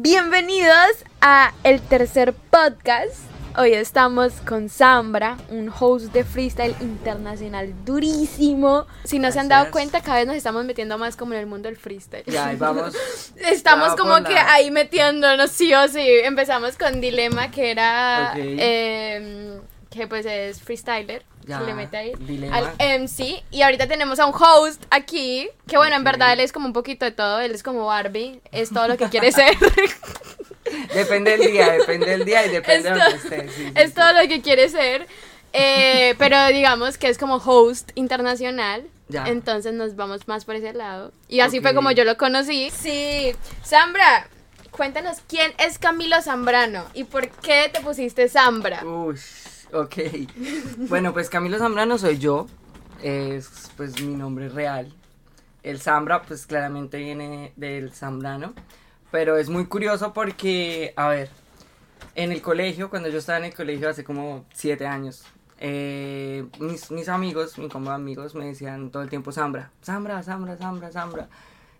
Bienvenidos a el tercer podcast. Hoy estamos con Zambra, un host de freestyle internacional durísimo. Si no se han dado cuenta, cada vez nos estamos metiendo más como en el mundo del freestyle. Ya, ahí vamos. Estamos como que la- ahí metiéndonos sí o sí. Empezamos con Dilema, que era... Em, que pues es freestyler. Ya, se le mete ahí Dilema. al MC. Y ahorita tenemos a un host aquí. Que bueno, en verdad él es como un poquito de todo. Él es como Barbie. Es todo lo que quiere ser. Depende del día, depende del día y depende de donde esté. sí, sí, es sí. todo lo que quiere ser. Eh, pero digamos que es como host internacional. Ya. Entonces nos vamos más por ese lado. Y así fue Ok. como yo lo conocí. Sí. Zambra, cuéntanos quién es Camilo Zambrano y por qué te pusiste Zambra. Uy, ok. Bueno, pues Camilo Zambrano soy yo. Es pues mi nombre real. El Zambra, pues claramente viene del Zambrano. Pero es muy curioso porque, a ver, en el colegio, cuando yo estaba en el colegio hace como siete años, eh, mis, mis amigos, mi combo de amigos, me decían todo el tiempo Zambra, Zambra, Zambra, Zambra, Zambra.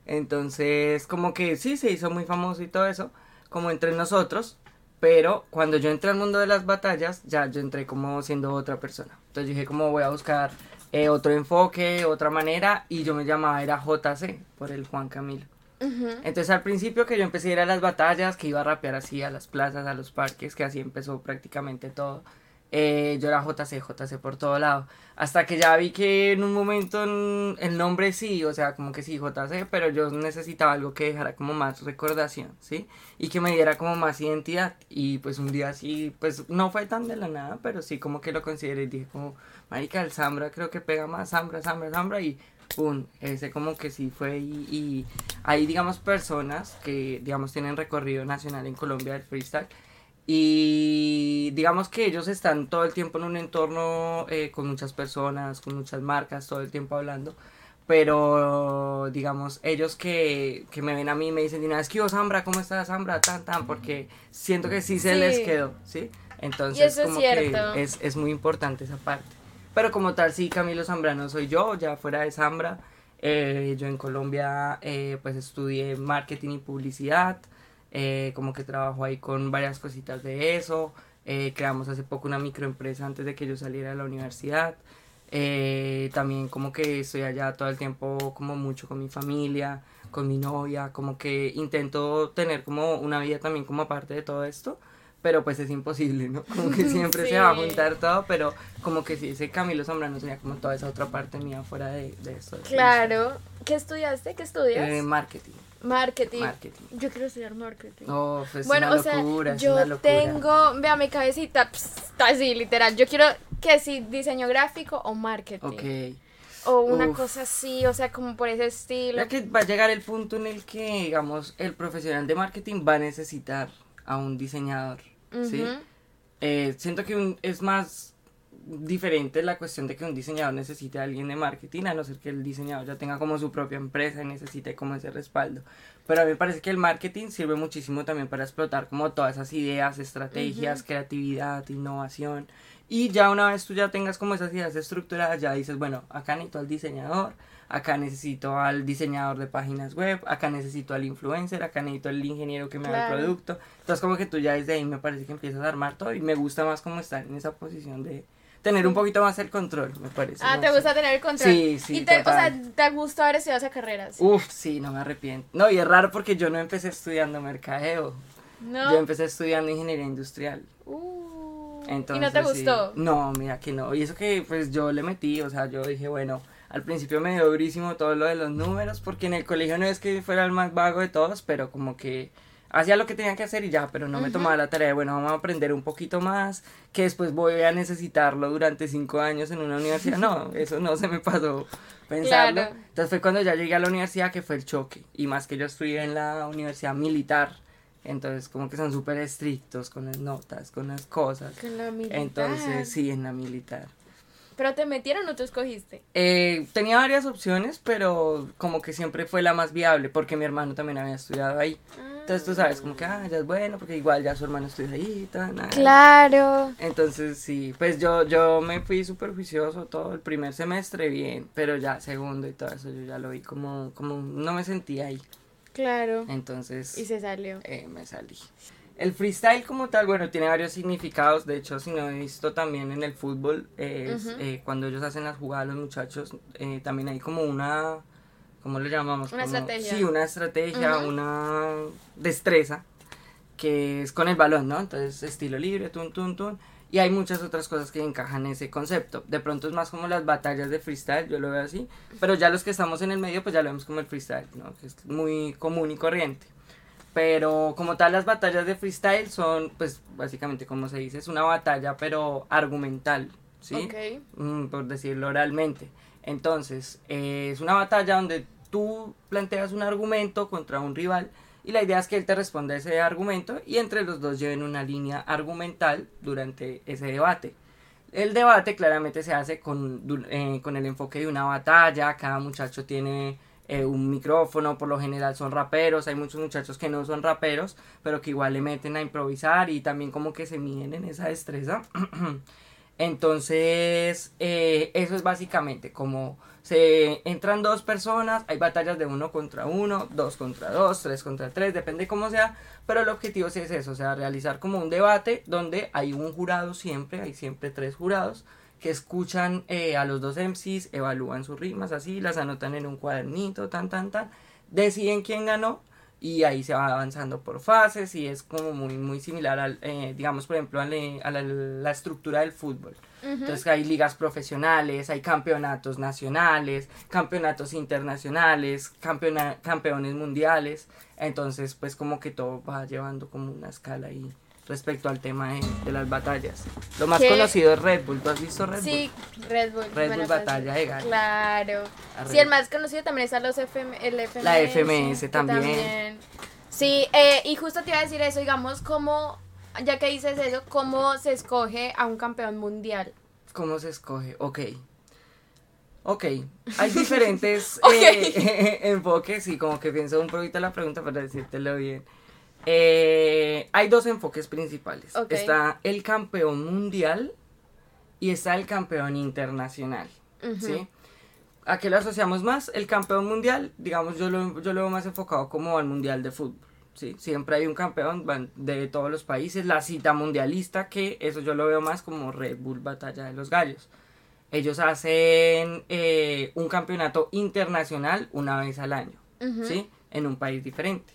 Entonces, como que sí, se hizo muy famoso y todo eso, como entre nosotros. Pero cuando yo entré al mundo de las batallas, ya yo entré como siendo otra persona. Entonces dije como voy a buscar eh, otro enfoque, otra manera, y yo me llamaba era JC, por el Juan Camilo. Ujú. Entonces al principio que yo empecé a ir a las batallas, que iba a rapear así a las plazas, a los parques, que así empezó prácticamente todo. eh, yo era JC, JC por todo lado. Hasta que ya vi que en un momento en- el nombre sí, o sea, como que sí, JC, pero yo necesitaba algo que dejara como más recordación, ¿sí? Y que me diera como más identidad. Y pues un día sí, pues no fue tan de la nada, pero sí como que lo consideré y dije como, marica, el Zambra creo que pega más, Zambra, Zambra, Zambra, y pum, ese como que sí fue y, y hay digamos personas que digamos tienen recorrido nacional en Colombia del freestyle y digamos que ellos están todo el tiempo en un entorno eh, con muchas personas, con muchas marcas, todo el tiempo hablando. Pero, digamos, ellos que, que me ven a mí me dicen, "Dina, es que yo, Zambra, ¿cómo estás, Zambra? Tan, tan, porque siento que sí se Sí. les quedó, ¿sí? Entonces, Y eso es como cierto. que es, es muy importante esa parte. Pero como tal, sí, Camilo Zambrano soy yo, ya fuera de Zambra. Eh, yo en Colombia, eh, pues estudié marketing y publicidad. Eh, como que trabajo ahí con varias cositas de eso. eh, creamos hace poco una microempresa antes de que yo saliera de la universidad. eh, también como que estoy allá todo el tiempo como mucho con mi familia, con mi novia, como que intento tener como una vida también como aparte de todo esto, pero pues es imposible, ¿no? Como que siempre se va a Sí. juntar todo, pero como que si ese Camilo Zambrano sería como toda esa otra parte mía fuera de, de esto. de Claro. ¿Qué estudiaste? ¿Qué estudias? Eh, marketing, marketing. marketing. Yo quiero estudiar marketing. No, pues bueno, es una o sea, es yo una locura. tengo, vea mi cabecita, pss, así literal. Yo quiero que si diseño gráfico o marketing. Ok. O una Uf. cosa así, o sea, como por ese estilo. Ya que va a llegar el punto en el que, digamos, el profesional de marketing va a necesitar a un diseñador, ¿sí? Eh, siento que un- es más diferente la cuestión de que un diseñador necesite a alguien de marketing, a no ser que el diseñador ya tenga como su propia empresa y necesite como ese respaldo. Pero a mí me parece que el marketing sirve muchísimo también para explotar como todas esas ideas, estrategias, creatividad, innovación. Y ya una vez tú ya tengas como esas ideas estructuradas, ya dices, bueno, acá necesito al diseñador, acá necesito al diseñador de páginas web, acá necesito al influencer, acá necesito al ingeniero que me haga el Claro. producto. Entonces como que tú ya desde ahí me parece que empiezas a armar todo y me gusta más como estar en esa posición de tener un poquito más el control, me parece. Ah, no ¿te sé. gusta tener el control? Sí, sí, Y te, o sea. ¿te gustó haber estudiado esas carreras? Uf, sí, no me arrepiento. No, y es raro porque yo no empecé estudiando mercadeo. No. Yo empecé estudiando ingeniería industrial. Uh, Entonces, ¿Y no te sí. gustó? No, mira que no. Y eso que pues yo le metí, o sea, yo dije, bueno, al principio me dio durísimo todo lo de los números, porque en el colegio no es que fuera el más vago de todos, pero como que hacía lo que tenía que hacer y ya, pero no me tomaba la tarea de, bueno, vamos a aprender un poquito más, que después voy a necesitarlo durante cinco años en una universidad. No, eso no se me pasó pensarlo. Claro. Entonces fue cuando ya llegué a la universidad que fue el choque, y más que yo estudié en la universidad militar. Entonces, como que son súper estrictos con las notas, con las cosas. Con la militar. Entonces, sí, en la militar. ¿Pero te metieron o tú escogiste? Eh, tenía varias opciones, pero como que siempre fue la más viable, porque mi hermano también había estudiado ahí. Entonces tú sabes, como que, ah, ya es bueno, porque igual ya su hermano estudia ahí, tal, nada. Claro. Entonces sí, pues yo, yo me fui súper juicioso todo el primer semestre bien, pero ya segundo y todo eso yo ya lo vi como, como no me sentía ahí. Claro. Entonces... Y se salió. eh, me salí. El freestyle como tal, bueno, tiene varios significados. De hecho, si no he visto también en el fútbol, es, eh, cuando ellos hacen las jugadas, los muchachos, eh, también hay como una, ¿cómo le llamamos? Una Como- estrategia. Sí, una estrategia, una destreza, que es con el balón, ¿no? Entonces, estilo libre, tun, tun, tun. Y hay muchas otras cosas que encajan en ese concepto. De pronto es más como las batallas de freestyle, yo lo veo así. Pero ya los que estamos en el medio, pues ya lo vemos como el freestyle, ¿no? Que es muy común y corriente. Pero como tal, las batallas de freestyle son, pues básicamente como se dice, es una batalla, pero argumental, ¿sí? Ok. Mm, por decirlo oralmente. Entonces, eh, es una batalla donde tú planteas un argumento contra un rival y la idea es que él te responda ese argumento y entre los dos lleven una línea argumental durante ese debate. El debate claramente se hace con, eh, con el enfoque de una batalla, cada muchacho tiene eh, un micrófono, por lo general son raperos, hay muchos muchachos que no son raperos, pero que igual le meten a improvisar y también como que se miden en esa destreza. Entonces, eh, eso es básicamente como se entran dos personas, hay batallas de uno contra uno, dos contra dos, tres contra tres, depende cómo sea, pero el objetivo es eso, o sea, realizar como un debate donde hay un jurado siempre, hay siempre tres jurados que escuchan eh, a los dos MCs, evalúan sus rimas así, las anotan en un cuadernito, tan, tan, tan, deciden quién ganó y ahí se va avanzando por fases y es como muy, muy similar al, eh, digamos, por ejemplo, a, la- a la estructura del fútbol. Ujú. Entonces hay ligas profesionales, hay campeonatos nacionales, campeonatos internacionales, campeona- campeones mundiales. Entonces, pues como que todo va llevando como una escala ahí respecto al tema de, de las batallas. Lo más ¿Qué? conocido es Red Bull. ¿Tú has visto Red Sí, Red Bull. Red me Bull la pasé. Batalla de Gallos. Claro. Bull? Sí, el más conocido también está los FM, el FMS. La FMS que también. Sí, eh, y justo te iba a decir eso, digamos, cómo, ya que dices eso, cómo se escoge a un campeón mundial. ¿Cómo se escoge? Ok. Ok, hay diferentes eh, enfoques y como que pienso un poquito la pregunta para decírtelo bien. Eh, hay dos enfoques principales. Está el campeón mundial y está el campeón internacional. ¿A qué lo asociamos más? El campeón mundial, digamos, yo lo, yo lo veo más enfocado como al mundial de fútbol. ¿Sí? Siempre hay un campeón de todos los países, la cita mundialista, que eso yo lo veo más como Red Bull Batalla de los Gallos. Ellos hacen eh, un campeonato internacional una vez al año. ¿sí? En un país diferente.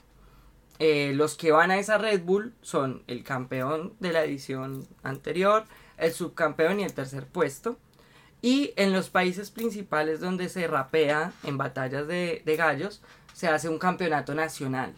Eh, los que van a esa Red Bull son el campeón de la edición anterior, el subcampeón y el tercer puesto. Y en los países principales donde se rapea en batallas de, de gallos, se hace un campeonato nacional.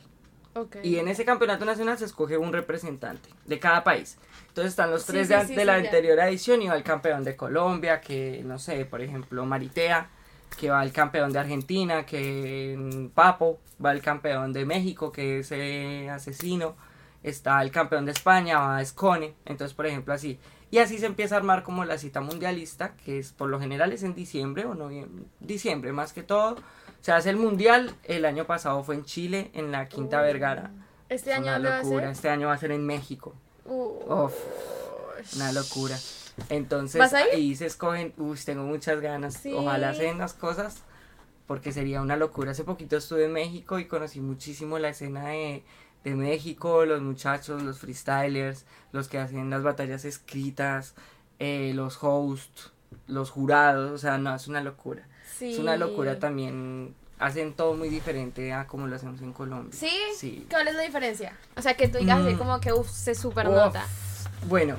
Ok. Y en ese campeonato nacional se escoge un representante de cada país. Entonces están los tres sí, de, sí, de sí, la anterior edición y va el campeón de Colombia, que no sé, por ejemplo, Maritea, que va el campeón de Argentina, que mm, Papo, va el campeón de México, que es eh, Asesino, está el campeón de España, va Escone, entonces por ejemplo así. Y así se empieza a armar como la cita mundialista, que es por lo general es en diciembre o noviembre, diciembre más que todo. Se hace el mundial, el año pasado fue en Chile, en la Quinta Uh, Vergara. ¿Este Es año una dónde va a locura. ser? Este año va a ser en México. Uh, Uf, una locura. Entonces ¿Vas a ir? ahí se escogen, uy, tengo muchas ganas. Sí. Ojalá se den las cosas porque sería una locura. Hace poquito estuve en México y conocí muchísimo la escena de, de México, los muchachos, los freestylers, los que hacen las batallas escritas, eh, los hosts, los jurados, o sea, no, es una locura. Sí. Es una locura también. Hacen todo muy diferente a como lo hacemos en Colombia. ¿Sí? Sí. ¿Cuál es la diferencia? O sea, que tú digas así Mm. como que uff, se super Uf, nota. Bueno,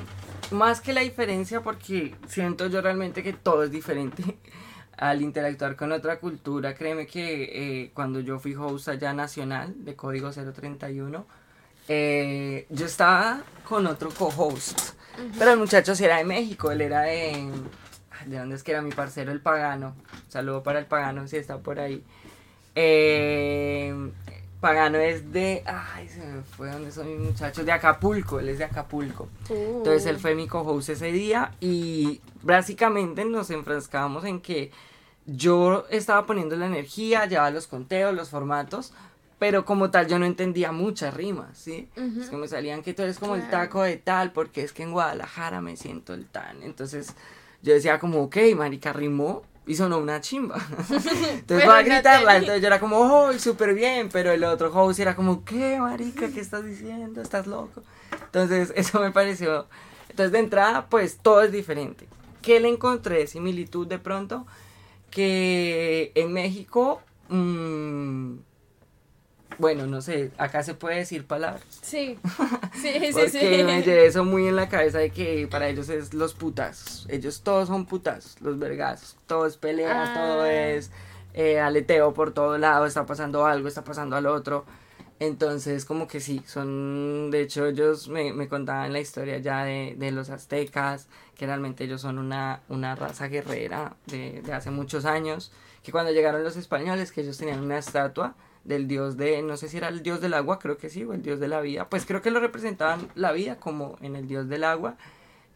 más que la diferencia porque siento yo realmente que todo es diferente al interactuar con otra cultura. Créeme que eh, cuando yo fui host allá nacional de Código 031, eh, yo estaba con otro co-host. Pero el muchacho sí era de México, él era de... ¿De dónde es que era mi parcero, el pagano? Saludo para el pagano si está por ahí. Eh, Pagano es de. Ay, se me fue donde son mis muchachos. De Acapulco, él es de Acapulco. Uh. Entonces él fue mi co-host ese día y básicamente nos enfrascábamos en que yo estaba poniendo la energía, llevaba los conteos, los formatos, pero como tal yo no entendía muchas rimas, ¿sí? Es que me salían que tú eres como el taco de tal, porque es que en Guadalajara me siento el tan. Entonces yo decía como, ok, marica, rimó, y sonó una chimba. Entonces voy a gritarla, entonces yo era como, oh, súper bien, pero el otro host era como, ¿qué, marica? ¿Qué estás diciendo? ¿Estás loco? Entonces eso me pareció, entonces de entrada, pues todo es diferente. ¿Qué le encontré de similitud de pronto? Que en México... Mmm, bueno, no sé, acá se puede decir palabras. Sí, sí, sí, Porque sí. me llevé eso muy en la cabeza de que para ellos es los putas. Ellos todos son putas, los vergazos. Todo es pelea, Ah. todo es eh, aleteo por todo lado, está pasando algo, está pasando al otro. Entonces, como que sí, son, de hecho, ellos me, me contaban la historia ya de, de los aztecas, que realmente ellos son una, una raza guerrera de, de hace muchos años, que cuando llegaron los españoles, que ellos tenían una estatua del dios de, no sé si era el dios del agua, creo que sí, o el dios de la vida, pues creo que lo representaban la vida como en el dios del agua,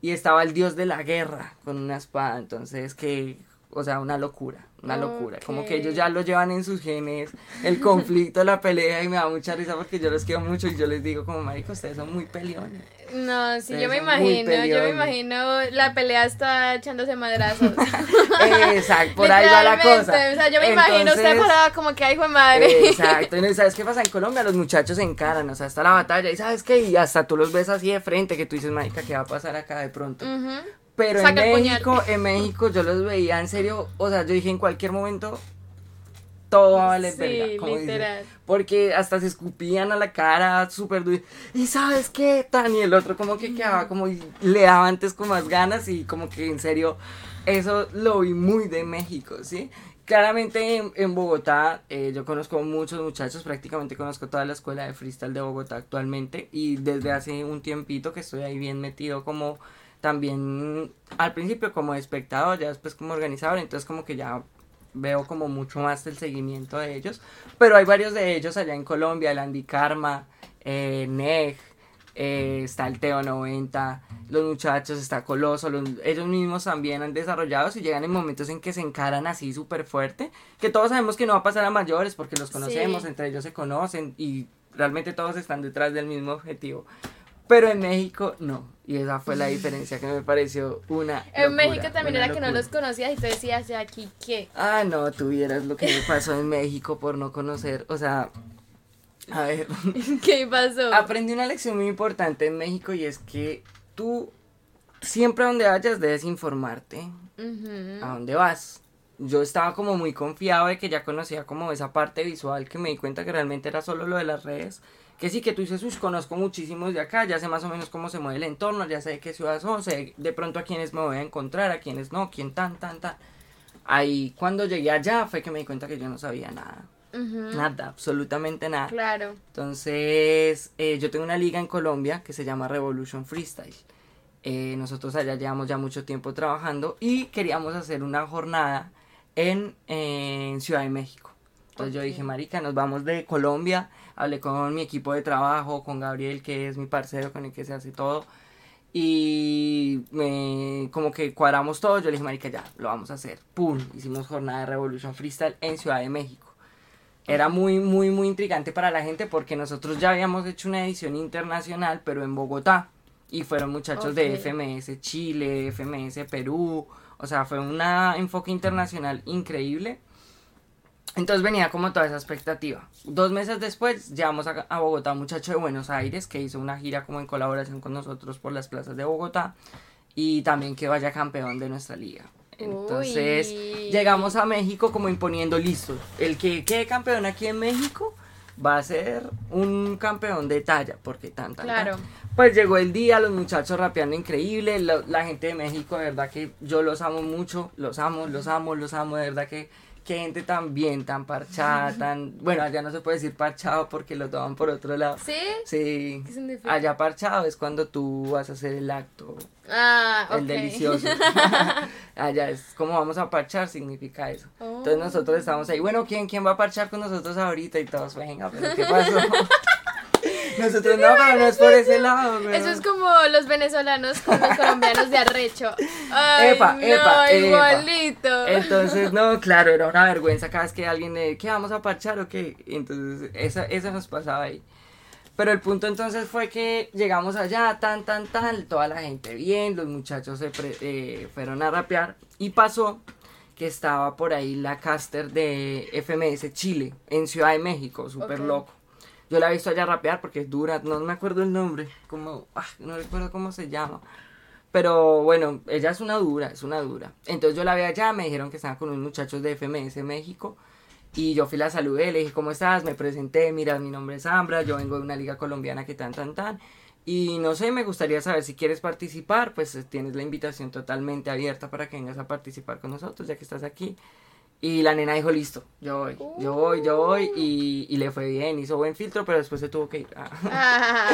y estaba el dios de la guerra con una espada, entonces que, o sea, una locura, una locura, como que ellos ya lo llevan en sus genes, el conflicto, la pelea, y me da mucha risa porque yo los quiero mucho y yo les digo como, marico, ustedes son muy peleones. No, sí, yo me imagino, yo me imagino la pelea está echándose madrazos. Exacto, por ahí va la cosa. O sea, yo me imagino usted parada como que, ay, hijo de madre. Exacto, y ¿sabes qué pasa? En Colombia los muchachos se encaran, o sea, está la batalla, y ¿sabes qué? Y hasta tú los ves así de frente, que tú dices, marica, ¿qué va a pasar acá de pronto? Ujú. Pero en puñal. México, en México yo los veía en serio, o sea, yo dije en cualquier momento todo va a valer Sí, verga, como dicen. literal. Porque hasta se escupían a la cara súper duro. Y sabes qué, tan y el otro como que quedaba como y le daba antes con más ganas y como que en serio eso lo vi muy de México, ¿sí? Claramente en, en Bogotá eh, yo conozco muchos muchachos, prácticamente conozco toda la escuela de freestyle de Bogotá actualmente y desde hace un tiempito que estoy ahí bien metido como también al principio como espectador, ya después como organizador, entonces como que ya veo como mucho más el seguimiento de ellos, pero hay varios de ellos allá en Colombia, el Andy Karma, eh, Neg, eh, está el Teo 90, los muchachos, está Coloso, los- ellos mismos también han desarrollado y llegan en momentos en que se encaran así súper fuerte, que todos sabemos que no va a pasar a mayores porque los conocemos, Sí. entre ellos se conocen y realmente todos están detrás del mismo objetivo. Pero en México no, y esa fue la diferencia que me pareció una... En locura, México también era que no los conocías y tú decías, ¿de aquí qué? Ah, no, tuvieras lo que me pasó en México por no conocer, o sea, a ver, ¿Qué pasó? aprendí una lección muy importante en México y es que tú siempre a donde vayas debes informarte a dónde vas. Yo estaba como muy confiado de que ya conocía como esa parte visual que me di cuenta que realmente era solo lo de las redes. Que sí, que tú dices, conozco muchísimos de acá, ya sé más o menos cómo se mueve el entorno, ya sé de qué ciudad son, sé de pronto a quiénes me voy a encontrar, a quiénes no, quién tan, tan, tan. Ahí cuando llegué allá fue que me di cuenta que yo no sabía nada, Ujú. nada, absolutamente nada. Claro. Entonces, eh, yo tengo una liga en Colombia que se llama Revolution Freestyle. Eh, nosotros allá llevamos ya mucho tiempo trabajando y queríamos hacer una jornada en, en Ciudad de México. Entonces yo Ok. dije, marica, nos vamos de Colombia. Hablé con mi equipo de trabajo, con Gabriel, que es mi parcero con el que se hace todo. Y como que cuadramos todo. Yo le dije, marica, ya, lo vamos a hacer. Pum, hicimos jornada de Revolution Freestyle en Ciudad de México. Era muy, muy, muy intrigante para la gente porque nosotros ya habíamos hecho una edición internacional, pero en Bogotá. Y fueron muchachos de Ok. FMS Chile, FMS Perú. O sea, fue un enfoque internacional increíble. Entonces venía como toda esa expectativa. Dos meses después llegamos a, a Bogotá muchacho de Buenos Aires que hizo una gira como en colaboración con nosotros por las plazas de Bogotá y también que vaya campeón de nuestra liga. Entonces Uy. llegamos a México como imponiendo listo. El que quede campeón aquí en México va a ser un campeón de talla porque tan, tan, tan. Claro. Pues llegó el día, los muchachos rapeando increíble, lo- la gente de México, de verdad que yo los amo mucho, los amo, los amo, los amo, de verdad que, que gente tan bien, tan parchada, tan... Bueno, allá no se puede decir parchado porque lo toman por otro lado. ¿Sí? Sí, ¿Qué significa? allá parchado es cuando tú vas a hacer el acto, Ah, el delicioso. allá es como vamos a parchar, significa eso. Oh. Entonces nosotros estamos ahí, bueno, ¿quién, quién va a parchar con nosotros ahorita? Y todos, venga, pero ¿qué pasó? Nosotros no, pero no es por ese lado. Eso weón". es como los venezolanos con los colombianos de arrecho. Ay, Epa, no, epa, epa. igualito. Entonces, no, claro, era una vergüenza cada vez que alguien le, ¿qué vamos a parchar o qué? Entonces, esa, eso nos pasaba ahí. Pero el punto entonces fue que llegamos allá, tan, tan, tan, toda la gente bien, los muchachos se pre- eh, fueron a rapear y pasó que estaba por ahí la caster de FMS Chile, en Ciudad de México, súper loco. Yo la he visto allá rapear porque es dura, no me acuerdo el nombre, como, ah, no recuerdo cómo se llama. Pero bueno, ella es una dura, es una dura. Entonces yo la vi allá, me dijeron que estaba con unos muchachos de FMS México. Y yo fui la saludé, le dije, ¿cómo estás? Me presenté, mira, mi nombre es Ambra, yo vengo de una liga colombiana que tan, tan, tan. Y no sé, me gustaría saber si quieres participar, pues tienes la invitación totalmente abierta para que vengas a participar con nosotros, ya que estás aquí. Y la nena dijo, listo, yo voy, yo voy, yo voy. Y, y le fue bien, hizo buen filtro, pero después se tuvo que ir. Ah. Ah,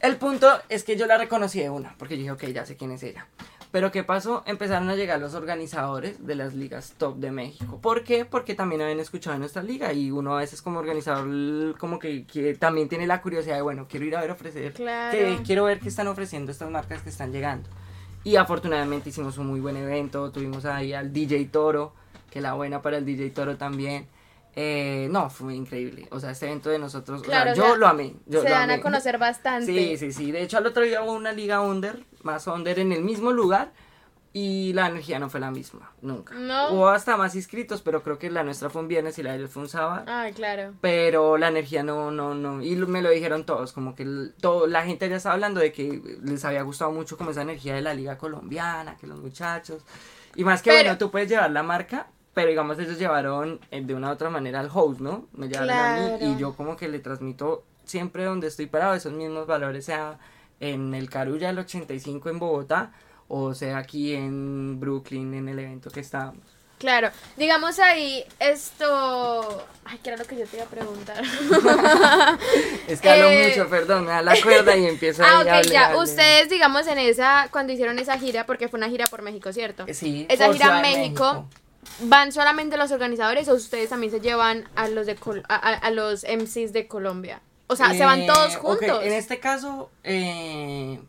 El punto es que yo la reconocí de una, porque yo dije, ok, ya sé quién es ella. Pero ¿qué pasó? Empezaron a llegar los organizadores de las ligas top de México. ¿Por qué? Porque también habían escuchado en nuestra liga y uno a veces como organizador como que, que también tiene la curiosidad de, bueno, quiero ir a ver ofrecer, Claro. que quiero ver qué están ofreciendo estas marcas que están llegando. Y afortunadamente hicimos un muy buen evento, tuvimos ahí al DJ Toro, que la buena para el DJ Toro también. Eh, no, fue increíble. O sea, este evento de nosotros, o sea, Claro, o yo sea, lo amé. Yo se lo dan a amé. conocer bastante. Sí, sí, sí. De hecho, al otro día hubo una liga under, más under en el mismo lugar. Y la energía no fue la misma, nunca. No. Hubo hasta más inscritos, pero creo que la nuestra fue un viernes y la de ellos fue un sábado. Ah, claro. Pero la energía no, no, no. Y me lo dijeron todos, como que el- todo, la gente ya estaba hablando de que les había gustado mucho como esa energía de la liga colombiana, que los muchachos. Y más que Pero- bueno, tú puedes llevar la marca, pero digamos ellos llevaron eh, de una u otra manera al host, ¿no? Me llevaron a mí y yo como que le transmito siempre donde estoy parado esos mismos valores, sea en el Carulla del 85 en Bogotá o sea aquí en Brooklyn en el evento que estábamos. Claro. Digamos ahí esto. Ay, que era lo que yo te iba a preguntar. Es que hablo Eh, mucho, perdón, me da la cuerda y empiezo ah, a ok, ya. Ustedes, digamos, en esa. Cuando hicieron esa gira, porque fue una gira por México, ¿cierto? Sí, Esa gira México. ¿Van solamente los organizadores o ustedes también se llevan a los de Col- a, a- a los MCs de Colombia? O sea, se van Eh, todos juntos. En este caso, eh,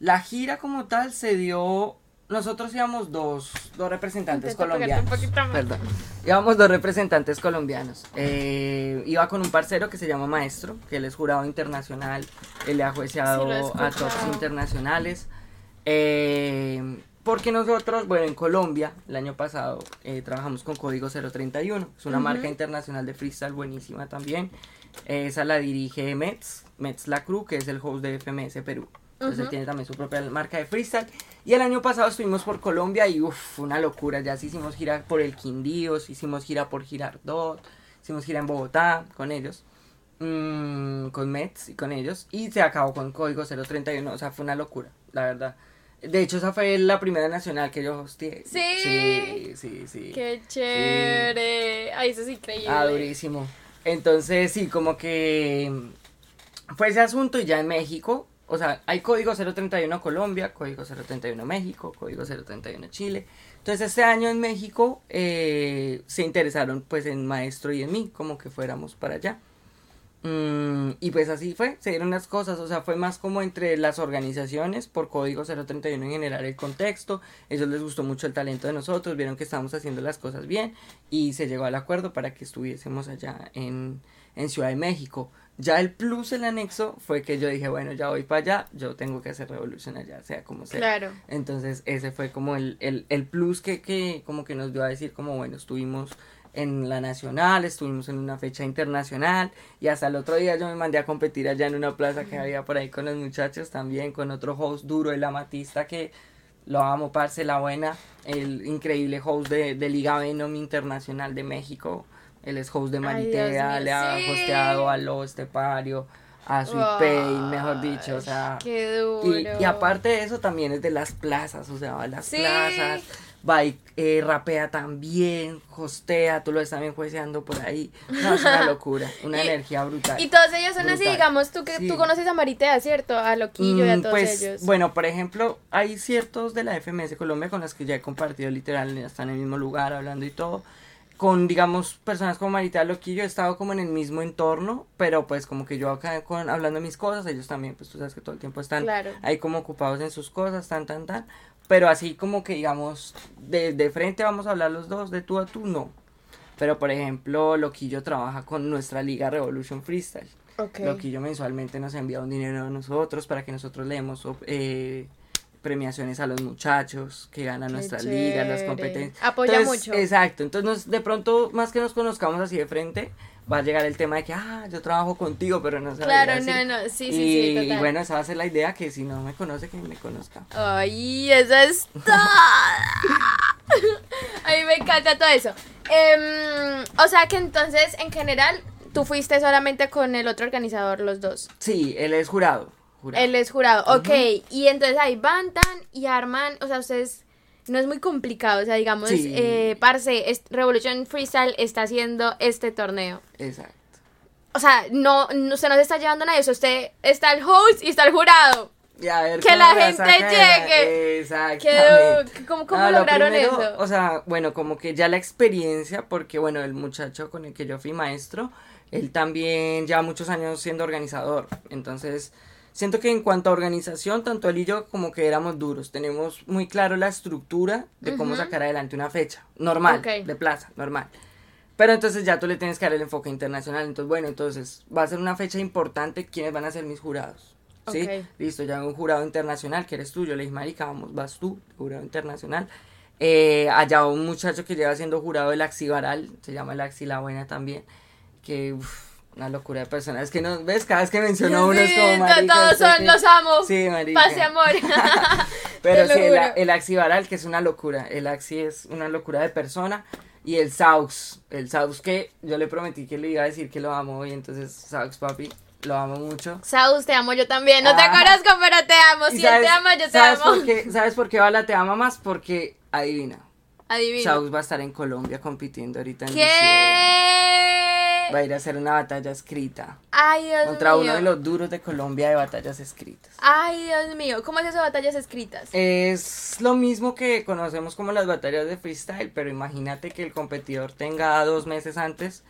la gira como tal se dio. Nosotros íbamos dos, dos representantes colombianos. Perdón. Íbamos dos representantes colombianos. Eh, iba con un parcero que se llama Maestro, que él es jurado internacional. Él le ha jueceado Sí, a tops internacionales. Eh, porque nosotros, bueno, en Colombia, el año pasado, eh, trabajamos con Código 031. Es una Ujú. marca internacional de freestyle buenísima también. Esa la dirige Mets, Mets La Cruz, que es el host de FMS Perú. Entonces él Ujú. tiene también su propia marca de freestyle. Y el año pasado estuvimos por Colombia y uff, una locura. Ya hicimos gira por el Quindío, hicimos gira por Girardot, hicimos gira en Bogotá con ellos. mm, con Mets y con ellos. Y se acabó con Código 031. O sea, fue una locura, la verdad. De hecho, esa fue la primera nacional que yo hosteé. Sí. Sí, sí, sí. Qué chévere. Ay, eso es increíble. Ah, durísimo. Entonces, sí, como que mm, fue ese asunto y ya en México, o sea, hay código 031 Colombia, código 031 México, código 031 Chile. Entonces, este año en México eh, se interesaron pues en Maestro y en mí, como que fuéramos para allá. Mm, y pues así fue, se dieron las cosas, o sea, fue más como entre las organizaciones, por código 031 en general el contexto, ellos les gustó mucho el talento de nosotros, vieron que estábamos haciendo las cosas bien y se llegó al acuerdo para que estuviésemos allá en, en Ciudad de México. Ya el plus, el anexo, fue que yo dije, bueno, ya voy para allá, yo tengo que hacer revolución allá, sea como sea. Claro. Entonces ese fue como el, el, el plus que, que como que nos dio a decir como bueno, estuvimos en la nacional, estuvimos en una fecha internacional y hasta el otro día yo me mandé a competir allá en una plaza que había por ahí con los muchachos también, con otro host duro, el amatista que lo amo, parce, la buena, el increíble host de, de Liga Venom Internacional de México, él es host de Ay, Maritea, mío, le ha sí. hosteado a Lo Estepario, a Sweet Pain, mejor dicho, o sea... Qué duro. Y, y aparte de eso también es de las plazas, o sea, las Sí. plazas, va y eh, rapea también, hostea, tú lo ves también jueceando por ahí. No, es una locura, una Y- energía brutal. Y todos ellos son así, digamos, tú que Sí. tú conoces a Maritea, ¿cierto? A Loquillo y a Mm, todos pues, ellos. bueno, por ejemplo, hay ciertos de la FMS Colombia con las que ya he compartido literal, están en el mismo lugar hablando y todo. Con, digamos, personas como Marita Loquillo he estado como en el mismo entorno, pero pues como que yo acá con, hablando de mis cosas, ellos también, pues tú sabes que todo el tiempo están Claro. ahí como ocupados en sus cosas, tan, tan, tan. Pero así como que, digamos, de, de frente vamos a hablar los dos, de tú a tú, no. Pero, por ejemplo, Loquillo trabaja con nuestra liga Revolution Freestyle. Ok. Loquillo mensualmente nos envía un dinero a nosotros para que nosotros leemos eh, premiaciones a los muchachos que ganan nuestras ligas, las competencias. Apoya Entonces, mucho. Exacto, entonces de pronto, más que nos conozcamos así de frente, va a llegar el tema de que, ah, yo trabajo contigo, pero no sabía Claro, así. no, no, sí, sí, y, sí, total. y bueno, esa va a ser la idea, que si no me conoce, que me conozca. Ay, eso es todo. A mí me encanta todo eso. Em, o sea que entonces, en general, tú fuiste solamente con el otro organizador, los dos. Sí, él es jurado. jurado. Él es jurado, ok. Y entonces ahí van tan y arman, o sea, ustedes. No es muy complicado, o sea, digamos, Sí. eh, parce, es- Revolution Freestyle está haciendo este torneo. Exacto. O sea, no, no se nos está llevando a nadie, o sea, usted está el host y está el jurado. Y a ver Que la gente de llegue. Exactamente. ¿Qué- ¿Cómo, cómo lo lograron primero, eso? O sea, bueno, como que ya la experiencia, porque bueno, el muchacho con el que yo fui maestro, él también lleva muchos años siendo organizador. Entonces, siento que en cuanto a organización, tanto él y yo como que éramos duros. Tenemos muy claro la estructura de cómo sacar adelante una fecha. Normal, de plaza, normal. Pero entonces ya tú le tienes que dar el enfoque internacional. Entonces, bueno, entonces va a ser una fecha importante. ¿Quiénes van a ser mis jurados? ¿Sí? Listo, ya un jurado internacional que eres tú. Yo le dije, marica, vamos, vas tú, jurado internacional. Eh, allá un muchacho que lleva siendo jurado del Axibaral, se llama el Axi La Buena también. Que, uf, una locura de personas. Es que no, ves, cada vez que menciono uno es como marica. todos son, que-". los amo. Sí, marica. Paz y amor. Pero sí, el, el Axi Baral, que es una locura. El Axi es una locura de persona. Y el Saux, el Saux que yo le prometí que le iba a decir que lo amo y entonces Saux, papi, lo amo mucho. Saus, te amo yo también. No te Ah. conozco, pero te amo. ¿Y Si él te ama, yo te ¿sabes amo. Por qué, ¿Sabes por qué Bala te ama más? Porque, adivina, Adivino. Saux va a estar en Colombia compitiendo ahorita en diciembre. Va a ir a hacer una batalla escrita Ay, Dios contra mío. uno de los duros de Colombia de batallas escritas. Ay, Dios mío. ¿Cómo es eso de batallas escritas? Es lo mismo que conocemos como las batallas de freestyle, pero imagínate que el competidor tenga dos meses antes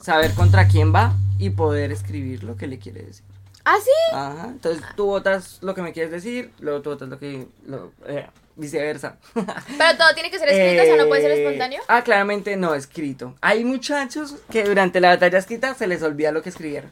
saber contra quién va y poder escribir lo que le quiere decir. ¿Ah, sí? Ajá, entonces tú votas lo que me quieres decir, luego tú votas lo que... Lo, eh, viceversa. Pero todo tiene que ser escrito, o sea, no puede ser Eh, espontáneo. Ah, claramente no, escrito. Hay muchachos que durante la batalla escrita se les olvida lo que escribieron.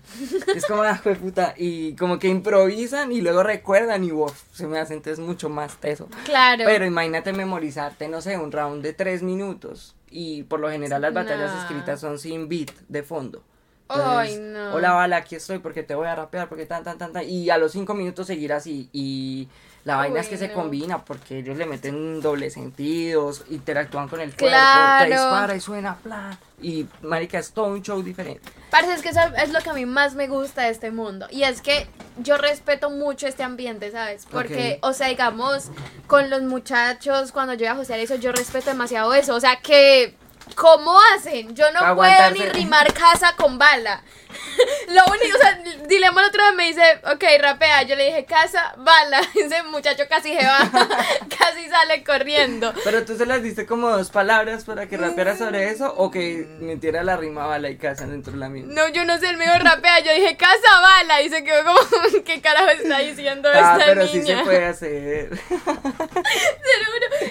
es como, ah, jue puta, y como que improvisan y luego recuerdan y wow, se me hace entonces mucho más teso. Claro. Pero imagínate memorizarte, no sé, un round de tres minutos. Y por lo general las batallas escritas son sin beat de fondo. Ay, Entonces, no. Hola, bala, aquí estoy porque te voy a rapear, porque tan, tan, tan, tan. Y a los cinco minutos seguir así. Y la vaina es que se combina porque ellos le meten doble sentidos, interactúan con el cuerpo, Claro. te dispara y suena, plan. Y marica, es todo un show diferente. Parce, es que eso es lo que a mí más me gusta de este mundo. Y es que yo respeto mucho este ambiente, ¿sabes? Porque, o sea, digamos, con los muchachos, cuando yo iba a hostear eso, yo respeto demasiado eso. O sea, que, ¿cómo hacen? Yo no puedo ni rimar casa con bala. Lo único, o sea, Dilema el otro día me dice, ok, rapea. Yo le dije, casa, bala. Ese muchacho casi se va, casi sale corriendo. Pero tú se las diste como dos palabras para que rapeara sobre eso o que metiera la rima bala y casa dentro de la misma. No, yo no sé, el mío rapea. Yo dije, casa, bala. Y se quedó como, ¿qué carajo está diciendo Ah, esta pero niña? sí se puede hacer.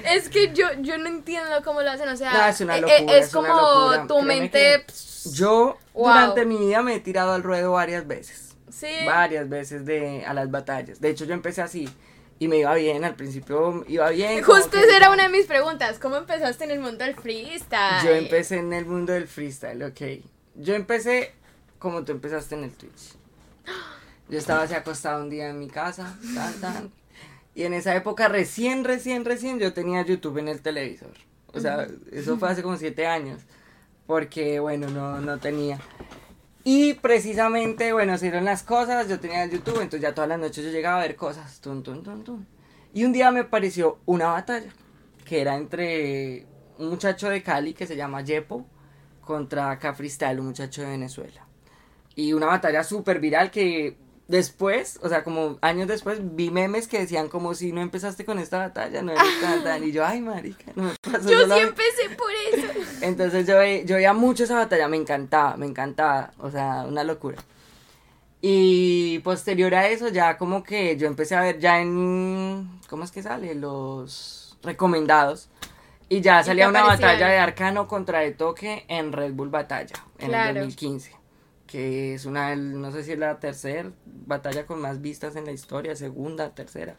Es que yo, yo no entiendo cómo lo hacen, o sea, No, es una locura, es, es una como locura. tu mente, que Yo Wow. durante mi vida me he tirado al ruedo varias veces. sí, Varias veces de, a las batallas. De hecho, yo empecé así y me iba bien. Al principio iba bien. justo esa era una de mis preguntas, ¿cómo empezaste en el mundo del freestyle? Yo empecé en el mundo del freestyle, ok. Yo empecé como tú empezaste en el Twitch. Yo estaba así acostado un día en mi casa, tan, tan. Y en esa época, recién, recién, recién, yo tenía YouTube en el televisor. O sea, eso fue hace como siete años. Porque, bueno, no, no tenía. Y precisamente, bueno, se dieron las cosas, yo tenía el YouTube, entonces ya todas las noches yo llegaba a ver cosas. Tun, tun, tun. Y un día me pareció una batalla, que era entre un muchacho de Cali que se llama Yepo contra Cafristal, un muchacho de Venezuela. Y una batalla súper viral que después, o sea, como años después, vi memes que decían como si no empezaste con esta batalla, no eres tan, tan. Y yo, ay, marica, no me pasó Yo sí mí". empecé por eso. Entonces yo, ve- yo veía mucho esa batalla, me encantaba, me encantaba, o sea, una locura. Y posterior a eso ya como que yo empecé a ver ya en, ¿cómo es que sale? Los recomendados. Y ya salía una batalla de Arcano contra de Toque en Red Bull Batalla, en Claro. el 2015. Que es una, no sé si es la tercera batalla con más vistas en la historia, segunda, tercera.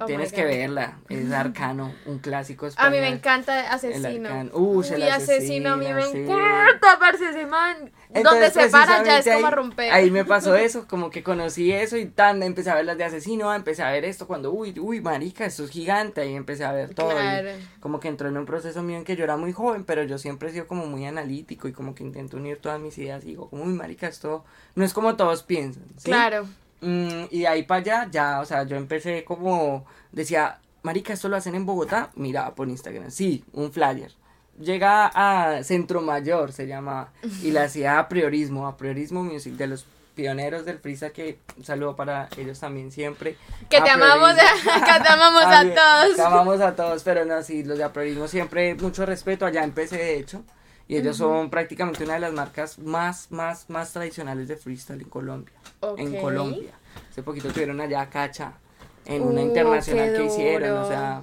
Oh Tienes que verla. Es Arcano, un clásico A español. mí me encanta El Asesino. Arcano. Uy, el asesino, a mí me sí. encanta, parce, ese man. Donde se para ya es precisamente como a ahí- romper. Ahí me pasó eso, como que conocí eso y tan, empecé a ver las de asesino, empecé a ver esto cuando, uy, uy, marica, esto es gigante, ahí empecé a ver todo. y Claro. como que entró en un proceso mío en que yo era muy joven, pero yo siempre he sido como muy analítico y como que intento unir todas mis ideas y digo, como, uy, marica, esto no es como todos piensan. ¿sí? Claro. Mm, y de ahí para allá, ya, o sea, yo empecé como, decía, marica, esto lo hacen en Bogotá, miraba por Instagram, sí, un flyer. Llega a Centro Mayor, se llama, y la hacía a Priorismo, a Priorismo Music, de los pioneros del freestyle, que un saludo para ellos también siempre. Que te amamos, que te amamos a todos. Te amamos a todos, pero no, sí, los de Apriorismo siempre, mucho respeto, allá empecé de hecho, y ellos son prácticamente una de las marcas más, más, más tradicionales de freestyle en Colombia en Ok. Colombia. Hace poquito tuvieron allá a Cacha en una Uh, internacional qué que hicieron, o sea,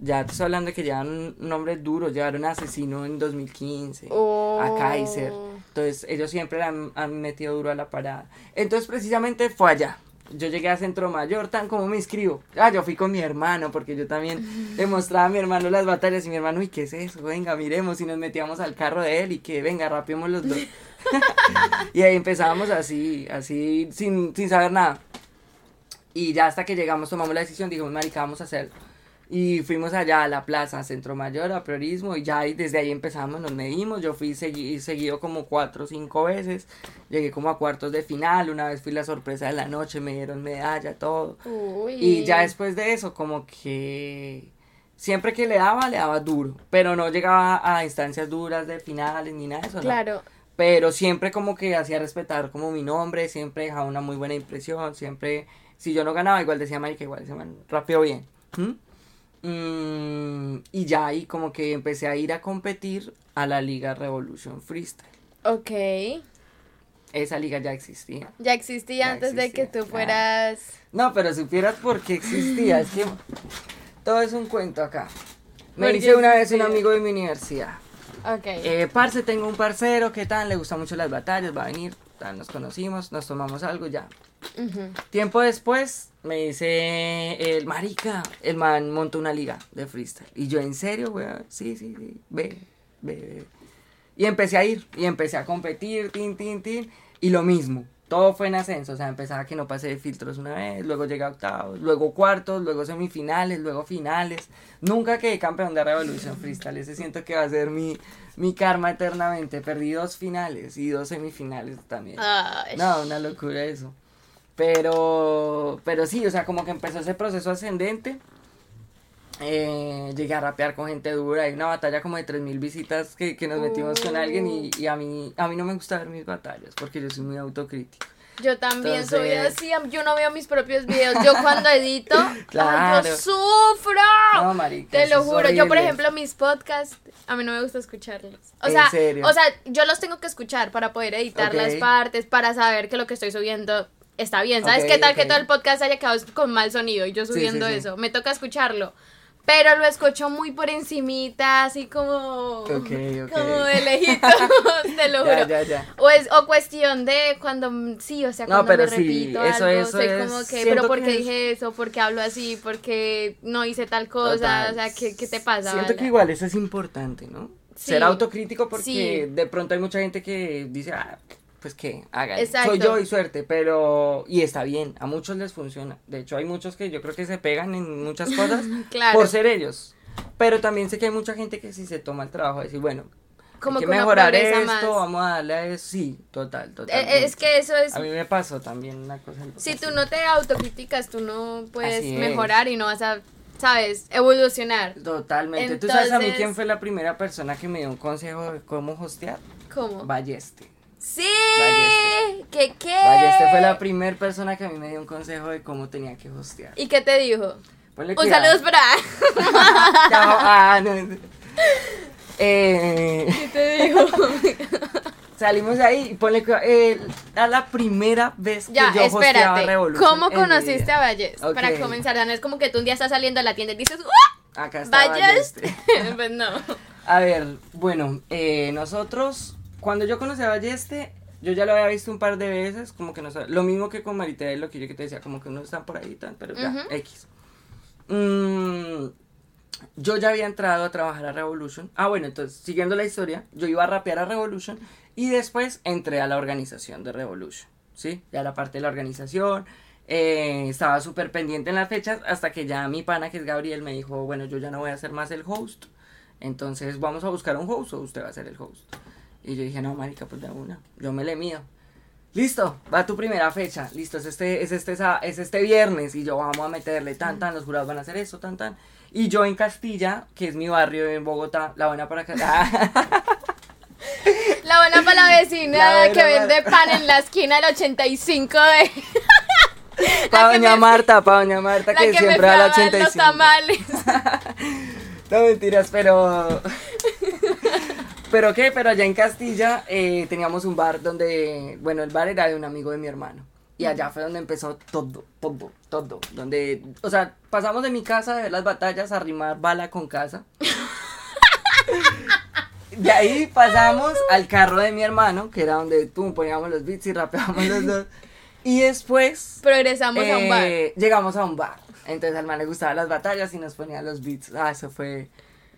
ya te estoy hablando de que llevan un nombre duro, llevaron a Asesino en 2015, Oh. a Kaiser, entonces ellos siempre han, han metido duro a la parada. Entonces precisamente fue allá. Yo llegué a Centro Mayor, tan como me inscribo. Ah, yo fui con mi hermano, porque yo también le mostraba a mi hermano las batallas y mi hermano, uy, ¿qué es eso? Venga, miremos y nos metíamos al carro de él y que venga, rapiemos los dos. y ahí empezábamos así, así, sin, sin saber nada. Y ya hasta que llegamos, tomamos la decisión, dijimos, marica, vamos a hacerlo. Y fuimos allá a la plaza, a Centro Mayor, a Priorismo, y ya ahí, desde ahí empezamos, nos medimos. Yo fui segui- seguido como cuatro o cinco veces. Llegué como a cuartos de final. Una vez fui la sorpresa de la noche, me dieron medalla, todo. Uy. Y ya después de eso, como que siempre que le daba, le daba duro. Pero no llegaba a instancias duras de finales ni nada de eso. no. Claro. Pero siempre como que hacía respetar como mi nombre, siempre dejaba una muy buena impresión, siempre, si yo no ganaba, igual decía, marica, igual ese man rapeó bien. ¿Mm? Mm, y ya ahí como que empecé a ir a competir a la Liga Revolution Freestyle. Ok. Esa liga ya existía. Ya existía Ya antes de que tú claro. fueras. No, pero supieras por qué existía, es que todo es un cuento acá. Me Porque dice una vez un amigo de mi universidad. Ok. Eh, parce, tengo un parcero, ¿qué tal? Le gustan mucho las batallas, va a venir. Nos conocimos, nos tomamos algo, ya. Tiempo después me dice el marica, el man montó una liga de freestyle. Y yo, ¿en serio, weón? Sí, sí, sí, ve, ve, ve. Y empecé a ir, y empecé a competir, tin, tin, tin. Y lo mismo, todo fue en ascenso. O sea, empezaba que no pasé de filtros una vez, luego llegué a octavos, luego cuartos, luego semifinales, luego finales. Nunca quedé campeón de Revolution Freestyle. Ese siento que va a ser mi, mi karma eternamente. Perdí dos finales y dos semifinales también. Ay. No, una locura eso. Pero, pero sí, o sea, como que empezó ese proceso ascendente. Eh, llegué a rapear con gente dura. Hay una batalla como de 3.000 visitas que, que nos metimos con alguien y, y a, mí, a mí no me gusta ver mis batallas porque yo soy muy autocrítico. Yo también soy Entonces- así, yo no veo mis propios videos. Yo cuando edito, Claro. yo sufro. No, marica, Te lo juro, yo por ejemplo mis podcasts, a mí no me gusta escucharlos. O ¿En sea, serio? o sea, yo los tengo que escuchar para poder editar las partes, para saber que lo que estoy subiendo está bien. ¿Sabes Ok, qué tal ok. que todo el podcast haya quedado con mal sonido y yo Sí, subiendo sí, sí. eso? Me toca escucharlo. Pero lo escucho muy por encimita, así como Ok, ok. como de lejitos, te lo Ya, juro. ya, ya. O es o cuestión de cuando sí, o sea, No, cuando pero me sí, repito eso- algo, eso soy es- como que, pero ¿por qué es- dije eso? ¿Por qué hablo así? ¿Por qué no hice tal cosa? Total. O sea, ¿qué, qué te pasa? Siento que igual eso es importante, ¿no? Sí. Ser autocrítico porque Sí. de pronto hay mucha gente que dice, ah, pues que hagan. Soy yo y suerte, pero. Y está bien, a muchos les funciona. De hecho, hay muchos que yo creo que se pegan en muchas cosas Claro. por ser ellos. Pero también sé que hay mucha gente que sí se toma el trabajo de decir, bueno, Como hay que mejorar esto, más. vamos a darle a eso. Sí, total, total. Eh, Es que eso es A mí me pasó también una cosa. si tú no te autocríticas, tú no puedes mejorar y no vas a, sabes, evolucionar. Totalmente. ¿Tú sabes a mí Entonces- quién fue la primera persona que me dio un consejo de cómo hostear? ¿Cómo? Balleste. Sí. ¿Qué qué? Balleste fue la primera persona que a mí me dio un consejo de cómo tenía que hostear. ¿Y qué te dijo? Ponle Un cuidado. saludo para. Ah, no. Eh, ¿Qué te dijo? salimos de ahí y ponle cuidado. Eh, era la primera vez que Ya, yo hosteaba espérate. Revolution. ¿Cómo conociste a Valles? Para comenzar, no es como que tú un día estás saliendo a la tienda y dices, ¡Ah! Acá está ¿Valles? Pues no. A ver, bueno, eh, nosotros, cuando yo conocí a Balleste, yo ya lo había visto un par de veces, como que no lo mismo que con Maritea, lo que yo que te decía, como que no están por ahí y tal, pero ya, Ujú. X. mm, yo ya había entrado a trabajar a Revolution. Ah, bueno, entonces, siguiendo la historia, yo iba a rapear a Revolution y después entré a la organización de Revolution, ¿sí? Ya la parte de la organización, eh, estaba súper pendiente en las fechas hasta que ya mi pana, que es Gabriel, me dijo, bueno, yo ya no voy a ser más el host, entonces vamos a buscar un host o usted va a ser el host. Y yo dije, no, marica, pues de una, yo me le mido. Listo, va tu primera fecha. Listo, es este, es este, es este viernes. Y yo vamos a meterle tan, tan. Los jurados van a hacer eso, tan, tan. Y yo en Castilla, que es mi barrio en Bogotá, la buena para acá. La buena para la vecina La que vende pan en la esquina del 85 de. Para doña me- Marta, para doña Marta, La que, que me siempre va a al dar los 85. tamales. No mentiras, pero. ¿Pero qué? Pero allá en Castilla eh, teníamos un bar donde. Bueno, el bar era de un amigo de mi hermano. Y allá fue donde empezó todo, todo, todo. Donde. O sea, pasamos de mi casa de ver las batallas a rimar bala con casa. De ahí pasamos al carro de mi hermano, que era donde pum, poníamos los beats y rapeábamos los dos. Y después. Progresamos a un bar. Eh, Llegamos a un bar. Entonces al man le gustaban las batallas y nos ponía los beats. Ah, eso fue.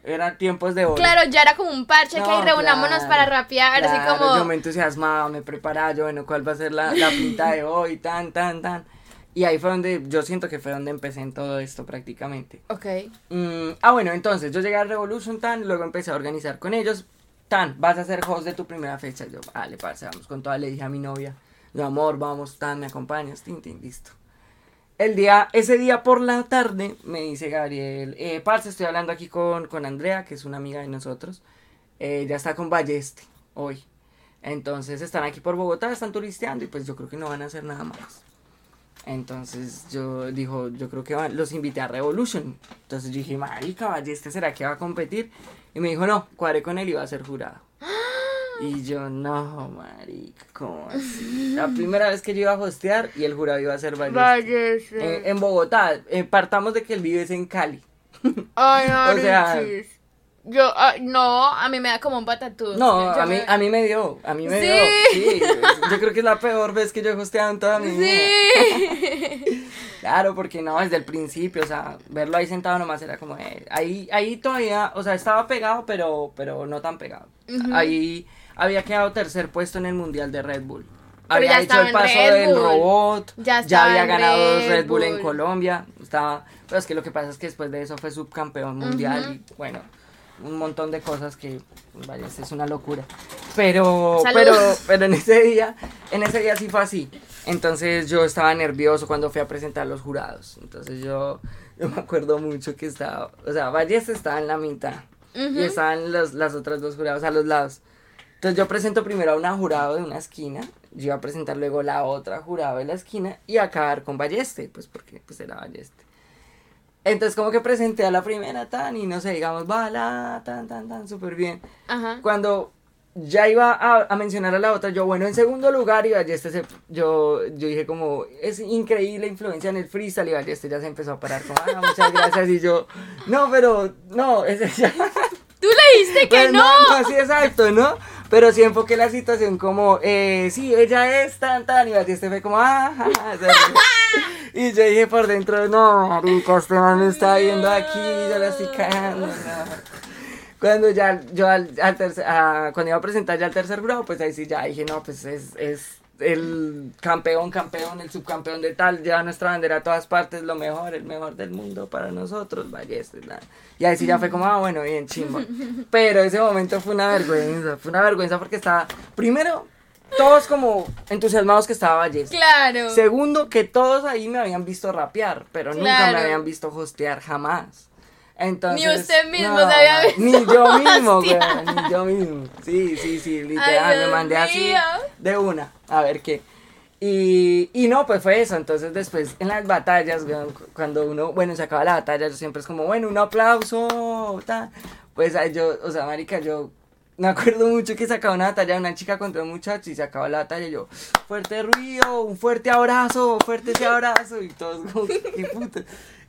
Eran tiempos de oro. Claro, ya era como un parche que ahí reunámonos claro, para rapear, claro, así como. Yo me entusiasmaba, me preparaba, yo, bueno, ¿cuál va a ser la, la pinta de hoy? Tan, tan, tan. Y ahí fue donde, yo siento que fue donde empecé en todo esto prácticamente. Ok. Mm, ah, bueno, entonces yo llegué a Revolution Tan, luego empecé a organizar con ellos. Tan, vas a ser host de tu primera fecha. Yo, vale, parce, vamos con toda. Le dije a mi novia, yo, amor, vamos, Tan, me acompañas, tin, tin, listo. El día, ese día por la tarde, me dice Gabriel, eh, parce, estoy hablando aquí con, con Andrea, que es una amiga de nosotros. Eh, ya está con Balleste hoy. Entonces están aquí por Bogotá, están turisteando y pues yo creo que no van a hacer nada más. Entonces yo dijo, yo creo que los invité a Revolution. Entonces dije, marica, Balleste, ¿será que va a competir? Y me dijo, no, cuadré con él y va a ser jurado. Y yo, no, marica, ¿cómo así? La primera vez que yo iba a hostear y el jurado iba a ser Balleste. Váyase. Eh, en Bogotá, eh, partamos de que él vive es en Cali. Ay, o sea-. Yo, ah, no, a mí me da como un patatús. No, Yo a mí, me- a mí me dio, a mí me Sí. dio. Sí, yo creo que es la peor vez que yo he hosteado en toda mi vida. Sí. Claro, porque no, desde el principio, o sea, verlo ahí sentado nomás era como, eh, ahí, ahí todavía, o sea, estaba pegado, pero, pero no tan pegado. Ahí había quedado tercer puesto en el Mundial de Red Bull. Pero había hecho el paso del robot, Ya ya, había ganado Red Red Bull, en. Colombia, estaba, pero es que lo que pasa es que después de eso fue subcampeón mundial y bueno, un montón de cosas que, vaya, es una locura. Pero, Salud. pero, pero en ese día, en ese día sí fue así. Entonces yo estaba nervioso cuando fui a presentar los jurados. Entonces yo, yo me acuerdo mucho que estaba, o sea, Valles estaba en la mitad y estaban los, las otras dos jurados a los lados. Entonces yo presento primero a una jurado de una esquina, yo iba a presentar luego la otra jurado de la esquina y acabar con Balleste, pues porque pues era Balleste. Entonces como que presenté a la primera tan y no sé, digamos, bala, tan, tan, tan, súper bien. Ajá. Cuando ya iba a, a mencionar a la otra, yo, bueno, en segundo lugar, y Balleste se, yo, yo dije como, es increíble influencia en el freestyle, y Balleste ya se empezó a parar como, ah, muchas gracias, y yo, no, pero, no, ese ya... Tú le dijiste que Pues no. no, sí, exacto, ¿no? Pero sí enfoqué la situación como, eh, sí, ella es tan, tan, y Batiste fue como, ah, ja, ja". Y yo dije por dentro, no, marica, este man me está viendo aquí, yo la estoy cagando. Cuando ya, yo al, al tercer, a- cuando iba a presentar ya al tercer grado, pues ahí sí ya dije, no, pues es, es el campeón, campeón, el subcampeón de tal, lleva nuestra bandera a todas partes, lo mejor, el mejor del mundo para nosotros, la... Y ahí sí ya fue como, ah, bueno, bien, chimbo. Pero ese momento fue una vergüenza, fue una vergüenza porque estaba, primero, todos como entusiasmados que estaba Ballesta. Claro. Segundo, que todos ahí me habían visto rapear, pero nunca me habían visto hostear jamás. Entonces, Ni usted mismo se había visto Ni yo mismo, güey, ni yo mismo. Sí, sí, sí, literal, Ay, me mandé así mío. de una, a ver qué. Y, y no, pues fue eso. Entonces, después en las batallas, güey, cu- cuando uno, bueno, se acaba la batalla, yo siempre es como, bueno, un aplauso, ta. Pues yo, o sea, marica, yo me acuerdo mucho que sacaba una batalla de una chica contra un muchacho y se acaba la batalla y yo, fuerte ruido, un fuerte abrazo, fuerte ese abrazo. Y todos como, qué puta.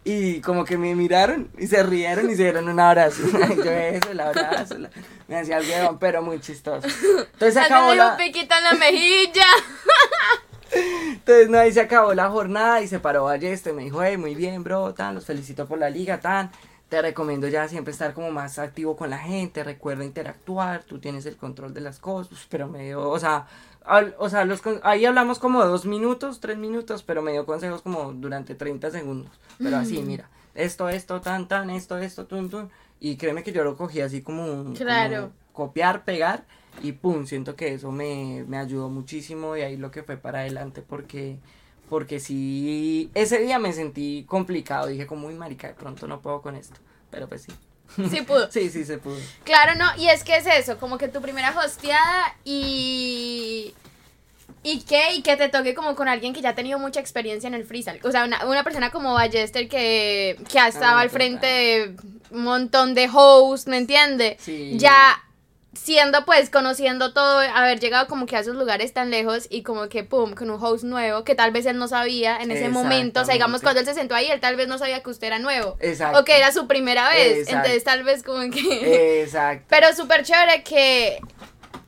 Y como que me miraron y se rieron y se dieron un abrazo. Y yo eso, el abrazo. la- me hacía el huevón, pero muy chistoso. Entonces acabó la... un piquito en la mejilla. Entonces, no, ahí se acabó la jornada y se paró Ballester, me dijo, hey, muy bien, bro, tan, los felicito por la liga, tan. Te recomiendo ya siempre estar como más activo con la gente, recuerda interactuar, tú tienes el control de las cosas, pero me dio, o sea, al- o sea, los, ahí hablamos como dos minutos, tres minutos, pero me dio consejos como durante 30 segundos, pero así, mira, esto, esto, tan, tan, esto, esto, tun, tun, y créeme que yo lo cogí así como, un- Claro. como copiar, pegar, y pum, siento que eso me, me ayudó muchísimo y ahí lo que fue para adelante porque porque sí ese día me sentí complicado, dije como muy marica, de pronto no puedo con esto, pero pues sí. Sí pudo. Sí, sí se pudo. Claro, no, y es que es eso, como que tu primera hosteada y... ¿Y qué? Y que te toque como con alguien que ya ha tenido mucha experiencia en el freestyle. O sea, una, una persona como Ballester que, que ha estado Ah, al total. frente de un montón de hosts, ¿me entiende? Sí. Ya siendo pues conociendo todo, haber llegado como que a esos lugares tan lejos y como que pum, con un host nuevo que tal vez él no sabía en ese momento, o sea, digamos cuando él se sentó ahí, él tal vez no sabía que usted era nuevo. Exacto. O que era su primera vez, Exacto. entonces tal vez como que... Exacto. Pero súper chévere que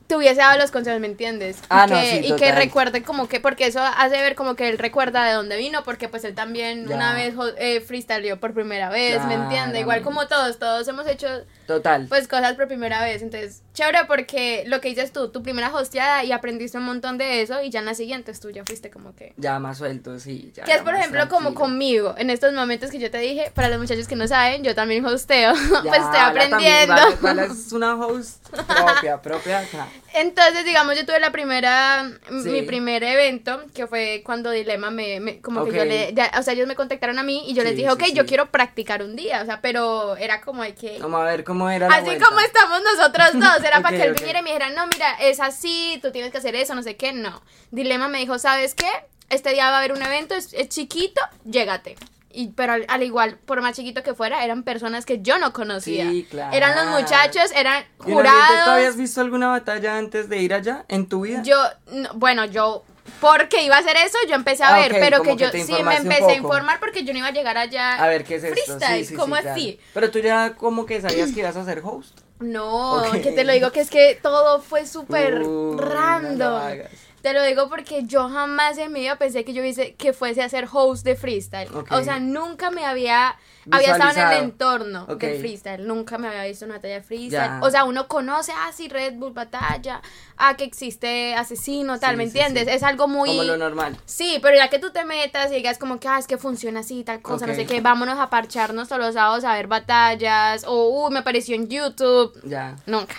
te hubiese dado los consejos, ¿me entiendes? Y Ah, no, que, sí, y que recuerde como que, porque eso hace ver como que él recuerda de dónde vino, porque pues él también Ya. una vez eh, freestyleó por primera vez, ¿me entiende? Igual como todos, todos hemos hecho Total. pues cosas por primera vez, entonces chévere porque lo que dices tú, tu primera hosteada y aprendiste un montón de eso y ya en las siguientes tú ya fuiste como que... ya más suelto, sí. Ya Que es por ejemplo como tranquilo. conmigo, en estos momentos que yo te dije, para los muchachos que no saben, yo también hosteo, Ya, pues estoy también, aprendiendo. Vala- Vala es una host propia, propia acá. Entonces, digamos, yo tuve la primera, Sí. mi primer evento, que fue cuando Dilema me, me- como que yo le, ya, o sea, ellos me contactaron a mí y yo les Sí, dije, sí, ok, yo sí. quiero practicar un día, o sea, pero era como de que... Vamos a ver cómo era la Así vuelta. como estamos nosotros dos, era para que él viniera y me dijera, no, mira, es así, tú tienes que hacer eso, no sé qué, no. Dilema me dijo, ¿sabes qué? Este día va a haber un evento, es, es chiquito, llégate. Y, pero al, al igual, por más chiquito que fuera, eran personas que yo no conocía. Sí, claro. Eran los muchachos, eran ¿Y en Oriente, ¿Tú jurados. habías visto alguna batalla antes de ir allá en tu vida? Yo, no, bueno, yo, porque iba a hacer eso, yo empecé a Ah, ver, pero que que yo te sí me empecé a informar porque yo no iba a llegar allá. A ver, ¿qué es esto? Freestyle, Sí, sí, ¿cómo sí, claro. así? Pero tú ya como que sabías que ibas a ser host. No, que te lo digo que es que todo fue súper no random. hagas. Te lo digo porque yo jamás en mi vida pensé que yo hubiese, que fuese a ser host de freestyle. O sea, nunca me había, había estado en el entorno Ok. del freestyle. Nunca me había visto una batalla de freestyle. Ya. O sea, uno conoce, ah, sí, Red Bull batalla, ah, que existe asesino, tal, Sí, ¿me sí, entiendes? sí. Es algo muy... Como lo normal. Sí, pero ya que tú te metas y digas como que, ah, es que funciona así, tal cosa, no sé qué, vámonos a parcharnos todos los sábados a ver batallas, o, uh, me apareció en YouTube, Ya. nunca.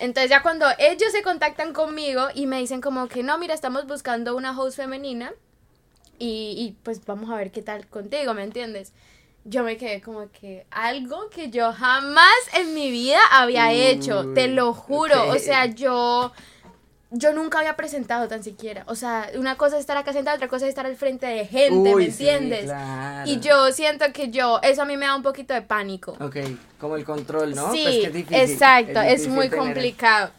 Entonces ya cuando ellos se contactan conmigo y me dicen como que, no, mira, estamos buscando una host femenina y, y pues vamos a ver qué tal contigo, ¿me entiendes? Yo me quedé como que algo que yo jamás en mi vida había hecho, te lo juro, o sea, yo yo nunca había presentado tan siquiera. O sea, una cosa es estar acá sentada, otra cosa es estar al frente de gente, Uy, ¿me sí, entiendes? claro. Y yo siento que yo, eso a mí me da un poquito de pánico. Ok, como el control, ¿no? Sí, Pues que es difícil, exacto, es, difícil muy tener- complicado.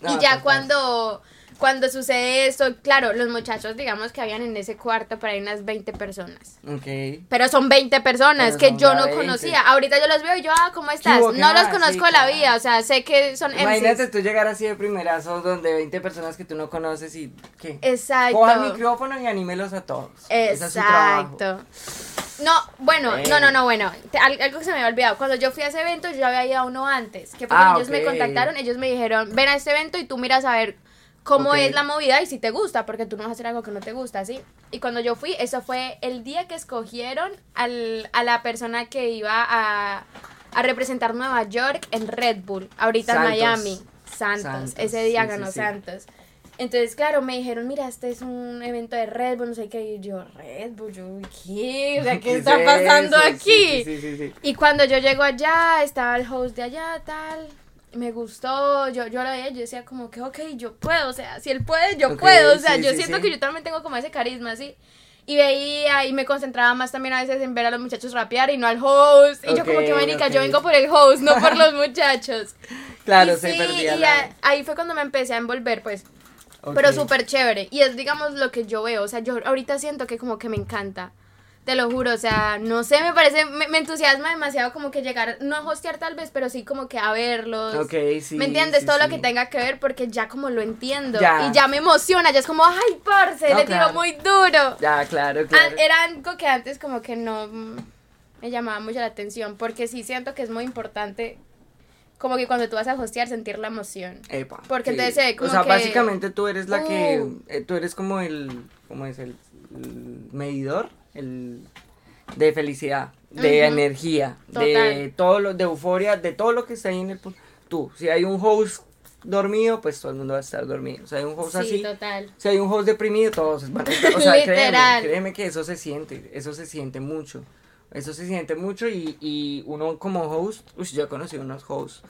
No, y ya cuando, cuando sucede esto, claro, los muchachos, digamos que habían en ese cuarto para unas 20 personas. Ok. Pero son 20 personas Pero que yo no 20. conocía. Ahorita yo los veo y yo, ah, ¿cómo estás? No los más? conozco Sí, la claro. vida, o sea, sé que son Imagínate MCs. tú llegar así de primerazo donde 20 personas que tú no conoces y ¿qué? Exacto. Coja el micrófono y anímelos a todos. Ese es su trabajo. Exacto. No, bueno, Eh. no, no, no, bueno, te- algo que se me había olvidado. Cuando yo fui a ese evento, yo había ido a uno antes. Que fue Ah, cuando ellos me contactaron, ellos me dijeron, ven a este evento y tú miras a ver cómo Ok. es la movida y si te gusta, porque tú no vas a hacer algo que no te gusta, ¿sí? Y cuando yo fui, eso fue el día que escogieron al, a la persona que iba a, a representar Nueva York en Red Bull, ahorita Santos. en Miami. Santos. Santos, Ese día sí, sí, ganó sí. Santos. Entonces, claro, me dijeron, mira, este es un evento de Red Bull, no sé qué. Y yo, Red Bull, yo, ¿qué? O sea, ¿qué, ¿Qué está es pasando eso? aquí? Sí, sí, sí, sí. Y cuando yo llego allá, estaba el host de allá, tal. Me gustó, yo, yo lo veía, yo decía como que, ok, yo puedo, o sea, si él puede, yo puedo, o sea, sí, yo sí, siento sí. que yo también tengo como ese carisma, así. Y veía y me concentraba más también a veces en ver a los muchachos rapear y no al host. Y yo como que, Ok, marica, yo vengo por el host, no por los muchachos. Claro, Y se sí, perdía y la... a- ahí fue cuando me empecé a envolver, pues, pero súper chévere. Y es, digamos, lo que yo veo. O sea, yo ahorita siento que como que me encanta. Te lo juro, o sea, no sé, me parece, me, me entusiasma demasiado como que llegar, no a hostear tal vez, pero sí como que a verlos. Ok, sí. ¿Me entiendes? sí, Todo lo sí. que tenga que ver porque ya como lo entiendo. Ya. Y ya me emociona, ya es como, ay, parce, No, le claro. tiro muy duro. Ya, claro, Ah, claro. Era algo que antes como que no mm, me llamaba mucho la atención, porque sí siento que es muy importante como que cuando tú vas a hostear sentir la emoción. Epa, Porque entonces se ve como O sea, que- básicamente tú eres la que... Uh. eh, tú eres como el... ¿Cómo es? El, el medidor, el... De felicidad, de energía, de todo lo... De euforia, de todo lo que está ahí en el... Tú, si hay un host dormido, pues todo el mundo va a estar dormido. Si hay un host Sí, así... total. Si hay un host deprimido, todos van a estar... O sea, créeme, créeme que eso se siente, eso se siente mucho. Eso se siente mucho y, y uno como host, uy, yo he conocido unos hosts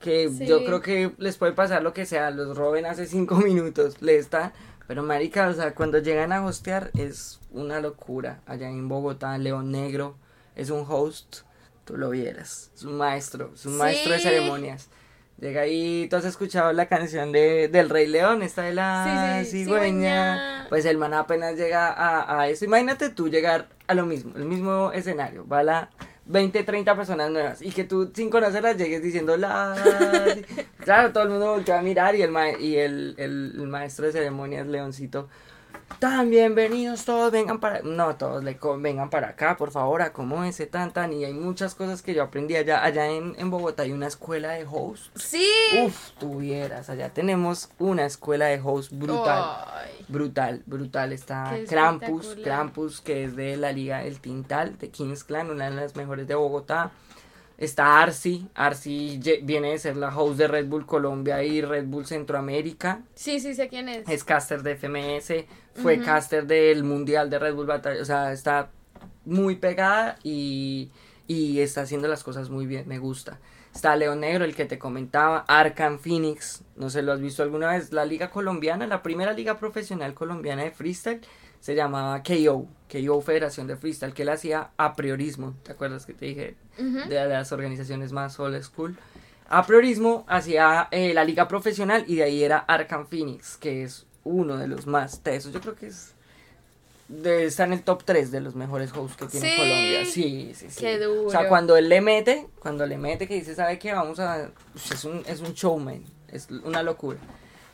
que Sí. yo creo que les puede pasar lo que sea, los roben hace cinco minutos, le está, pero marica, o sea, cuando llegan a hostear es una locura. Allá en Bogotá, León Negro es un host, tú lo vieras, es un maestro, es un maestro de Sí. ceremonias. Llega ahí, tú has escuchado la canción de, del Rey León, esta de la Sí, sí, cigüeña. cigüeña. Pues el man apenas llega a, a eso. Imagínate tú llegar a lo mismo, el mismo escenario. Va la 20, 30 personas nuevas y que tú sin conocerlas llegues diciendo la. claro, todo el mundo voltea a mirar y el, ma- y el, el, el maestro de ceremonias, Leoncito. Tan bienvenidos todos, vengan para. No, todos le vengan para acá, por favor, acomódense tan tan. Y hay muchas cosas que yo aprendí allá. Allá en, en Bogotá hay una escuela de host. Sí. Uf, tuvieras, allá tenemos una escuela de host brutal. Ay. Brutal, brutal. Está Qué. Krampus, que es de la Liga El Tintal, de Kings Clan, una de las mejores de Bogotá. Está Arsi, Arsi viene de ser la host de Red Bull Colombia y Red Bull Centroamérica. Sí, sí, sé quién es. Es caster de FMS, fue Ujú. caster del Mundial de Red Bull Batalla. O sea, está muy pegada y, y está haciendo las cosas muy bien, me gusta. Está León Negro, el que te comentaba, Arcan Phoenix, no sé, lo has visto alguna vez, la liga colombiana, la primera liga profesional colombiana de freestyle, se llamaba KO, KO Federación de Freestyle, que él hacía a priorismo, ¿te acuerdas que te dije? De las organizaciones más old school. A priorismo hacia eh, la liga profesional y de ahí era Arkham Phoenix, que es uno de los más tesos. Yo creo que es de, está en el top 3 de los mejores hosts que tiene Sí. Colombia. Sí, sí, sí. Qué O sea, duro. cuando él le mete, cuando le mete que dice, ¿sabe qué? Vamos a... Uf, Es un, es un showman, es una locura.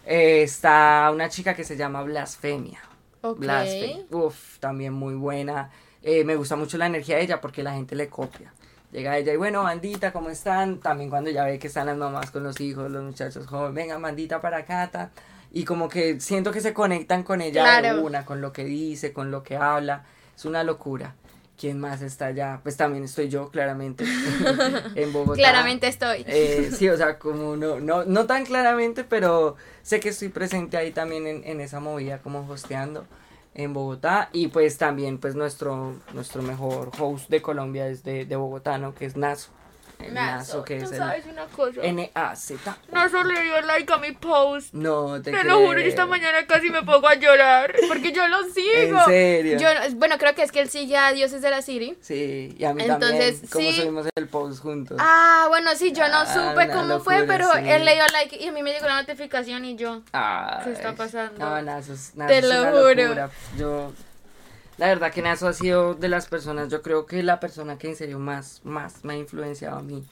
Eh, está una chica que se llama Blasfemia. Ok. Blasphemy. Uf, también muy buena. Eh, me gusta mucho la energía de ella porque la gente le copia. Llega ella y bueno, bandita, ¿cómo están? También cuando ya ve que están las mamás con los hijos, los muchachos jóvenes, venga, bandita para acá, ta. Y como que siento que se conectan con ella de Claro. una, con lo que dice, con lo que habla. Es una locura. ¿Quién más está allá? Pues también estoy yo, claramente, en Bogotá. Claramente estoy. Eh, sí, o sea, como no, no, no tan claramente, pero sé que estoy presente ahí también en, en esa movida como hosteando en Bogotá y pues también pues nuestro, nuestro mejor host de Colombia es de, de Bogotá, ¿no? Que es Nazo. Nazo, que tú es el sabes una cosa. N-A-Z. Nazo le dio like a mi post. No te Te lo juro, yo esta mañana casi me pongo a llorar. Porque yo lo sigo. ¿En serio? Yo, bueno, creo que es que él sigue a Dioses de la City. Sí, y a mí Entonces, también, como sí. subimos el post juntos. Ah, bueno, sí, yo no Ah, supe cómo fue, pero sí. él le dio like y a mí me llegó la notificación y yo. Ay, ¿Qué está pasando? No, Nazo, Te es lo una juro. locura. Yo, la verdad que Nazo ha sido de las personas, yo creo que la persona que en serio más, más me ha influenciado a mí,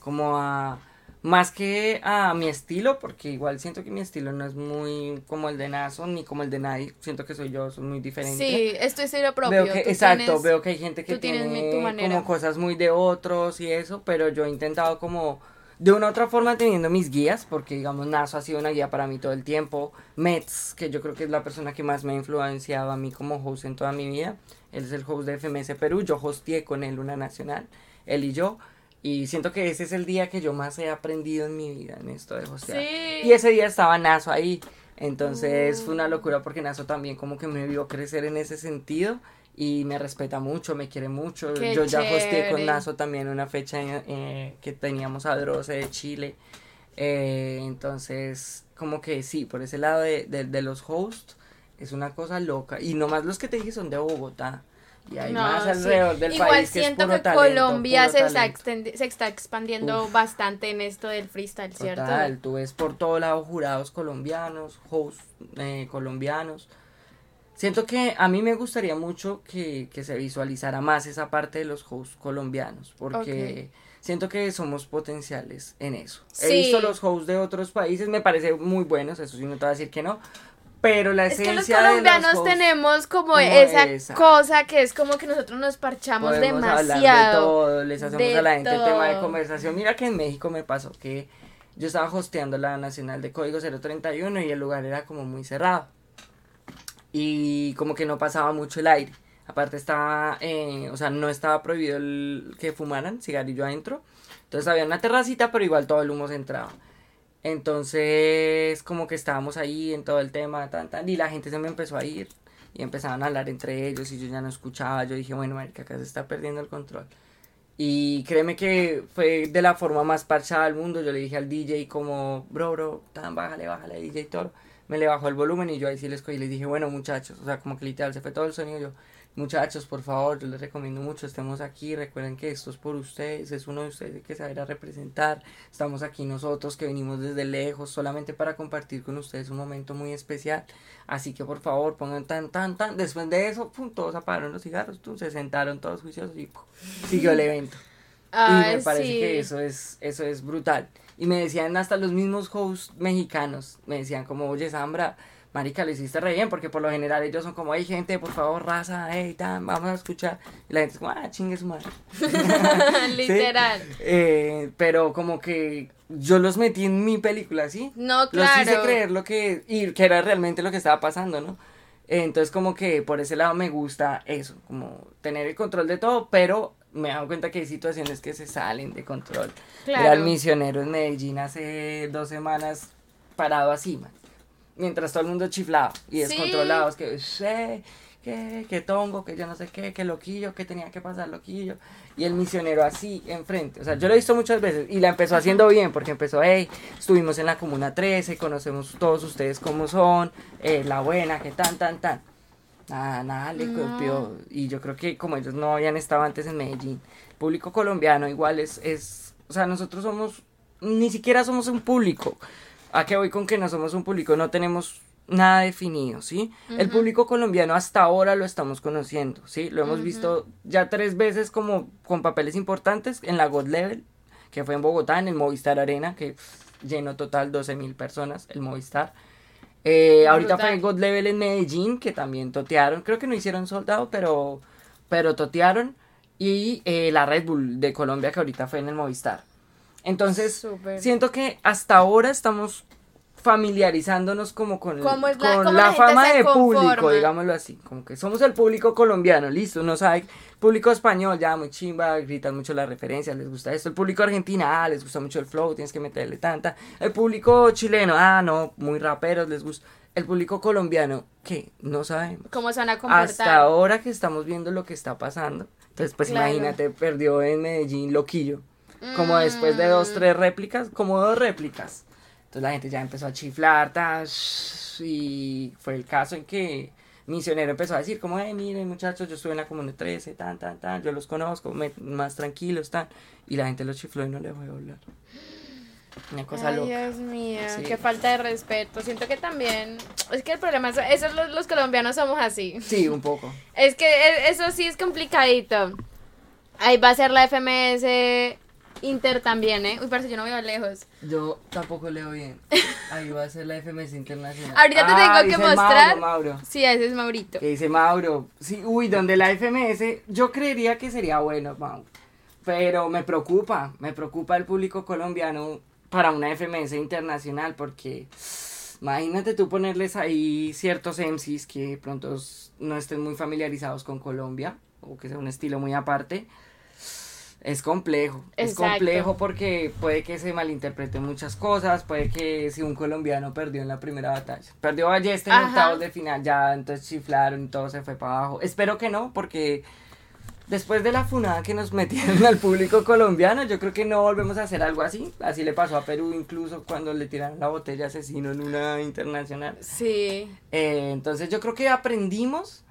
como a, más que a mi estilo, porque igual siento que mi estilo no es muy como el de Nazo, ni como el de nadie, siento que soy yo, soy muy diferente. Sí, es tu estilo propio. Veo que, tú exacto, tienes- veo que hay gente que tiene como cosas muy de otros y eso, pero yo he intentado como de una u otra forma teniendo mis guías, porque digamos Nazo ha sido una guía para mí todo el tiempo, Mets, que yo creo que es la persona que más me ha influenciado a mí como host en toda mi vida, él es el host de FMS Perú, yo hosteé con él una nacional, él y yo, y siento que ese es el día que yo más he aprendido en mi vida en esto de hostear. Sí. Y ese día estaba Nazo ahí. Entonces fue una locura porque Nazo también como que me vio crecer en ese sentido y me respeta mucho, me quiere mucho. Qué Yo ya hosteé con. Nazo también una fecha eh, que teníamos a Droce de Chile. Eh, entonces, como que sí, por ese lado de, de- de los hosts es una cosa loca. Y nomás los que te dije son de Bogotá. Y hay No, más sí. alrededor del Igual país que es siento puro que talento, Colombia puro se está, se está expandiendo Uf. bastante en esto del freestyle, ¿cierto? Total, tú ves por todo lado jurados colombianos, hosts eh, colombianos. Siento que a mí me gustaría mucho que, que se visualizara más esa parte de los hosts colombianos, porque siento que somos potenciales en eso. He visto los hosts de otros países, me parece muy buenos, eso sí no te voy a decir que no, pero la esencia es que los colombianos tenemos como, esa, cosa que es como que nosotros nos parchamos demasiado. Hablar de todo, les hacemos a la gente el tema de conversación. Mira que en México me pasó que yo estaba hosteando la Nacional de Código 031 y el lugar era como muy cerrado. Y como que no pasaba mucho el aire. Aparte estaba, eh, o sea, no estaba prohibido el que fumaran cigarrillo adentro. Entonces había una terracita, pero igual todo el humo se entraba. Entonces, como que estábamos ahí en todo el tema, tan, tan, y la gente se me empezó a ir y empezaban a hablar entre ellos y yo ya no escuchaba. Yo dije, bueno, marica, acá se está perdiendo el control. Y créeme que fue de la forma más parchada del mundo. Yo le dije al DJ como, bro, bro, tan, bájale, bájale, DJ todo. Me le bajó el volumen y yo ahí sí les cogí y les dije, bueno, muchachos, o sea, como que literal se fue todo el sonido. Yo, Muchachos, por favor, yo les recomiendo mucho, estemos aquí, recuerden que esto es por ustedes, es uno de ustedes que saber a representar, estamos aquí nosotros que venimos desde lejos solamente para compartir con ustedes un momento muy especial, así que por favor pongan tan, tan, tan, después de eso, pum, todos apagaron los cigarros, se sentaron todos juiciosos y siguió el evento. Y me parece que eso es, eso es brutal. Y me decían hasta los mismos hosts mexicanos, me decían como, oye Zambra, marica, lo hiciste re bien, porque por lo general ellos son como, hey, gente, por favor, raza, hey, tan, vamos a escuchar. Y la gente es como, ah, chingue su madre. Literal. Eh, pero como que yo los metí en mi película, ¿sí? No, claro. Los hice creer lo que, y que era realmente lo que estaba pasando, ¿no? Entonces como que por ese lado me gusta eso, como tener el control de todo, pero me he dado cuenta que hay situaciones que se salen de control. Claro. Era el misionero en Medellín hace dos semanas parado así, man mientras todo el mundo chiflaba y descontrolados, que sé, que, que tongo, que yo no sé qué, que loquillo, que tenía que pasar loquillo. Y el misionero así enfrente. O sea, yo lo he visto muchas veces y la empezó haciendo bien porque empezó, hey, estuvimos en la Comuna 13, conocemos todos ustedes cómo son, eh, la buena, que tan, tan, tan. Nada, nada, le copió. Y yo creo que como ellos no habían estado antes en Medellín, público colombiano igual es, es, o sea, nosotros somos, ni siquiera somos un público. ¿A qué voy con que no somos un público? No tenemos nada definido, ¿sí? El público colombiano hasta ahora lo estamos conociendo, ¿sí? Lo hemos visto ya tres veces como con papeles importantes en la God Level, que fue en Bogotá, en el Movistar Arena, que llenó total 12 mil personas, el Movistar. Eh, ahorita fue God Level en Medellín, que también totearon, creo que no hicieron soldado, pero, pero totearon. Y eh, la Red Bull de Colombia, que ahorita fue en el Movistar. Entonces, siento que hasta ahora estamos familiarizándonos como con, con la, fama de público, digámoslo así, como que somos el público colombiano, listo, no sabe, público español, ya muy chimba, gritan mucho las referencias, les gusta esto, el público argentino, ah, les gusta mucho el flow, tienes que meterle tanta, el público chileno, ah, no, muy raperos, les gusta, el público colombiano, ¿qué? No sabemos. ¿Cómo se van a comportar? Hasta ahora que estamos viendo lo que está pasando, entonces pues imagínate, perdió en Medellín Loquillo. Como después de dos, mm. tres réplicas, como dos réplicas. Entonces la gente ya empezó a chiflar, y fue el caso en que Misionero empezó a decir como, eh, miren muchachos, yo estuve en la Comuna 13, tan, tan, tan, yo los conozco, más tranquilos, tan. Y la gente los chifló y no le voy a hablar. Una cosa Ay, Dios mío, qué falta de respeto. Siento que también. Es que el problema es. Esos los, los colombianos somos así. Sí, un poco. Es que e, eso sí es complicadito. Ahí va a ser la FMS Inter también, ¿eh? Uy, parece yo no veo lejos. Yo tampoco leo bien. Ahí va a ser la FMS Internacional. Ahorita te ah, tengo que mostrar. Mauro, Mauro. Sí, ese es Maurito. Que dice Mauro. Sí, uy, donde la FMS, yo creería que sería bueno, Mauro. Pero me preocupa, me preocupa el público colombiano para una FMS internacional porque imagínate tú ponerles ahí ciertos MCs que pronto no estén muy familiarizados con Colombia o que sea un estilo muy aparte es complejo. Es complejo porque puede que se malinterpreten muchas cosas, puede que si un colombiano perdió en la primera batalla, perdió a en octavos de final, ya entonces chiflaron y todo se fue para abajo. Espero que no, porque después de la funada que nos metieron al público colombiano, yo creo que no volvemos a hacer algo así. Así le pasó a Perú incluso cuando le tiraron la botella asesino en una internacional. Sí. Eh, entonces yo creo que aprendimos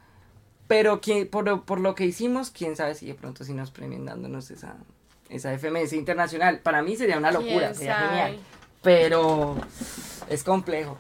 pero por, por, lo que hicimos, quién sabe si de pronto si nos premien dándonos esa, esa FMS internacional. Para mí sería una locura, sería genial. Pero es complejo.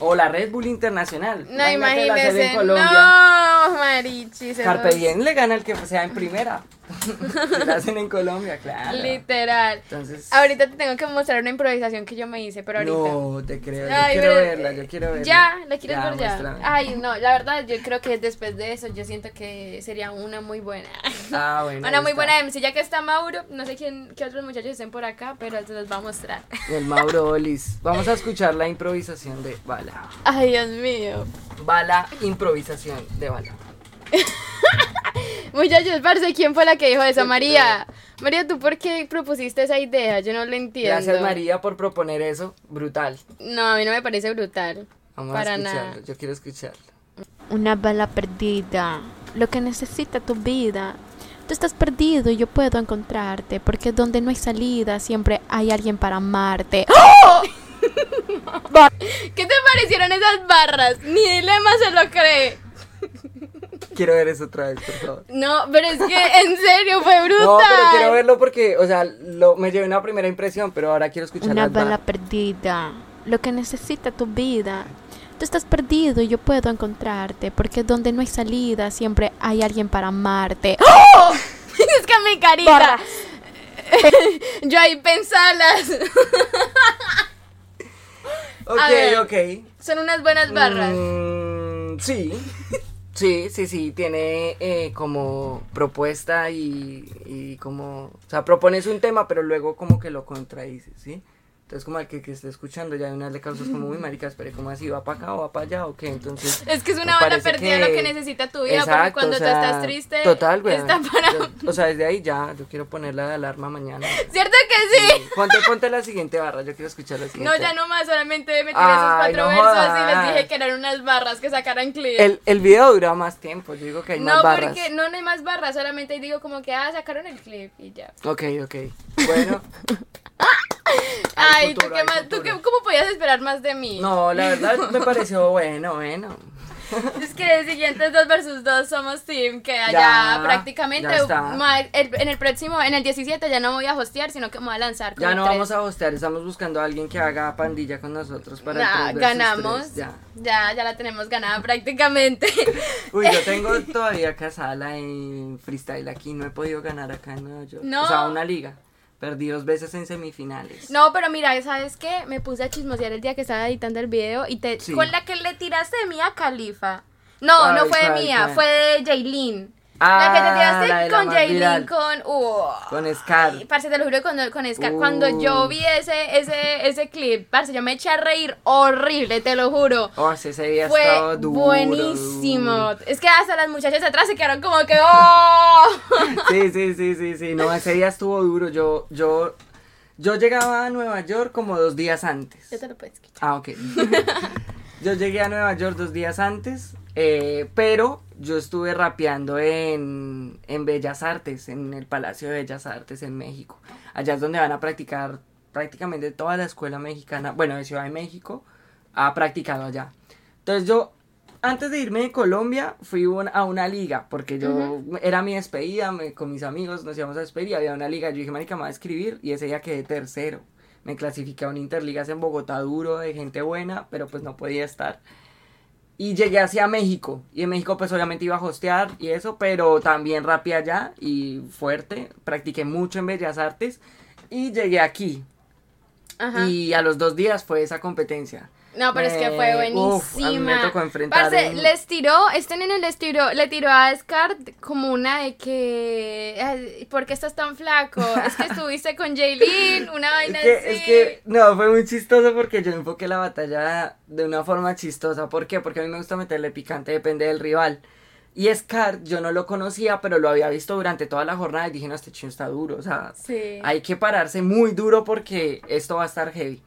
O la Red Bull Internacional. No, imagínese. en Colombia. No, Marichi. Carpe Diem le gana el que sea en primera. Si la hacen en Colombia, claro. Literal. Entonces. Ahorita te tengo que mostrar una improvisación que yo me hice, pero ahorita. No, te creo. Yo Ay, quiero pero- verla, yo quiero verla. Ya, ¿la quieres ver ya? muéstrame. Ay, no, la verdad, yo creo que después de eso, yo siento que sería una muy buena. Ah, bueno. Una muy está. buena MC, ya que está Mauro, no sé quién, qué otros muchachos estén por acá, pero se los va a mostrar. El Mauro Olis. Vamos a escuchar la improvisación de Bala. Ay, Dios mío. Bala, improvisación de Bala. Muchachos, parce, ¿quién fue la que dijo eso? María. María, ¿tú por qué propusiste esa idea? Yo no lo entiendo. Gracias María por proponer eso. Brutal. No, a mí no me parece brutal. Vamos Para a escucharlo. nada. Yo quiero escucharlo. Una bala perdida, lo que necesita tu vida. Tú estás perdido y yo puedo encontrarte, porque donde no hay salida siempre hay alguien para amarte. ¿Qué te parecieron esas barras? Ni Dilema se lo cree. Quiero ver eso otra vez, por favor. No, pero es que en serio fue brutal. No, pero quiero verlo porque, o sea, lo, me llevé una primera impresión, pero ahora quiero escuchar Una las bala barras. perdida, lo que necesita tu vida. Tú estás perdido y yo puedo encontrarte, porque donde no hay salida siempre hay alguien para amarte. es que mi carita. Yo ahí pensalas. Ok, ver. ok. Son unas buenas barras. Mm, sí, sí, sí, sí, tiene eh, como propuesta y, y como, o sea, propones un tema, pero luego como que lo contradices, ¿sí? Entonces como al que, que esté escuchando ya de una vez le causas como, muy marica, espere, ¿cómo así? ¿Va para acá o va para allá o qué? Entonces... Es que es me una bala perdida lo que necesita tu vida, porque Exacto, cuando o tú sea, estás triste, Total, güey. está para... Yo- o sea, desde ahí ya, yo quiero poner la alarma mañana. ¿Cierto que sí? Ponte, ponte la siguiente barra, yo quiero escuchar la siguiente. No, ya no más, solamente metí esos Ay, cuatro no versos y les dije que eran unas barras que sacaran clip. El, el video dura más tiempo, yo digo que hay no, más barras. porque no, no hay más barras, solamente digo como que, ah, sacaron el clip y ya. Ok, ok. Bueno. Ay, ¿tú futuro, qué hay más? ¿Tú qué, cómo podías esperar más de mí? No, la verdad me pareció bueno, bueno. Es que de siguientes dos versus dos somos team, que allá Ya, prácticamente ya en el próximo, en el 17 ya no voy a hostear, sino que me voy a lanzar con Ya no vamos a hostear, estamos buscando a alguien que haga pandilla con nosotros para Nah, ganamos. ya. ya, ya la tenemos ganada prácticamente. Uy, yo tengo todavía casala en freestyle aquí, no he podido ganar acá en Nueva York. No. O sea, una liga. Perdí dos veces en semifinales. No, pero mira, ¿sabes qué? Me puse a chismosear el día que estaba editando el video y te Sí. con la que le tiraste de mí a Califa. No, Ay, no fue de ¿cuál, mía, fue de Jaylin. Ah, la que te tiraste con Jaylin, con. Uh, Con Scar. Ay, parce, te lo juro con, con Scar. Uh. Cuando yo vi ese, ese, ese clip, parce, yo me eché a reír horrible, te lo juro. Oh, ese ese día Fue duro. buenísimo. Es que hasta las muchachas de atrás se quedaron como que ¡Oh! Sí, sí, sí, sí, sí. No, ese día estuvo duro. Yo, yo, yo llegaba a Nueva York como dos días antes. Ya te lo puedes quitar. Ah, ok. yo llegué a Nueva York dos días antes, eh, pero yo estuve rapeando en, en Bellas Artes, en el Palacio de Bellas Artes en México. Allá es donde van a practicar prácticamente toda la escuela mexicana, bueno, de Ciudad de México, ha practicado allá. Entonces yo, antes de irme de Colombia, fui un- a una liga, porque yo, era mi despedida, me- con mis amigos nos íbamos a despedir y había una liga. Yo dije, marica, me voy a escribir y ese día quedé tercero. Me clasifiqué a un Interligas en Bogotá duro, de gente buena, pero pues no podía estar. Y llegué hacia México. Y en México pues obviamente iba a hostear y eso, pero también rapeé allá y fuerte. Practiqué mucho en Bellas Artes. Y llegué aquí. Ajá. Y a los dos días fue esa competencia. No, pero es que fue uf, buenísima. a mí me tocó enfrentar Parce, en- les tiró, este nene les tiró, le tiró a Scar como una de que, ¿por qué estás tan flaco? Es que estuviste con Jaylin, una Es vaina que, así. es que, no, fue muy chistoso porque yo enfoqué la batalla de una forma chistosa. ¿Por qué? Porque a mí me gusta meterle picante, depende del rival. Y Scar, yo no lo conocía, pero lo había visto durante toda la jornada y dije, no, este chino está duro. O sea, Sí. hay que pararse muy duro porque esto va a estar heavy.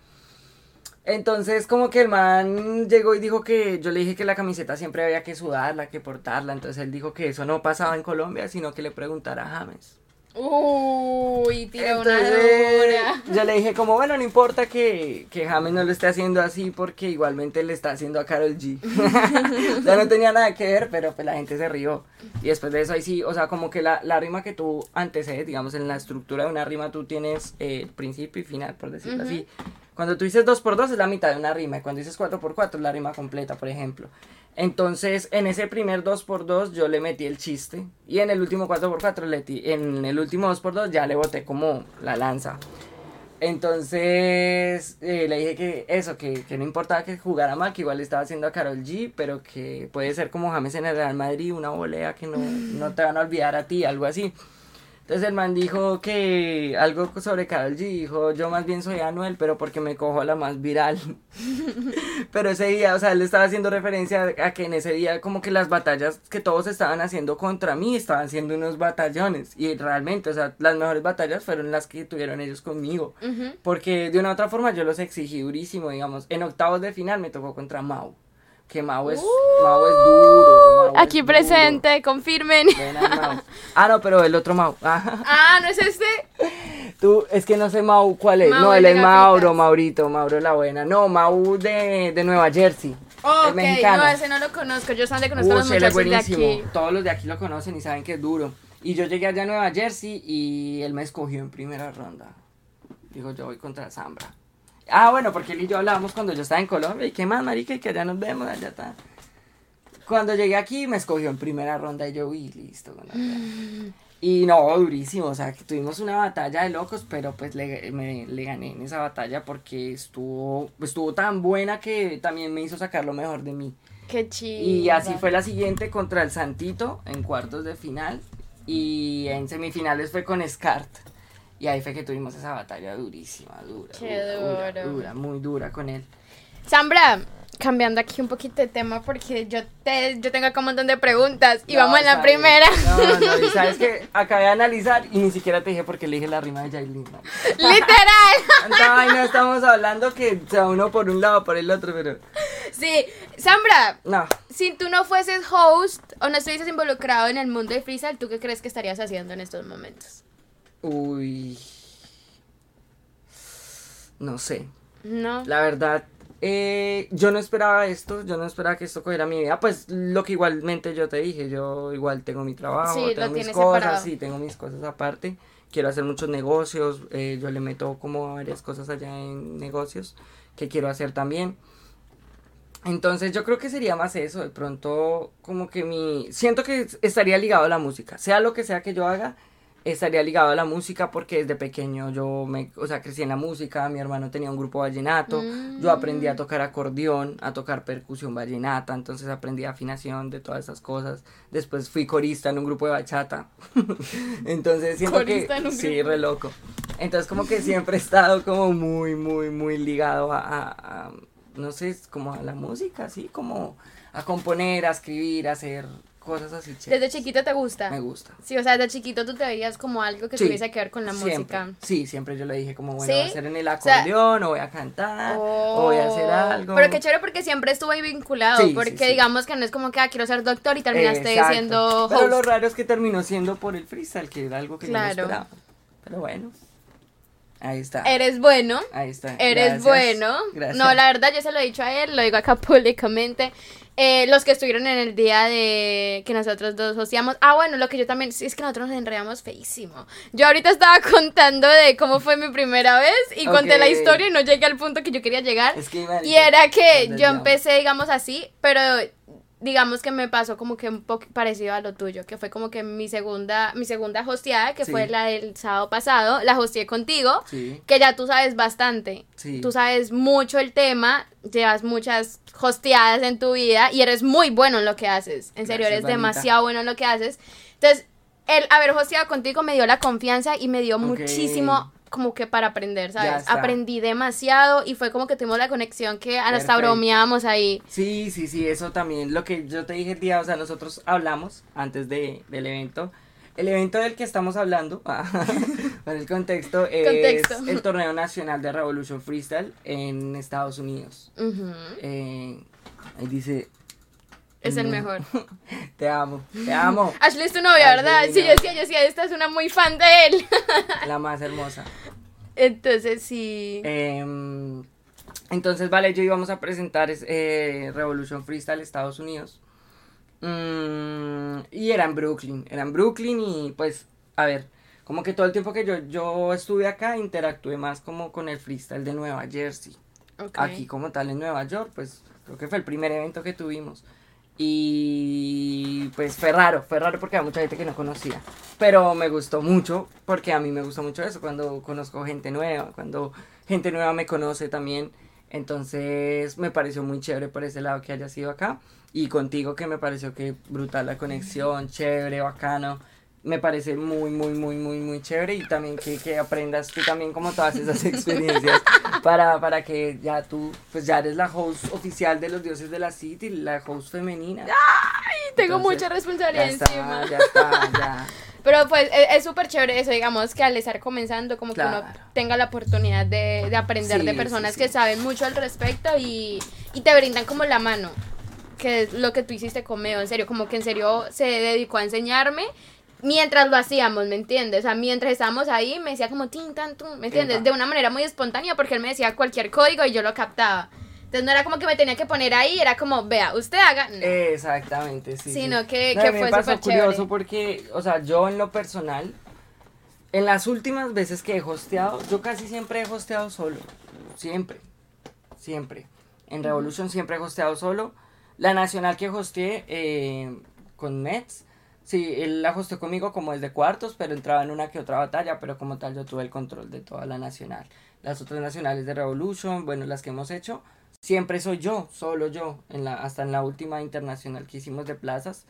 Entonces, como que el man llegó y dijo que yo le dije que la camiseta siempre había que sudarla, que portarla. Entonces él dijo que eso no pasaba en Colombia, sino que le preguntara a James. Uy, tiró una dura. yo le dije como, bueno, no importa que, que James no lo esté haciendo así porque igualmente le está haciendo a Carol G. ya no tenía nada que ver, pero pues la gente se rió. Y después de eso ahí sí, o sea, como que la, la rima que tú antecedes, digamos, en la estructura de una rima tú tienes eh, principio y final, por decirlo así. Cuando tú dices 2x2 es la mitad de una rima, y cuando dices 4x4 es la rima completa, por ejemplo. Entonces, en ese primer 2x2 yo le metí el chiste, y en el último 4x4, le en el último 2x2 ya le boté como la lanza. Entonces eh, le dije que eso, que, que no importaba que jugara mal, que igual le estaba haciendo a Carol G, pero que puede ser como James en el Real Madrid, una volea que no, no te van a olvidar a ti, algo así. Entonces el man dijo que algo sobre Carol G, dijo yo más bien soy Anuel, pero porque me cojo la más viral. pero ese día, o sea, él estaba haciendo referencia a que en ese día como que las batallas que todos estaban haciendo contra mí estaban siendo unos batallones. Y realmente, o sea, las mejores batallas fueron las que tuvieron ellos conmigo. Porque de una u otra forma yo los exigí durísimo, digamos. En octavos de final me tocó contra Mau. Que Mau es, Mau es duro. Es Aquí duro. presente, confirmen. Mau. Ah, no, pero el otro Mau. Ah, Ah, ¿no es este? tú, es que no sé Mau cuál es. Mau no, él es Mauro. Maurito, Mauro la buena. No, Mau de, de Nueva Jersey. Oh, ok, mexicano. no, ese no lo conozco. Yo solamente conozco a los muchachos de aquí. Todos los de aquí lo conocen y saben que es duro. Y yo llegué allá a Nueva Jersey y él me escogió en primera ronda. Digo, yo voy contra Zambra. Ah, bueno, porque él y yo hablábamos cuando yo estaba en Colombia. ¿Y qué más, marica? Y que allá nos vemos, allá está. Cuando llegué aquí me escogió en primera ronda y yo, uy, listo. con la verdad. Y no, durísimo, o sea, que tuvimos una batalla de locos, pero pues le, me- le gané en esa batalla porque estuvo, estuvo tan buena que también me hizo sacar lo mejor de mí. Qué chido. Y así fue la siguiente contra el Santito en cuartos de final. Y en semifinales fue con Scart. Y ahí fue que tuvimos esa batalla durísima, dura. Qué dura, duro. dura, muy dura con él. Sambra, cambiando aquí un poquito de tema porque yo te yo tengo acá un montón de preguntas y No, vamos en la sabes, primera. No, no, y sabes que acabé de analizar y ni siquiera te dije porque le dije la rima de Jailin. ¿no? Literal. Tanta vaina estamos hablando que se va uno por un lado, por el otro, pero. Sí, Sambra, No. si tú no fueses host o no estuvieses involucrado en el mundo de freestyle, ¿tú qué crees que estarías haciendo en estos momentos? Uy. No sé. No. La verdad, eh, yo no esperaba esto, yo no esperaba que esto cogiera mi vida. Pues lo que igualmente yo te dije, yo igual tengo mi trabajo, Sí, tengo mis cosas, separado. sí, tengo mis cosas aparte. Quiero hacer muchos negocios, eh, yo le meto como varias cosas allá en negocios que quiero hacer también. Entonces yo creo que sería más eso, de pronto como que mi... Siento que estaría ligado a la música, sea lo que sea que yo haga, estaría ligado a la música porque desde pequeño yo me, o sea, crecí en la música, mi hermano tenía un grupo vallenato, yo aprendí a tocar acordeón, a tocar percusión vallenata, entonces aprendí afinación de todas esas cosas. Después fui corista en un grupo de bachata. entonces siento Corista en que un sí, grupo. re loco. Entonces como que siempre he estado como muy muy muy ligado a, a- a, no sé, como a la música, así como a componer, a escribir, a hacer cosas así chéveres. ¿Desde chiquito te gusta? Me gusta. Sí, o sea, desde chiquito tú te veías como algo que Sí, tuviese que ver con la siempre. música. Sí, siempre yo le dije como, bueno, ¿Sí? voy a hacer en el O sea, acordeón, o voy a cantar, o voy a hacer algo. Oh, Pero qué chévere porque siempre estuvo ahí vinculado. Sí, porque digamos que no es como que ah, quiero ser doctor y terminaste Exacto. siendo Pero host. lo raro es que terminó siendo por el freestyle, que era algo que yo Claro. no esperaba. Pero bueno, ahí está. Eres bueno. Ahí está. Eres Gracias. bueno. Gracias. No, la verdad, yo se lo he dicho a él, lo digo acá públicamente. Eh, los que estuvieron en el día de que nosotros dos hacíamos. Ah, bueno, lo que yo también. Sí, es que nosotros nos enredamos feísimo. Yo ahorita estaba contando de cómo fue mi primera vez y conté la historia y no llegué al punto que yo quería llegar. Es que, Y era que yo empecé, digamos así, pero digamos que me pasó como que un poco parecido a lo tuyo, que fue como que mi segunda, mi segunda hosteada, que Sí. fue la del sábado pasado, la hosteé contigo, Sí, que ya tú sabes bastante. sí. Tú sabes mucho el tema, llevas muchas hosteadas en tu vida y eres muy bueno en lo que haces. En serio, eres Vanita. demasiado bueno en lo que haces. Entonces, el haber hosteado contigo me dio la confianza y me dio muchísimo como que para aprender, ¿sabes? Aprendí demasiado y fue como que tuvimos la conexión que hasta Perfecto. bromeábamos ahí. Sí, sí, sí, eso también. Lo que yo te dije el día, o sea, nosotros hablamos antes de, del evento. El evento del que estamos hablando, para el contexto, es Contexto. el torneo nacional de Revolution Freestyle en Estados Unidos. Eh, ahí dice... Es el no, mejor. Te amo, te amo. Ashley es tu novia, Ashley, ¿verdad? Sí, yo decía, yo decía, esta es una muy fan de él. La más hermosa. Entonces, sí. Em, entonces, vale, yo íbamos a presentar es- eh, Revolution Freestyle Estados Unidos. Mm, y era en Brooklyn. Era en Brooklyn y pues, a ver, como que todo el tiempo que yo, yo estuve acá interactué más como con el freestyle de Nueva Jersey. Ok. Aquí como tal en Nueva York, pues creo que fue el primer evento que tuvimos. Y pues fue raro, fue raro porque había mucha gente que no conocía. Pero me gustó mucho porque a mí me gusta mucho eso, cuando conozco gente nueva, cuando gente nueva me conoce también. Entonces me pareció muy chévere por ese lado que haya sido acá. Y contigo que me pareció que brutal la conexión, chévere, bacano. Me parece muy, muy, muy, muy, muy chévere. Y también que, que aprendas tú también como todas esas experiencias para, para que ya tú, pues ya eres la host oficial de los dioses de la City, la host femenina. Y tengo Entonces, mucha responsabilidad ya está, ya está, ya. Pero pues e- es súper chévere eso, digamos, que al estar comenzando, como que uno tenga la oportunidad de, de aprender Sí, de sí, personas sí. que saben mucho al respecto y, y te brindan como la mano, que es lo que tú hiciste con Meo, en serio, como que en serio se dedicó a enseñarme mientras lo hacíamos, ¿me entiendes? O sea, mientras estábamos ahí me decía como tin, tan, tum, ¿me entiendes? De una manera muy espontánea porque él me decía cualquier código y yo lo captaba. Entonces no era como que me tenía que poner ahí, era como, vea, usted haga. No. Exactamente, sí. Sino sí. que- No, que fue me pasó súper curioso porque, o sea, yo en lo personal, en las últimas veces que he hosteado, yo casi siempre he hosteado solo. Siempre. Siempre. En Revolution siempre he hosteado solo. La nacional que hosteé eh, con Mets, sí, él la hosteó conmigo como desde cuartos, pero entraba en una que otra batalla, pero como tal yo tuve el control de toda la nacional. Las otras nacionales de Revolution, bueno, las que hemos hecho, siempre soy yo, solo yo, en hasta en la última internacional que hicimos de plazas,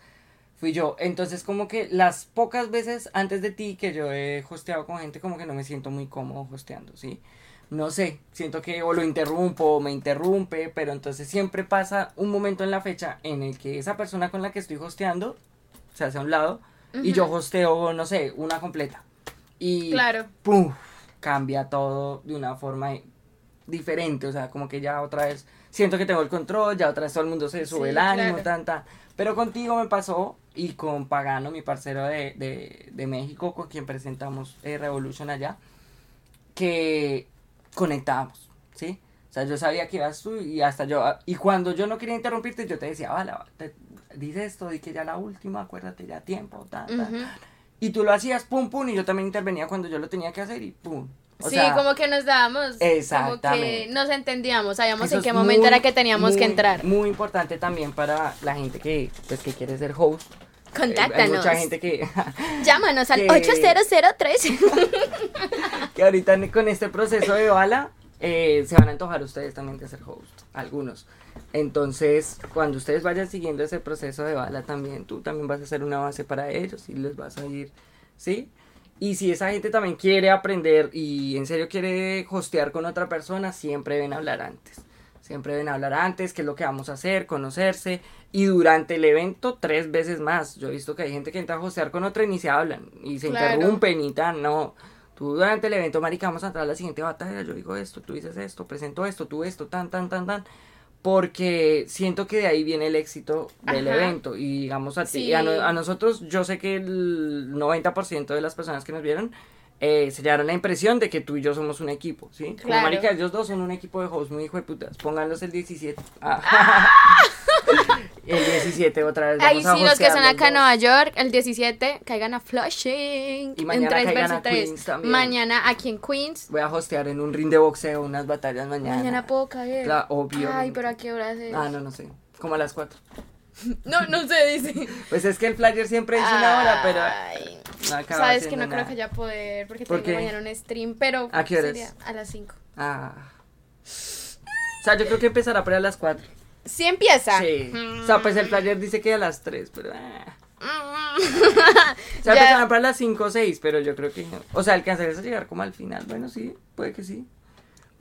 fui yo. Entonces como que las pocas veces antes de ti que yo he hosteado con gente, como que no me siento muy cómodo hosteando, ¿sí? No sé, siento que o lo interrumpo o me interrumpe, pero entonces siempre pasa un momento en la fecha en el que esa persona con la que estoy hosteando se hace a un lado y yo hosteo, no sé, una completa. Y Claro. ¡pum! cambia todo de una forma diferente, o sea, como que ya otra vez siento que tengo el control, ya otra vez todo el mundo se sube Sí, el ánimo, claro. tanta. Pero contigo me pasó y con Pagano, mi parcero de, de, de México, con quien presentamos eh, Revolution allá, que conectábamos, ¿sí? O sea, yo sabía que ibas tú y hasta yo, y cuando yo no quería interrumpirte, yo te decía, vale, te, dice esto, di que ya la última, acuérdate, ya tiempo, tan. Ujú. Y tú lo hacías, pum, pum, y yo también intervenía cuando yo lo tenía que hacer y pum. O sí, sea, como que nos dábamos, como que Exactamente. nos entendíamos, sabíamos eso en qué momento muy, era que teníamos que entrar. Muy importante también para la gente que, pues, que quiere ser host. Eh, hay Contáctanos. mucha gente que, Llámanos al que- 8003. que ahorita con este proceso de bala eh, se van a antojar ustedes también de ser host, algunos. Entonces, cuando ustedes vayan siguiendo ese proceso de bala también, tú también vas a hacer una base para ellos y les vas a ir, ¿sí? Y si esa gente también quiere aprender y en serio quiere hostear con otra persona, siempre deben hablar antes. Siempre deben hablar antes, qué es lo que vamos a hacer, conocerse. Y durante el evento, tres veces más. Yo he visto que hay gente que entra a hostear con otra y ni se hablan. Y se Claro. interrumpen y tal. No. Tú durante el evento, marica, vamos a entrar a la siguiente batalla. Yo digo esto, tú dices esto, presento esto, tú esto, tan, tan, tan, tan. Porque siento que de ahí viene el éxito del Ajá. evento. Y digamos a ti, Sí. a, no- a nosotros, yo sé que el 90% de las personas que nos vieron eh, se llevaron la impresión de que tú y yo somos un equipo, ¿sí? Como Claro. marica, ellos dos son un equipo de hosts muy hijo de putas. Pónganlos el 17. Ah. el 17 otra vez. Ahí sí, los que están acá en. Nueva York, el 17, caigan a Flushing. Y mañana en 3 caigan a 3. Queens también. Mañana aquí en Queens. Voy a hostear en un ring de boxeo unas batallas mañana. Mañana puedo caer. Obvio. Ay, pero a qué hora es. Ah, no, no sé. Como a las 4. No, no sé, dice. Pues es que el flyer siempre dice una hora, pero Ay, no Sabes que no creo que ya poder, porque ¿Por tengo qué? mañana un stream, pero ¿A qué horas? sería a las 5. Ah. O sea, yo creo que empezará por ahí a las 4. Sí empieza. Sí. O sea, pues el flyer dice que a las 3, pero... ah. Mm. O sea, Ya. empezará para las 5 o 6, pero yo creo que no. O sea, alcanzarías a llegar como al final. Bueno, sí, puede que sí.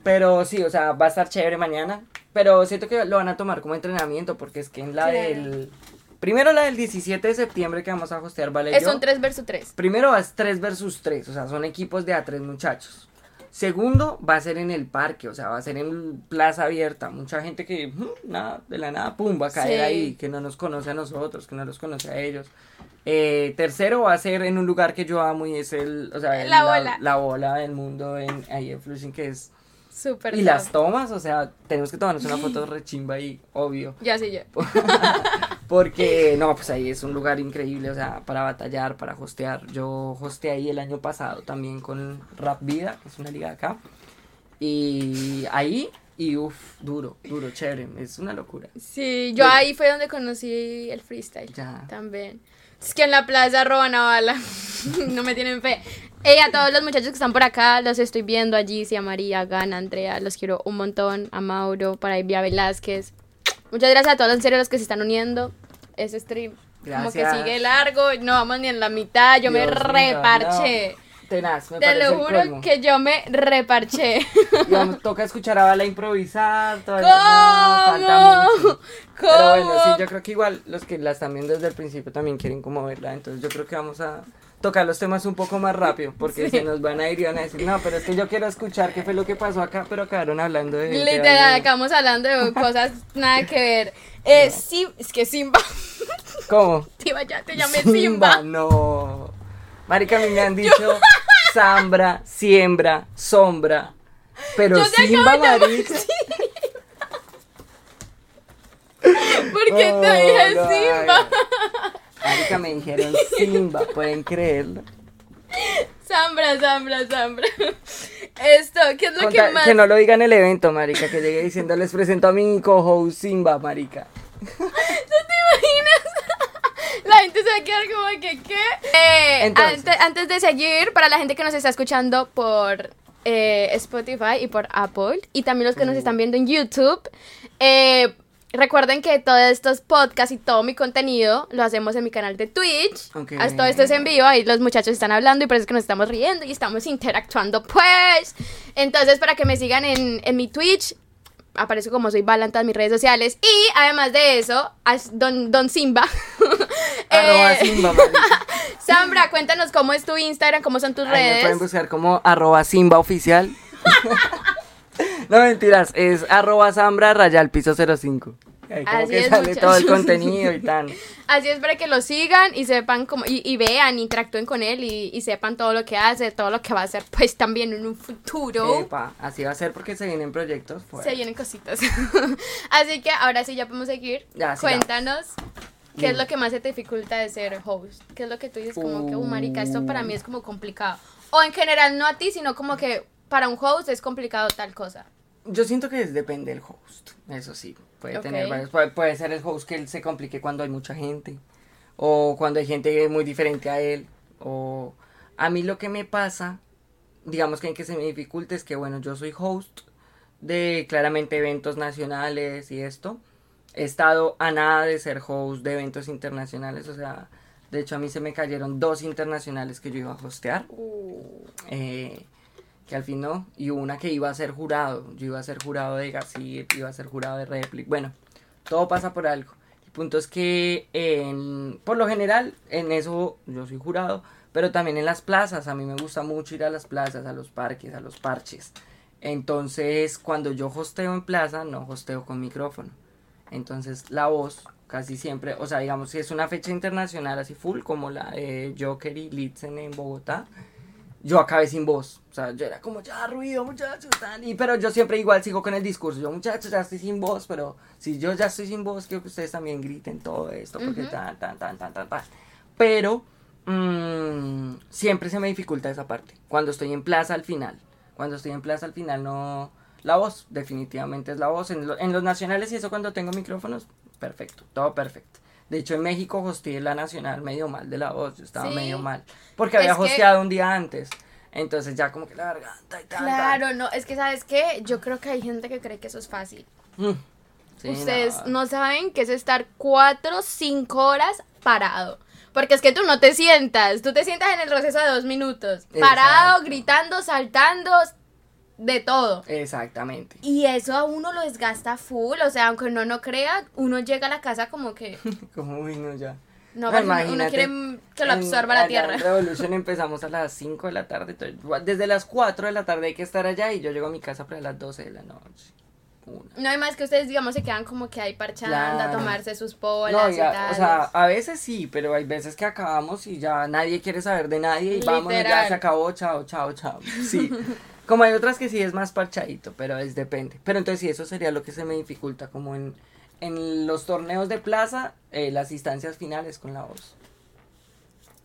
Pero sí, o sea, va a estar chévere mañana. Pero siento que lo van a tomar como entrenamiento, porque es que en la Claro. del... Primero la del 17 de septiembre que vamos a hostear, ¿vale? Es yo. un 3 versus 3. Primero va a ser 3 versus 3, o sea, son equipos de a 3 muchachos. Segundo va a ser en el parque, o sea, va a ser en plaza abierta. Mucha gente que, mm, nada, de la nada, pum, va a caer Sí. ahí, que no nos conoce a nosotros, que no los conoce a ellos. Eh, tercero va a ser en un lugar que yo amo y es el, o sea, el- La bola. la bola del mundo en, ahí en Flushing, que es... Súper. Y top. las tomas, o sea, tenemos que tomarnos una foto rechimba ahí, obvio. Ya sí, yo. Porque, no, pues ahí es un lugar increíble, o sea, para batallar, para hostear. Yo hosteé ahí el año pasado también con Rap Vida, que es una liga de acá. Y ahí, y uff, duro, duro, chévere, es una locura. Sí, yo ahí fue donde conocí el freestyle. Ya. También. Es que en la plaza roban a bala. no me tienen fe. Ey, a todos los muchachos que están por acá, los estoy viendo allí. A María, Gana, Andrea, los quiero un montón. A Mauro, para ahí, a Velázquez. Muchas gracias a todos, en serio, los que se están uniendo. Ese stream como que Gracias. sigue largo. No vamos ni en la mitad. Yo me Dios mío, reparché. no. Tenaz, me Te lo juro que yo me reparché. Digamos, toca escuchar a Bala improvisar. Eso. ¿Cómo? No, falta mucho. ¿Cómo? Pero bueno, sí, yo creo que igual los que la están viendo desde el principio también quieren como verla. Entonces yo creo que vamos a tocar los temas un poco más rápido. Porque Sí. se nos van a ir y van a decir, no, pero es que yo quiero escuchar qué fue lo que pasó acá. Pero acabaron hablando de. Literal, acabamos hablando de cosas nada que ver. Eh, sí, es que Simba. ¿Cómo? Simba, ya te llamé Simba. No. Marica, a mí me han dicho Zambra, siembra, sombra. Pero Yo Simba, marica. ¿Por qué Oh, te dije no, Simba? ay. Marica, me dijeron Simba, pueden creerlo. Zambra, Zambra, Zambra. Esto, ¿qué es lo Conta- que más? que no lo diga en el evento, marica, que llegue diciendo les presento a mi co-host Simba, marica. ¿Tú te imaginas? La gente se va a quedar como que, ¿qué? Eh, Entonces. antes, antes de seguir, para la gente que nos está escuchando por eh, Spotify y por Apple, y también los que nos están viendo en YouTube, eh, recuerden que todos estos podcasts y todo mi contenido lo hacemos en mi canal de Twitch. Ok. Haz- Todo esto es en vivo, ahí los muchachos están hablando y por eso es que nos estamos riendo y estamos interactuando, pues. Entonces, para que me sigan en, en mi Twitch, aparezco como soy Bala en todas mis redes sociales. Y además de eso, Don, don Simba. Arroba Eh, Simba. Sambra, cuéntanos cómo es tu Instagram, cómo son tus Ahí me redes. pueden buscar como arroba Simba oficial. no mentiras, es arroba Zambra raya al piso 05. Ahí como Así que es, sale todo el contenido y tan. Así es para que lo sigan y sepan cómo, y, y vean, interactúen con él y, y sepan todo lo que hace, todo lo que va a hacer, pues también en un futuro. Epa, así va a ser porque se vienen proyectos Se fuertes. vienen cositas. Así que ahora sí ya podemos seguir. Ya. Cuéntanos. ¿Qué es lo que más se te dificulta de ser host? ¿Qué es lo que tú dices como que, uh, marica, esto para mí es como complicado? O en general, no a ti, sino como que para un host es complicado tal cosa. Yo siento que depende del host, eso sí. Puede tener varios. Puede, puede ser el host que él se complique cuando hay mucha gente. O cuando hay gente muy diferente a él. O a mí lo que me pasa, digamos que en que se me dificulta es que, bueno, yo soy host de claramente eventos nacionales y esto. He estado a nada de ser host de eventos internacionales. O sea, de hecho a mí se me cayeron dos internacionales que yo iba a hostear. Eh, que al fin no, y una que iba a ser jurado, yo iba a ser jurado de Gasir, iba a ser jurado de Replic, bueno, todo pasa por algo. El punto es que en- por lo general en eso yo soy jurado, pero también en las plazas, a mí me gusta mucho ir a las plazas, a los parques, a los parches. Entonces, cuando yo hosteo en plaza, no hosteo con micrófono. Entonces, la voz casi siempre, o sea, digamos, si es una fecha internacional así full, como la de Joker y Litzen en Bogotá, yo acabé sin voz. O sea, yo era como, ya, ruido, muchachos, tan. Y, pero yo siempre igual sigo con el discurso. Yo, muchachos, ya estoy sin voz, pero si yo ya estoy sin voz, quiero que ustedes también griten todo esto, porque tan, tan, tan, tan, tan, tan. Pero mm, siempre se me dificulta esa parte. Cuando estoy en plaza al final. Cuando estoy en plaza al final, no. La voz, definitivamente es la voz. En, lo- en los nacionales y eso, cuando tengo micrófonos, perfecto, todo perfecto. De hecho, en México hosteé la nacional medio mal de la voz, yo estaba Sí. medio mal. Porque Es había que- hosteado un día antes. Entonces ya como que la garganta y tal. Claro, no, es que sabes qué, yo creo que hay gente que cree que eso es fácil. Mm. Sí, Ustedes no. no saben que es estar cuatro, cinco horas parado. Porque es que tú no te sientas, tú te sientas en el proceso de dos minutos. Parado, Exacto. gritando, saltando, de todo. Exactamente. Y eso a uno lo desgasta full, o sea, aunque uno no crea, uno llega a la casa como que Como vino ya. no, No, parce, uno- quiere que lo En- absorba la allá tierra. En Revolution empezamos a las 5 de la tarde. Desde las 4 de la tarde hay que estar allá y yo llego a mi casa para las 12 de la noche. Una. No hay más que ustedes, digamos, se quedan como que ahí parchando, a Claro. tomarse sus polas No, y ya, tal. o sea, a veces sí, pero hay veces que acabamos y ya nadie quiere saber de nadie y vámonos, ya se acabó, chao, chao, chao. Sí. Como hay otras que sí es más parchadito, pero es depende. Pero entonces sí, eso sería lo que se me dificulta como en, en los torneos de plaza, eh, las instancias finales con la voz.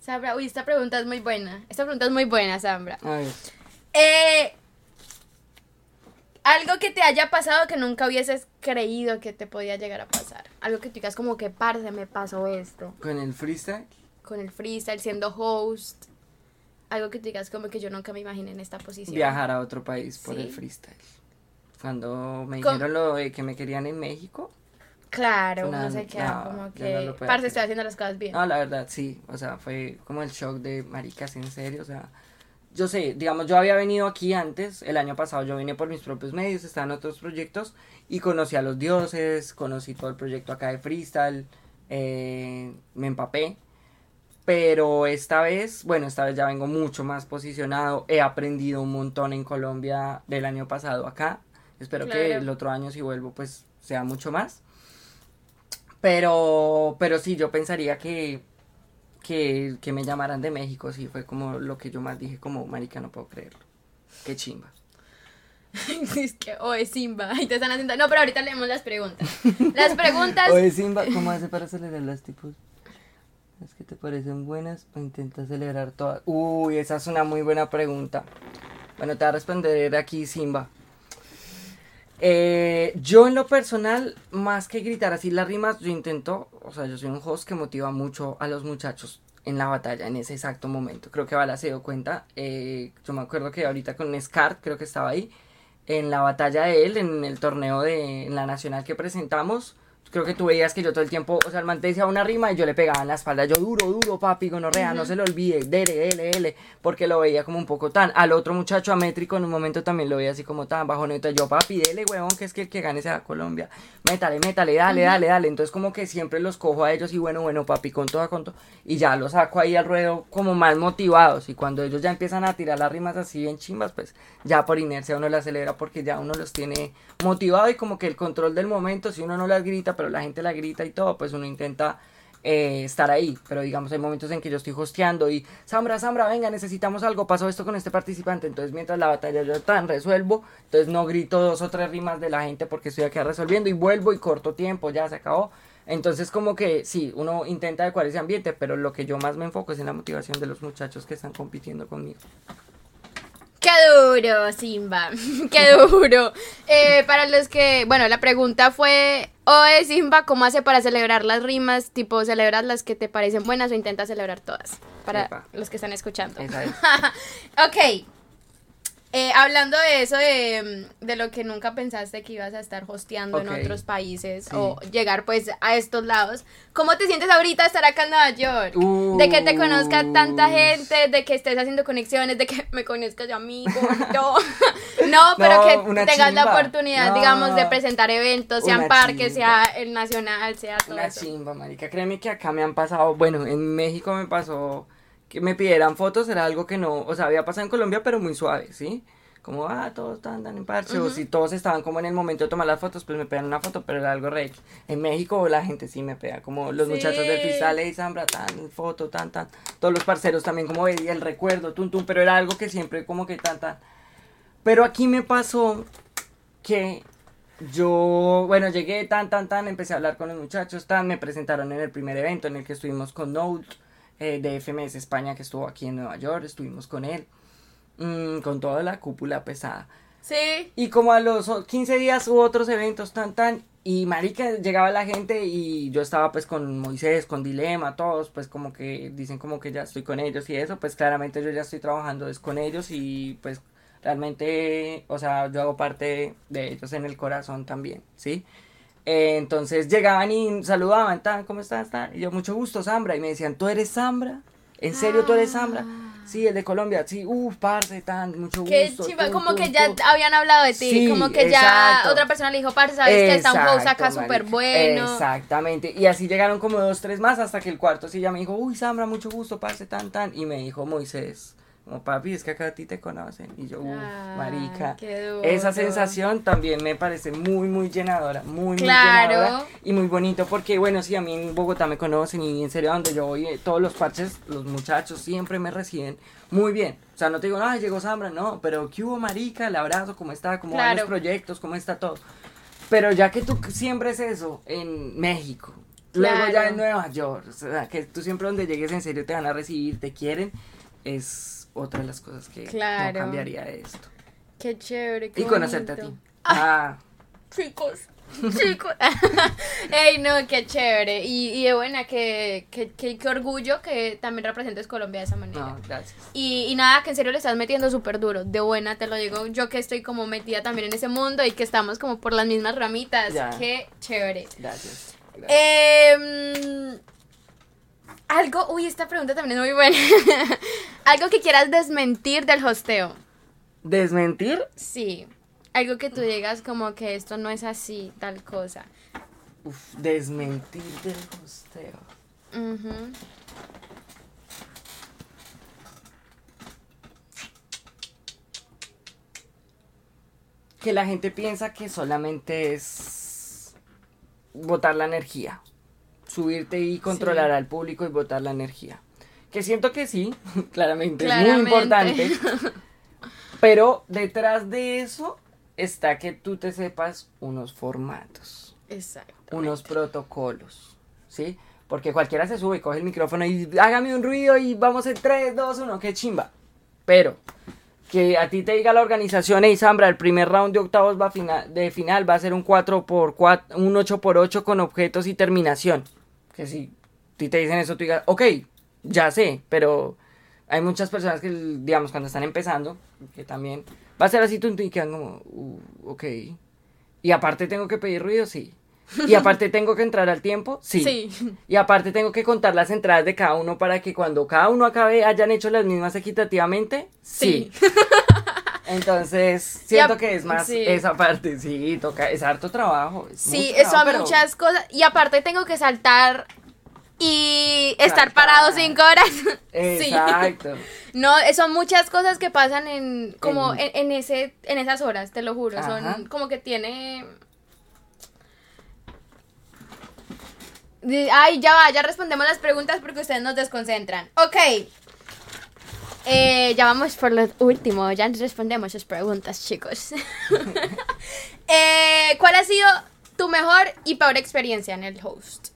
Sambra, uy, esta pregunta es muy buena. Esta pregunta es muy buena, Sambra. A ver. Eh, algo que te haya pasado que nunca hubieses creído que te podía llegar a pasar. Algo que tú digas como que, parce, me pasó esto. Con el freestyle. Con el freestyle, siendo host. Algo que digas como que yo nunca me imaginé en esta posición. Viajar a otro país por Sí. el freestyle. Cuando me dijeron lo de que me querían en México. Claro, No, uno se queda no, como que, no parce, estoy haciendo las cosas bien. No, la verdad, sí. O sea, fue como el shock de maricas, en serio. O sea, yo sé, digamos, yo había venido aquí antes, el año pasado yo vine por mis propios medios, estaba en otros proyectos y conocí a los dioses, conocí todo el proyecto acá de freestyle, eh, me empapé. Pero esta vez, bueno, esta vez ya vengo mucho más posicionado, he aprendido un montón en Colombia del año pasado acá. Espero que el otro año si vuelvo pues sea mucho más. Pero, pero sí, yo pensaría que, que, que me llamaran de México, sí, fue como lo que yo más dije, como, marica, no puedo creerlo. Qué chimba. es que, oh, es Simba. Y te están haciendo. No, pero ahorita leemos las preguntas. Las preguntas. Oye, Simba, ¿cómo hace para celebrar las tipos? ¿Es que te parecen buenas o intenta celebrar todas? Uy, esa es una muy buena pregunta. Bueno, te voy a responder aquí, Simba. Eh, yo en lo personal, más que gritar así las rimas, yo intento, o sea, yo soy un host que motiva mucho a los muchachos en la batalla en ese exacto momento. Creo que Bala se dio cuenta. eh, yo me acuerdo que ahorita con Scar, creo que estaba ahí, en la batalla de él, en el torneo de la nacional que presentamos. Creo que tú veías que yo todo el tiempo, o sea, el man te decía una rima y yo le pegaba en la espalda. Yo duro, duro, papi, gonorrea, no se lo olvide, dele, dele, dele, porque lo veía como un poco tan. Al otro muchacho amétrico en un momento también lo veía así como tan bajo neta. Yo, papi, dele, huevón, que es que el que gane sea Colombia. Métale, métale, dale, dale, dale. Entonces, como que siempre los cojo a ellos y bueno, bueno, papi, con toda, con todo. Y ya los saco ahí al ruedo como más motivados. Y cuando ellos ya empiezan a tirar las rimas así bien chimbas, pues ya por inercia uno las celebra porque ya uno los tiene motivado y como que el control del momento, si uno no las grita, pero la gente la grita y todo, pues uno intenta eh, estar ahí. Pero digamos, hay momentos en que yo estoy hosteando y, Sambra, Sambra, venga, necesitamos algo, pasó esto con este participante. Entonces, mientras la batalla yo tan resuelvo, entonces no grito dos o tres rimas de la gente porque estoy aquí resolviendo y vuelvo y corto tiempo, ya se acabó. Entonces, como que sí, uno intenta adecuar ese ambiente, pero lo que yo más me enfoco es en la motivación de los muchachos que están compitiendo conmigo. Qué duro, Simba. Qué duro. Eh, para los que, bueno, la pregunta fue, oye, Simba, ¿cómo hace para celebrar las rimas? Tipo, ¿celebras las que te parecen buenas o intentas celebrar todas? Para Epa. los que están escuchando. Es. ok. Eh, hablando de eso, de, de lo que nunca pensaste que ibas a estar hosteando Ok. en otros países Sí. o llegar pues a estos lados, ¿cómo te sientes ahorita estar acá en Nueva York? de que te conozca tanta gente, de que estés haciendo conexiones, de que me conozcas de amigo, no, no, pero No, que tengas la chimba. oportunidad, No. digamos, de presentar eventos, sean Una parques, sea el nacional, sea todo Una eso. chimba, marica. Créeme que acá me han pasado, bueno, en México me pasó que me pidieran fotos, era algo que no, o sea, había pasado en Colombia, pero muy suave, ¿sí? Como, ah, todos están tan en parche, o si todos estaban como en el momento de tomar las fotos, pues me pegan una foto, pero era algo re. En México la gente sí me pega, como los Sí. muchachos del freestyle, y Zambra, tan, foto, tan, tan. Todos los parceros también, como veía el recuerdo, tum, tum, pero era algo que siempre como que tan, tan. Pero aquí me pasó que yo, bueno, llegué tan, tan, tan, empecé a hablar con los muchachos, tan, me presentaron en el primer evento en el que estuvimos con Note eh, de FMS España, que estuvo aquí en Nueva York, estuvimos con él, mm, con toda la cúpula pesada. Sí, Y como a los o- 15 días hubo otros eventos, tan, tan, y marica, llegaba la gente y yo estaba pues con Moisés, con Dilema, todos, pues como que dicen como que ya estoy con ellos y eso, pues claramente yo ya estoy trabajando es con ellos y pues realmente, o sea, yo hago parte de ellos en el corazón también, ¿sí? Eh, entonces llegaban y saludaban, tan, ¿cómo estás? tan? Y yo, mucho gusto, Zambra, y me decían, ¿tú eres Zambra? ¿En serio tú eres Zambra? Sí, el de Colombia, sí, uff, parce, tan, mucho qué gusto. chiva, tum, como que ya tum". habían hablado de ti, Sí, como que ya otra persona le dijo, parce, sabes que está un host acá súper bueno. Exactamente. Y así llegaron como dos, tres más hasta que el cuarto sí ya me dijo, uy, Sambra, mucho gusto, parce, tan, tan. Y me dijo Moisés, como papi, es que acá a ti te conocen. Y yo, uff, Ah, marica. qué duro. Esa sensación también me parece muy, muy llenadora, muy, Claro. muy llenadora. Y muy bonito porque, bueno, sí, a mí en Bogotá me conocen y en serio, donde yo voy, eh, todos los parches, los muchachos siempre me reciben muy bien. O sea, no te digo, ay, llegó Sambra, no, pero ¿qué hubo, marica? El abrazo, ¿cómo está? ¿Cómo van Claro. los proyectos? ¿Cómo está todo? Pero ya que tú siembres eso en México, luego ya en Nueva York, o sea, que tú siempre donde llegues en serio te van a recibir, te quieren, es otra de las cosas que Claro. no cambiaría de esto. Qué chévere. Qué Y conocerte a ti. bonito. Ah, Chicos. Chicos. Ey, no, qué chévere. Y, y de buena, que, que, que, qué orgullo que también representes Colombia de esa manera. no, gracias. Y, y nada, que en serio le estás metiendo súper duro. De buena, te lo digo. Yo que estoy como metida también en ese mundo y que estamos como por las mismas ramitas. Ya. Qué chévere. Gracias. gracias. Eh, algo, uy, esta pregunta también es muy buena. algo que quieras desmentir del hosteo. ¿Desmentir? Sí. Algo que tú digas como que esto no es así, tal cosa. Uf, desmentir del hosteo. Ujú. Que la gente piensa que solamente es botar la energía. Subirte y controlar al público y botar la energía. Que siento que sí, claramente, es muy Claramente. importante. Pero detrás de eso está que tú te sepas unos formatos, Exacto. unos protocolos, ¿sí? Porque cualquiera se sube, coge el micrófono y hágame un ruido y vamos en 3, 2, 1, qué chimba. Pero que a ti te diga la organización, hey Zambra, el primer round de octavos va a fina- de final va a ser un 4 por 4, un 8 por 8 con objetos y terminación. Que si te dicen eso, tú digas, ok, ya sé, pero hay muchas personas que, digamos, cuando están empezando, que también va a ser así, tú y quedan como, uh, ok. Y aparte tengo que pedir ruido, sí. Y aparte tengo que entrar al tiempo, sí. Sí. Y aparte tengo que contar las entradas de cada uno para que cuando cada uno acabe hayan hecho las mismas equitativamente. Sí. Entonces, siento que es más sí. esa parte, sí, toca, es harto trabajo. es Sí, mucho trabajo, son pero- muchas cosas. Y aparte tengo que saltar y estar Saltar. parado cinco horas. sí. Exacto. No, son muchas cosas que pasan en como En- en, en ese en esas horas, te lo juro, Ajá. son como que tiene Ay, ya va, ya respondemos las preguntas porque ustedes nos desconcentran. Ok. Eh, ya vamos por lo último, ya respondemos sus preguntas, chicos. Eh, ¿Cuál ha sido tu mejor y peor experiencia en el host?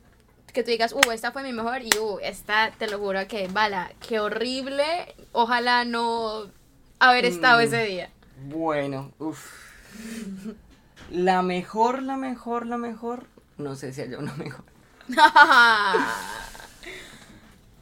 Que tú digas, uh, esta fue mi mejor y uh, esta te lo juro que, bala, qué horrible. Ojalá no haber estado Mm. ese día. Bueno, uff. La mejor, la mejor, la mejor. No sé si haya una mejor.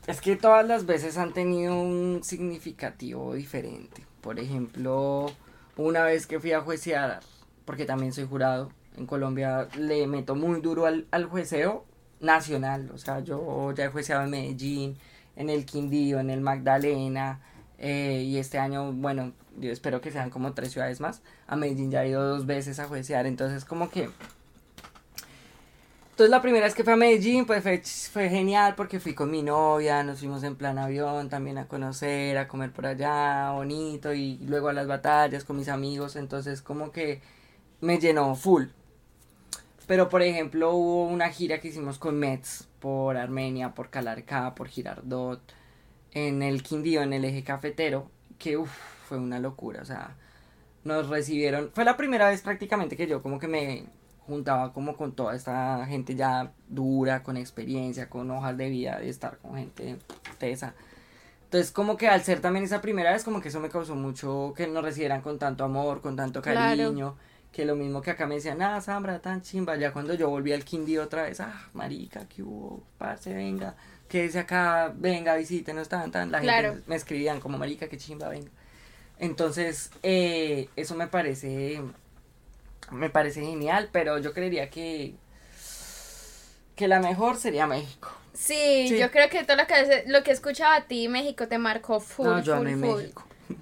Es que todas las veces han tenido un significativo diferente. Por ejemplo, una vez que fui a juecear, porque también soy jurado, en Colombia le meto muy duro al, al jueceo nacional. O sea, yo ya he jueceado en Medellín, en el Quindío, en el Magdalena. eh, y este año, bueno, yo espero que sean como tres ciudades más. A Medellín ya he ido dos veces a juecear. Entonces, como que entonces la primera vez que fui a Medellín, pues fue, fue genial porque fui con mi novia, nos fuimos en plan avión también a conocer, a comer por allá, bonito, y luego a las batallas con mis amigos, entonces como que me llenó full. Pero por ejemplo hubo una gira que hicimos con Mets por Armenia, por Calarcá, por Girardot, en el Quindío, en el eje cafetero, que uf, fue una locura, o sea, nos recibieron, fue la primera vez prácticamente que yo como que me juntaba como con toda esta gente ya dura, con experiencia, con hojas de vida, de estar con gente tesa. Entonces como que al ser también esa primera vez, como que eso me causó mucho que nos recibieran con tanto amor, con tanto Claro. cariño. Que lo mismo que acá me decían, ah, Sambra, tan chimba. Ya cuando yo volví al Quindío otra vez, ah, marica, que hubo, parce, venga, quédese acá, venga, visítenos, tan, tan. La Claro. gente me escribían como, marica, que chimba, venga. Entonces, eh, eso me parece, me parece genial, pero yo creería que, que la mejor sería México. Sí, Sí. yo creo que todo lo que, lo que escuchaba a ti, México te marcó full, no, yo full, amé full. México.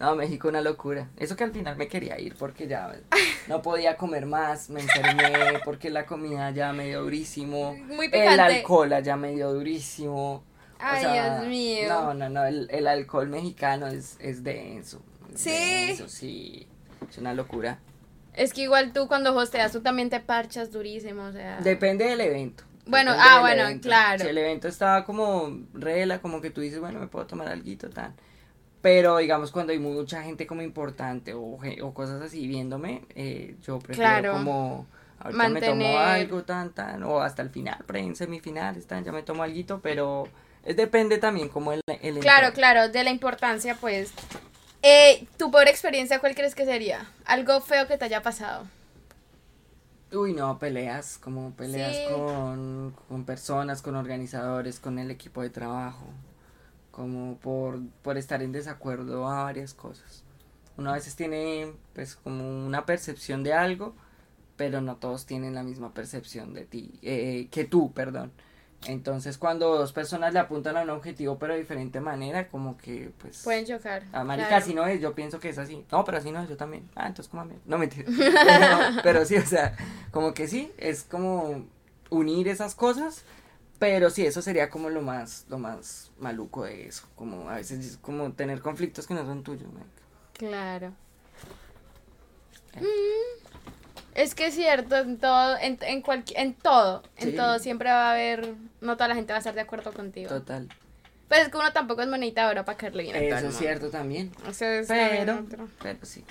No, México una locura. Eso que al final me quería ir porque ya no podía comer más, me enfermé porque la comida ya me dio durísimo. Muy El picante. alcohol ya me dio durísimo. O Ay, sea, Dios mío. No, no, no, el, el alcohol mexicano es, es denso. es Sí. denso, sí. Es una locura. Es que igual tú cuando hosteas, tú también te parchas durísimo, o sea. Depende del evento. Bueno, Depende ah, bueno, evento. claro. Si el evento estaba como rela, como que tú dices, bueno, me puedo tomar algo tan. Pero digamos cuando hay mucha gente como importante o, o cosas así viéndome, eh, yo prefiero Claro. como ahorita me Mantener- tomo algo tan tan o hasta el final, pre en semifinales tan ya me tomo algo, pero depende también como el, el Claro, entorno. claro, de la importancia, pues. Eh, tu peor experiencia, ¿cuál crees que sería? Algo feo que te haya pasado. Uy, no, peleas, como peleas Sí. con, con personas, con organizadores, con el equipo de trabajo, como por, por estar en desacuerdo a varias cosas. Uno a veces tiene pues como una percepción de algo, pero no todos tienen la misma percepción de ti, eh, que tú, perdón. Entonces cuando dos personas le apuntan a un objetivo pero de diferente manera, como que pues... Pueden chocar. A marica, claro. así no es, yo pienso que es así. No, pero así no es, yo también. Ah, entonces como No, mentira. pero, pero sí, o sea, como que sí, es como unir esas cosas, pero sí, eso sería como lo más, lo más maluco de eso. Como a veces es como tener conflictos que no son tuyos, marica. Claro. Eh. Mm, es que es cierto, en todo, en, en, en todo, en todo siempre va a haber, no toda la gente va a estar de acuerdo contigo. Total. Pero es que uno tampoco es monedita ahora para caerle bien a Eso es cierto también. Eso es también Pero, pero sí.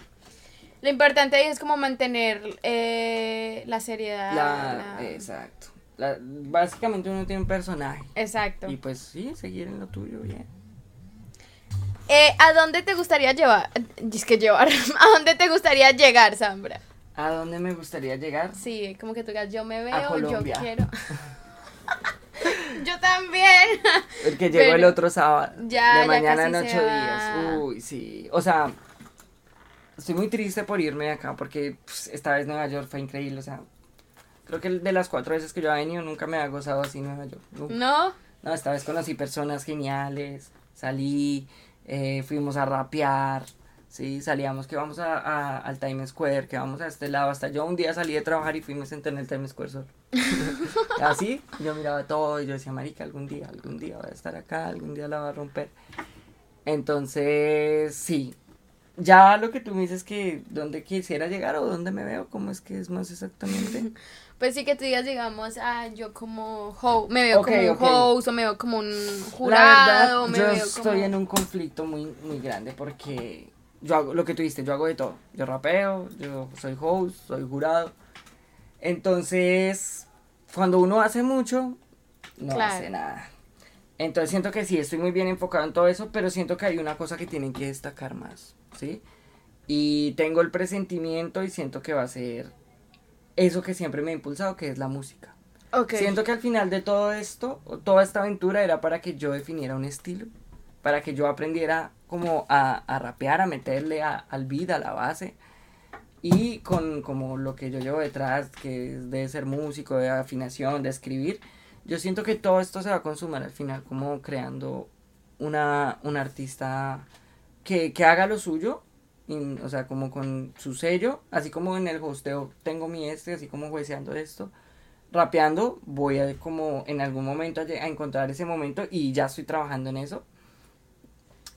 Lo importante es como mantener eh, la seriedad. La, la- Exacto. La- básicamente uno tiene un personaje. Exacto. Y pues sí, seguir en lo tuyo, bien. Eh, ¿A dónde te gustaría llevar? Es que llevar. ¿A dónde te gustaría llegar, Sambra? ¿A dónde me gustaría llegar? Sí, como que tú digas, yo me veo, yo quiero. yo también. El que llegó el otro sábado. Ya, de ya mañana en ocho días. Uy, sí. O sea, estoy muy triste por irme de acá porque pues, esta vez Nueva York fue increíble. O sea, creo que de las cuatro veces que yo he venido nunca me ha gozado así Nueva York. ¿No? No, esta vez conocí personas geniales. Salí, eh, fuimos a rapear. Sí, salíamos que vamos a, a- al Times Square, que vamos a este lado. Hasta yo un día salí de trabajar y fui y me senté en el Times Square solo. Así, yo miraba todo y yo decía, marica, algún día, algún día voy a estar acá, algún día la va a romper. Entonces, sí. Ya lo que tú me dices que dónde quisiera llegar o dónde me veo, ¿cómo es que es más exactamente? Pues sí que tú digas, digamos, ah, yo como host, me veo como un host, o me veo como un La jurado, verdad, me yo veo estoy como... en un conflicto muy, muy grande porque yo hago lo que tú yo hago de todo. Yo rapeo, yo soy host, soy jurado. Entonces, cuando uno hace mucho, no Claro. hace nada. Entonces siento que sí, estoy muy bien enfocado en todo eso, pero siento que hay una cosa que tienen que destacar más, ¿sí? Y tengo el presentimiento y siento que va a ser eso que siempre me ha impulsado, que es la música. Ok. Siento que al final de todo esto, o toda esta aventura era para que yo definiera un estilo, para que yo aprendiera como a, a rapear, a meterle a- al beat, a la base, y con como lo que yo llevo detrás, que es de ser músico, de afinación, de escribir, yo siento que todo esto se va a consumar al final como creando una, un artista que, que haga lo suyo, o sea, como con su sello, así como en el hosteo tengo mi este, así como jueceando esto, rapeando, voy a como en algún momento a, a encontrar ese momento y ya estoy trabajando en eso.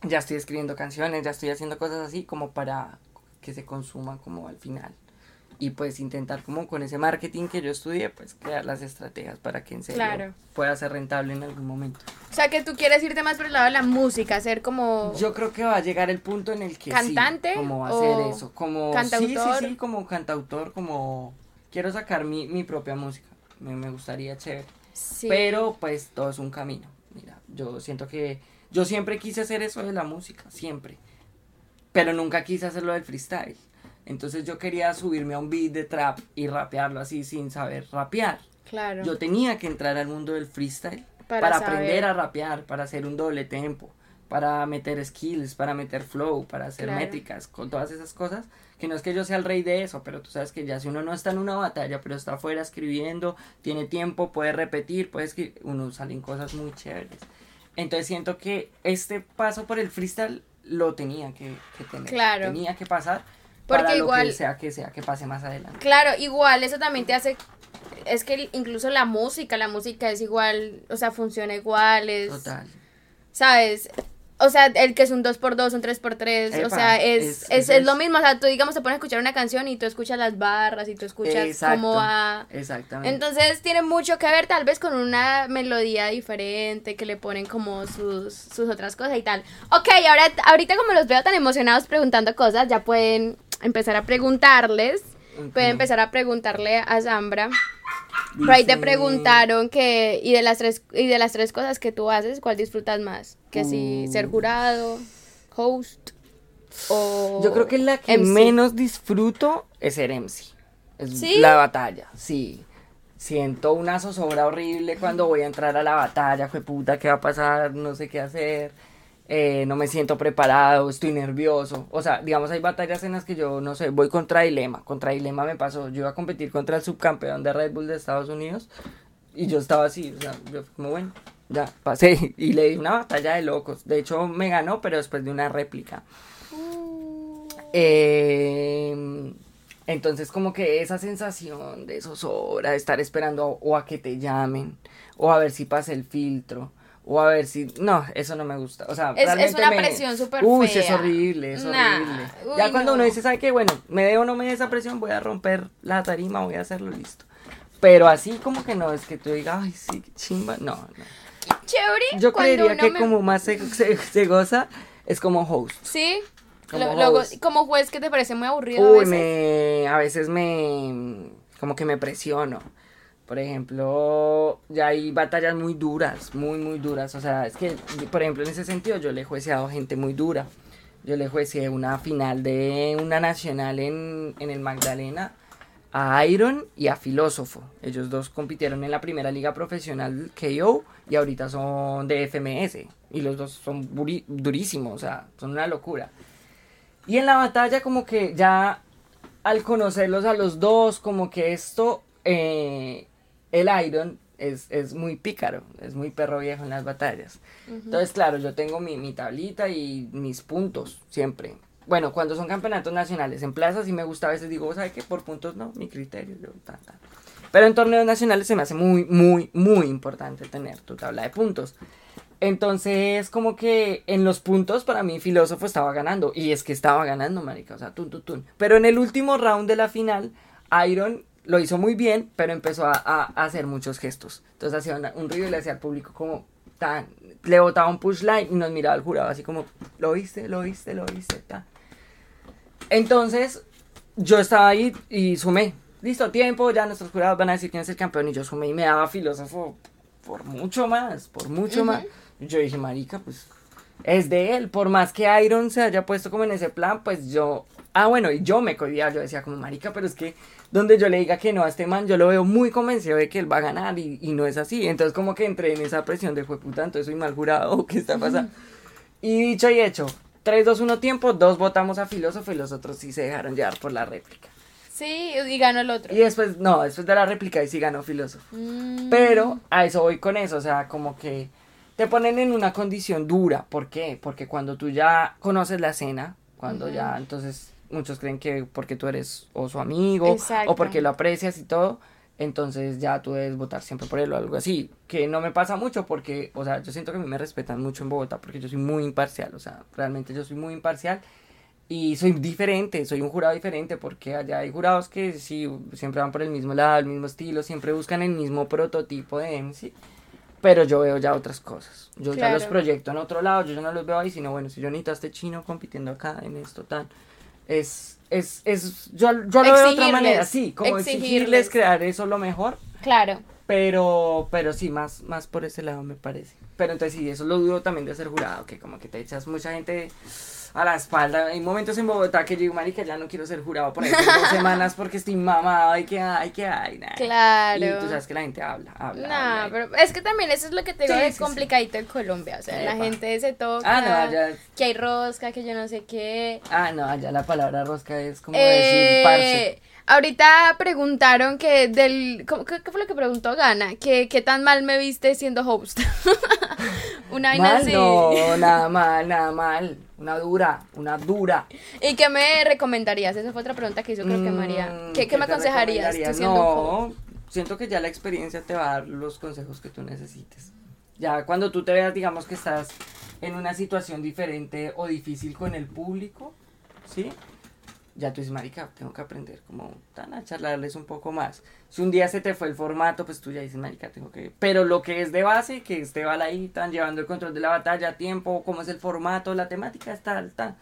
Ya estoy escribiendo canciones, ya estoy haciendo cosas así como para que se consuman como al final. Y pues intentar como con ese marketing que yo estudié, pues crear las estrategias para que en serio Claro. pueda ser rentable en algún momento. O sea, que tú quieres irte más por el lado de la música, ser como... Yo creo que va a llegar el punto en el que ¿Cantante sí, como hacer eso, como cantautor? sí, sí, sí, como cantautor, como quiero sacar mi, mi propia música. Me, me gustaría chévere. Sí. Pero pues todo es un camino. Mira, yo siento que yo siempre quise hacer eso de la música, siempre. Pero nunca quise hacerlo del freestyle. Entonces yo quería subirme a un beat de trap y rapearlo así sin saber rapear. Claro. Yo tenía que entrar al mundo del freestyle Para aprender a rapear, para hacer un doble tempo, para meter skills, para meter flow, para hacer Claro. métricas, con todas esas cosas. Que no es que yo sea el rey de eso, pero tú sabes que ya si uno no está en una batalla, pero está afuera escribiendo, tiene tiempo, puede repetir, puede escribir, uno salen cosas muy chéveres. Entonces siento que este paso por el freestyle lo tenía que, que tener. Claro. Tenía que pasar Porque para igual- lo que sea que sea que pase más adelante. Claro, igual, eso también te hace... Es que incluso la música, la música es igual, o sea, funciona igual, es... Total. ¿Sabes? O sea, el que es un 2x2, un 3x3, o sea, es, es- es, es es lo mismo, o sea, tú digamos te pones a escuchar una canción y tú escuchas las barras y tú escuchas Exacto, cómo va... Exactamente. Entonces tiene mucho que ver tal vez con una melodía diferente que le ponen como sus, sus otras cosas y tal. Ok, ahora, ahorita como los veo tan emocionados preguntando cosas, ya pueden empezar a preguntarles. Pueden empezar a preguntarle a Zambra. Por ahí te preguntaron que, y de las tres, y de las tres cosas que tú haces, ¿cuál disfrutas más? Que si ser jurado, host o Yo creo que la que MC. menos disfruto es ser MC. Es ¿Sí? la batalla, sí. Siento una zozobra horrible cuando voy a entrar a la batalla, fue puta, ¿qué va a pasar? No sé qué hacer. Eh, no me siento preparado, estoy nervioso. O sea, digamos, hay batallas en las que yo, no sé, voy contra Dilema. Contra Dilema me pasó, yo iba a competir contra el subcampeón de Red Bull de Estados Unidos y yo estaba así, o sea, yo como bueno, ya pasé y le di una batalla de locos. De hecho, me ganó, pero después de una réplica. Eh, entonces como que esa sensación de zozobra, de estar esperando o a que te llamen, o a ver si pasa el filtro, o a ver si... No, eso no me gusta. O sea, Es- es realmente una me- presión súper Uy, es horrible, es Nah, horrible. uy, ya cuando no. uno dice, ¿sabe qué? Bueno, me dé o no me dé esa presión, voy a romper la tarima, voy a hacerlo listo. Pero así como que no, es que tú digas, ay, sí, qué chimba, no, no. Chévere. Yo creería que me- como más se, se, se goza es como host. Sí. Como Lo- host. como juez que te parece muy aburrido a Uy, veces. me, a veces me, como que me presiono. Por ejemplo, ya hay batallas muy duras, muy, muy duras. O sea, es que, por ejemplo, en ese sentido yo le he jueceado gente muy dura. Yo le jueceé una final de una nacional en, en el Magdalena a Iron y a Filósofo. Ellos dos compitieron en la primera liga profesional KO y ahorita son de FMS. Y los dos son durísimos, o sea, son una locura. Y en la batalla como que ya al conocerlos a los dos, como que esto, eh, el Iron es, es muy pícaro, es muy perro viejo en las batallas. Entonces, claro, yo tengo mi, mi tablita y mis puntos, siempre. Bueno, cuando son campeonatos nacionales en plazas sí me gusta, a veces digo, ¿sabes qué? Por puntos no, mi criterio, yo, ta, ta. Pero en torneos nacionales se me hace muy, muy, muy importante tener tu tabla de puntos. Entonces, como que en los puntos para mí Filósofo estaba ganando. Y es que estaba ganando, marica. O sea, tun, tun, tun. Pero en el último round de la final, Iron lo hizo muy bien, pero empezó a, a- a hacer muchos gestos. Entonces hacía una- un ruido y le hacía al público como tan... Le botaba un push line y nos miraba al jurado así como, ¿lo viste? ¿Lo viste? ¿Lo viste? Tan. Entonces, yo estaba ahí y sumé. Listo, tiempo, ya nuestros jurados van a decir quién es el campeón. Y yo sumé y me daba filósofo por mucho más, por mucho más. Y yo dije, marica, pues es de él. Por más que Iron se haya puesto como en ese plan, pues yo... Ah, bueno, y yo me cohibía, yo decía como, marica, pero es que donde yo le diga que no a este man, yo lo veo muy convencido de que él va a ganar y, y no es así. Entonces como que entré en esa presión de, fue puta, entonces soy mal jurado, ¿qué está pasando? Y dicho y hecho, 3, 2, 1 tiempo, dos votamos a filósofo y los otros sí se dejaron llevar por la réplica. Sí, y ganó el otro. Y después, no, después de la réplica y sí ganó filósofo. Mm. Pero a eso voy con eso, o sea, como que te ponen en una condición dura. ¿Por qué? Porque cuando tú ya conoces la escena, cuando ya, entonces muchos creen que porque tú eres o su amigo Exacto. o porque lo aprecias y todo, entonces ya tú debes votar siempre por él o algo así. Que no me pasa mucho porque, o sea, yo siento que a mí me respetan mucho en Bogotá porque yo soy muy imparcial, o sea, realmente yo soy muy imparcial. Y soy diferente, soy un jurado diferente porque allá hay jurados que sí, siempre van por el mismo lado, el mismo estilo, siempre buscan el mismo prototipo de MC. Pero yo veo ya otras cosas. Yo ya los Claro. proyecto en otro lado, yo ya no los veo ahí, sino bueno, si yo necesito a este chino compitiendo acá en esto, tan. Es, es, es, yo, yo lo veo de otra manera, sí, como exigirles, exigirles. crear eso lo mejor. Claro. Pero, pero sí, más, más por ese lado me parece. Pero entonces sí, eso lo dudo también de ser jurado, que como que te echas mucha gente a la espalda. Hay momentos en Bogotá que yo digo, marica, ya no quiero ser jurado por ahí por dos semanas porque estoy mamado y que hay, que hay, nada. Claro. Y tú sabes que la gente habla, habla. No, pero es que también eso es lo que te digo, Sí, es sí, sí. complicadito en Colombia. O sea, la gente se toca. Ah, no, ya. Que hay rosca, que yo no sé qué. Ah, no, allá la palabra rosca es como Eh, decir parce. Ahorita preguntaron que del. ¿cómo- ¿Qué, qué fue lo que preguntó Gana? Que qué tan mal me viste siendo host. Una vaina Mal, así. no, nada mal, nada mal. Una dura, una dura. ¿Y qué me recomendarías? Esa fue otra pregunta que hizo creo que María. Mm, ¿Qué, qué me aconsejarías tú siendo host? No, siento que ya la experiencia te va a dar los consejos que tú necesites. Ya cuando tú te veas, digamos que estás en una situación diferente o difícil con el público, ¿sí? Ya tú dices, marica, tengo que aprender como tan a charlarles un poco más. Si un día se te fue el formato, pues tú ya dices, marica, tengo que... Pero lo que es de base, que esté baladita, llevando el control de la batalla, tiempo, cómo es el formato, la temática, tal, tal.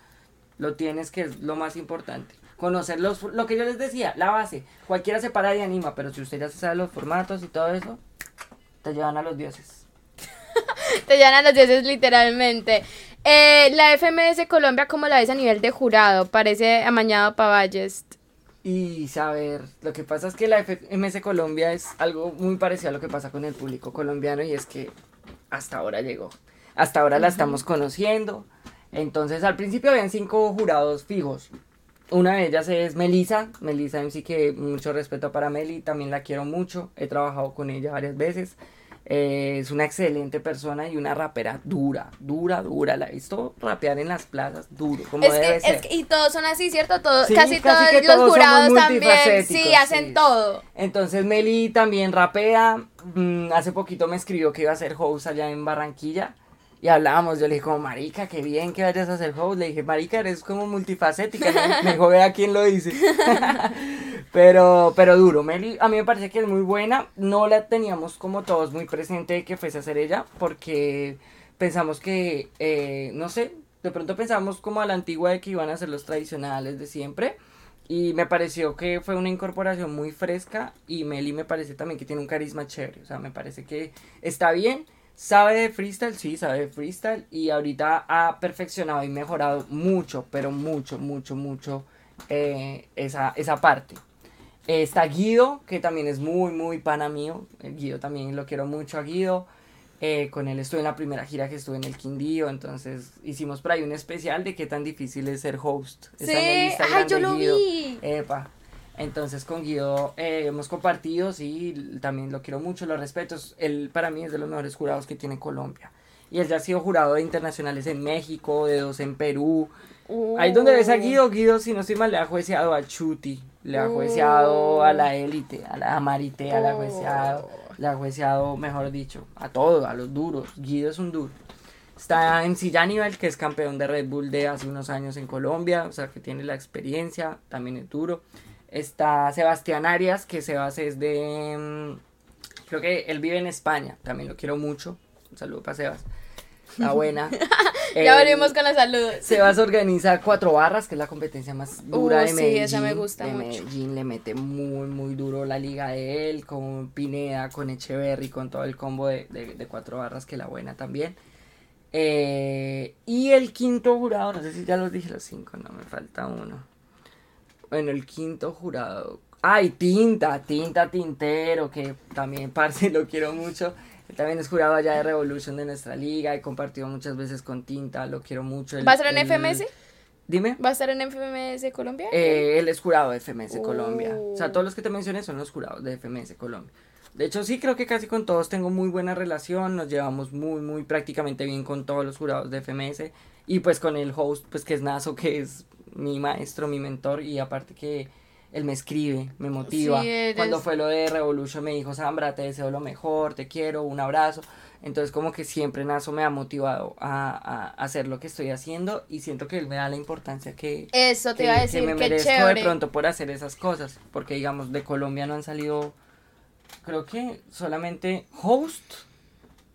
Lo tienes que es lo más importante. Conocer los, lo que yo les decía, la base. Cualquiera se para y anima, pero si usted ya sabe los formatos y todo eso, te llevan a los dioses. Te llevan a los dioses literalmente. Eh, la FMS Colombia, ¿cómo la ves a nivel de jurado? Parece amañado para Valles. Y saber, lo que pasa es que la FMS Colombia es algo muy parecido a lo que pasa con el público colombiano y es que hasta ahora llegó. Hasta ahora la estamos conociendo. Entonces al principio habían cinco jurados fijos. Una de ellas es Melissa, Melissa MC que mucho respeto para Meli, también la quiero mucho, he trabajado con ella varias veces. Eh, es una excelente persona y una rapera dura, dura, dura. La he visto rapear en las plazas, duro, como Es debe que, ser. es que- y todos son así, ¿cierto? Todos, Sí, casi, casi todos los todos jurados también. Sí, hacen sí. todo. Entonces Meli también rapea. mm, hace poquito me escribió que iba a ser host allá en Barranquilla. Y hablábamos, yo le dije como, marica, qué bien que vayas a ser host. Le dije, marica, eres como multifacética. ¿no?". Me dijo, vea quién lo dice. pero, pero duro. Meli, a mí me parece que es muy buena. No la teníamos como todos muy presente de que fuese a ser ella. Porque pensamos que, eh, no sé, de pronto pensamos como a la antigua de que iban a ser los tradicionales de siempre. Y me pareció que fue una incorporación muy fresca y Meli me parece también que tiene un carisma chévere. O sea, me parece que está bien. Sabe de freestyle, sí, sabe de freestyle. Y ahorita ha perfeccionado y mejorado mucho, pero mucho, mucho, mucho eh, esa, esa parte. Eh, Está Guido, que también es muy, muy pana mío. El Guido también lo quiero mucho a Guido. Eh, con él estuve en la primera gira que estuve en el Quindío, entonces hicimos por ahí un especial de qué tan difícil es ser host. Está en el Sí, Instagram ay, yo de lo Guido. vi. Epa. Entonces con Guido eh, hemos compartido, sí, también lo quiero mucho, lo respeto. es- Él para mí es de los mejores jurados que tiene Colombia. Y él ya ha sido jurado de internacionales en México, de dos en Perú. Ahí donde ves a Uh. Guido, Guido, si no estoy mal, le ha jueceado a Chuti, le ha Uh. jueceado a la élite, a la Marité, le ha Oh. jueceado, le ha jueceado, mejor dicho, a todos, a los duros. Guido es un duro. Está en Nivel, que es campeón de Red Bull de hace unos años en Colombia, o sea que tiene la experiencia, también es duro. Está Sebastián Arias, que Sebas es de... mm, Creo que él vive en España, también lo quiero mucho. Un saludo para Sebas. La buena. Ya volvimos con los saludos. Sebas organiza cuatro barras, que es la competencia más dura Uh, de sí, Medellín. esa me gusta de mucho. Medellín le mete muy, muy duro la liga de él, con Pineda, con Echeverry, con todo el combo de, de- de cuatro barras, que la buena también. Eh, y el quinto jurado, no sé si ya los dije los cinco, no, me falta uno. Bueno, el quinto jurado. Ay, Tinta, Tinta Tintero, que también, parce, lo quiero mucho. Él también es jurado allá de Revolution de nuestra liga. He compartido muchas veces con Tinta, lo quiero mucho. Él- ¿Va a estar en FMS? Dime. ¿Va a estar en FMS Colombia? Eh, él es jurado de FMS Colombia. O sea, Oh. todos los que te mencioné son los jurados de FMS Colombia. De hecho, sí, creo que casi con todos tengo muy buena relación. Nos llevamos muy, muy prácticamente bien con todos los jurados de FMS. Y pues con el host, pues que es Naso, que es mi maestro, mi mentor. Y aparte que él me escribe, me motiva. Sí, Cuando fue lo de Revolution me dijo, Sambra, te deseo lo mejor, te quiero, un abrazo. Entonces como que siempre Naso me ha motivado a, a hacer lo que estoy haciendo y siento que él me da la importancia que, Eso te que- iba a que decir, me qué merezco chévere. de pronto por hacer esas cosas. Porque digamos, de Colombia no han salido, creo que solamente host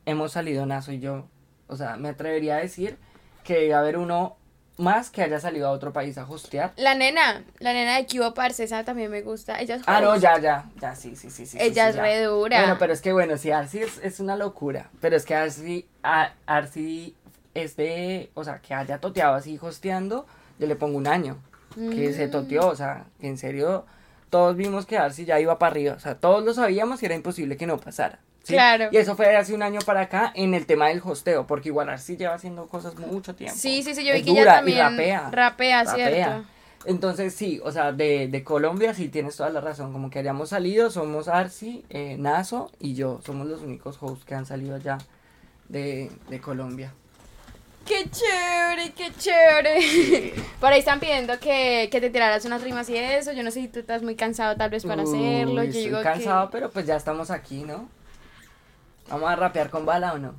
hemos salido Naso y yo. O sea, me atrevería a decir que debe haber uno más que haya salido a otro país a hostear. La nena, la nena de Cubo Parce, esa también me gusta. Ella es Ah, no, ya, ya, ya, sí, sí, sí, sí. Ella sí, es ya. re dura. Bueno, pero es que bueno, sí, Arsi es, es una locura. Pero es que Arsi, a- Arsi es de, o sea, que haya toteado así hosteando, yo le pongo un año. Que Mm. se toteó, o sea, que en serio, todos vimos que Arsi ya iba para arriba. O sea, todos lo sabíamos y era imposible que no pasara. ¿Sí? Claro. Y eso fue de hace un año para acá en el tema del hosteo, porque igual Arsi lleva haciendo cosas mucho tiempo. Sí, sí, sí, yo vi Es que dura y también rapea. rapea, Rapea. ¿cierto? Entonces sí, o sea, de, de Colombia sí tienes toda la razón, como que hayamos salido, somos Arsi, eh, Naso y yo, somos los únicos hosts que han salido allá de, de Colombia. Qué chévere, qué chévere. Por ahí están pidiendo que, que te tiraras unas rimas y eso. Yo no sé si tú estás muy cansado tal vez para hacerlo. Yo estoy digo cansado, que... pero pues ya estamos aquí, ¿no? Vamos a rapear con bala o no?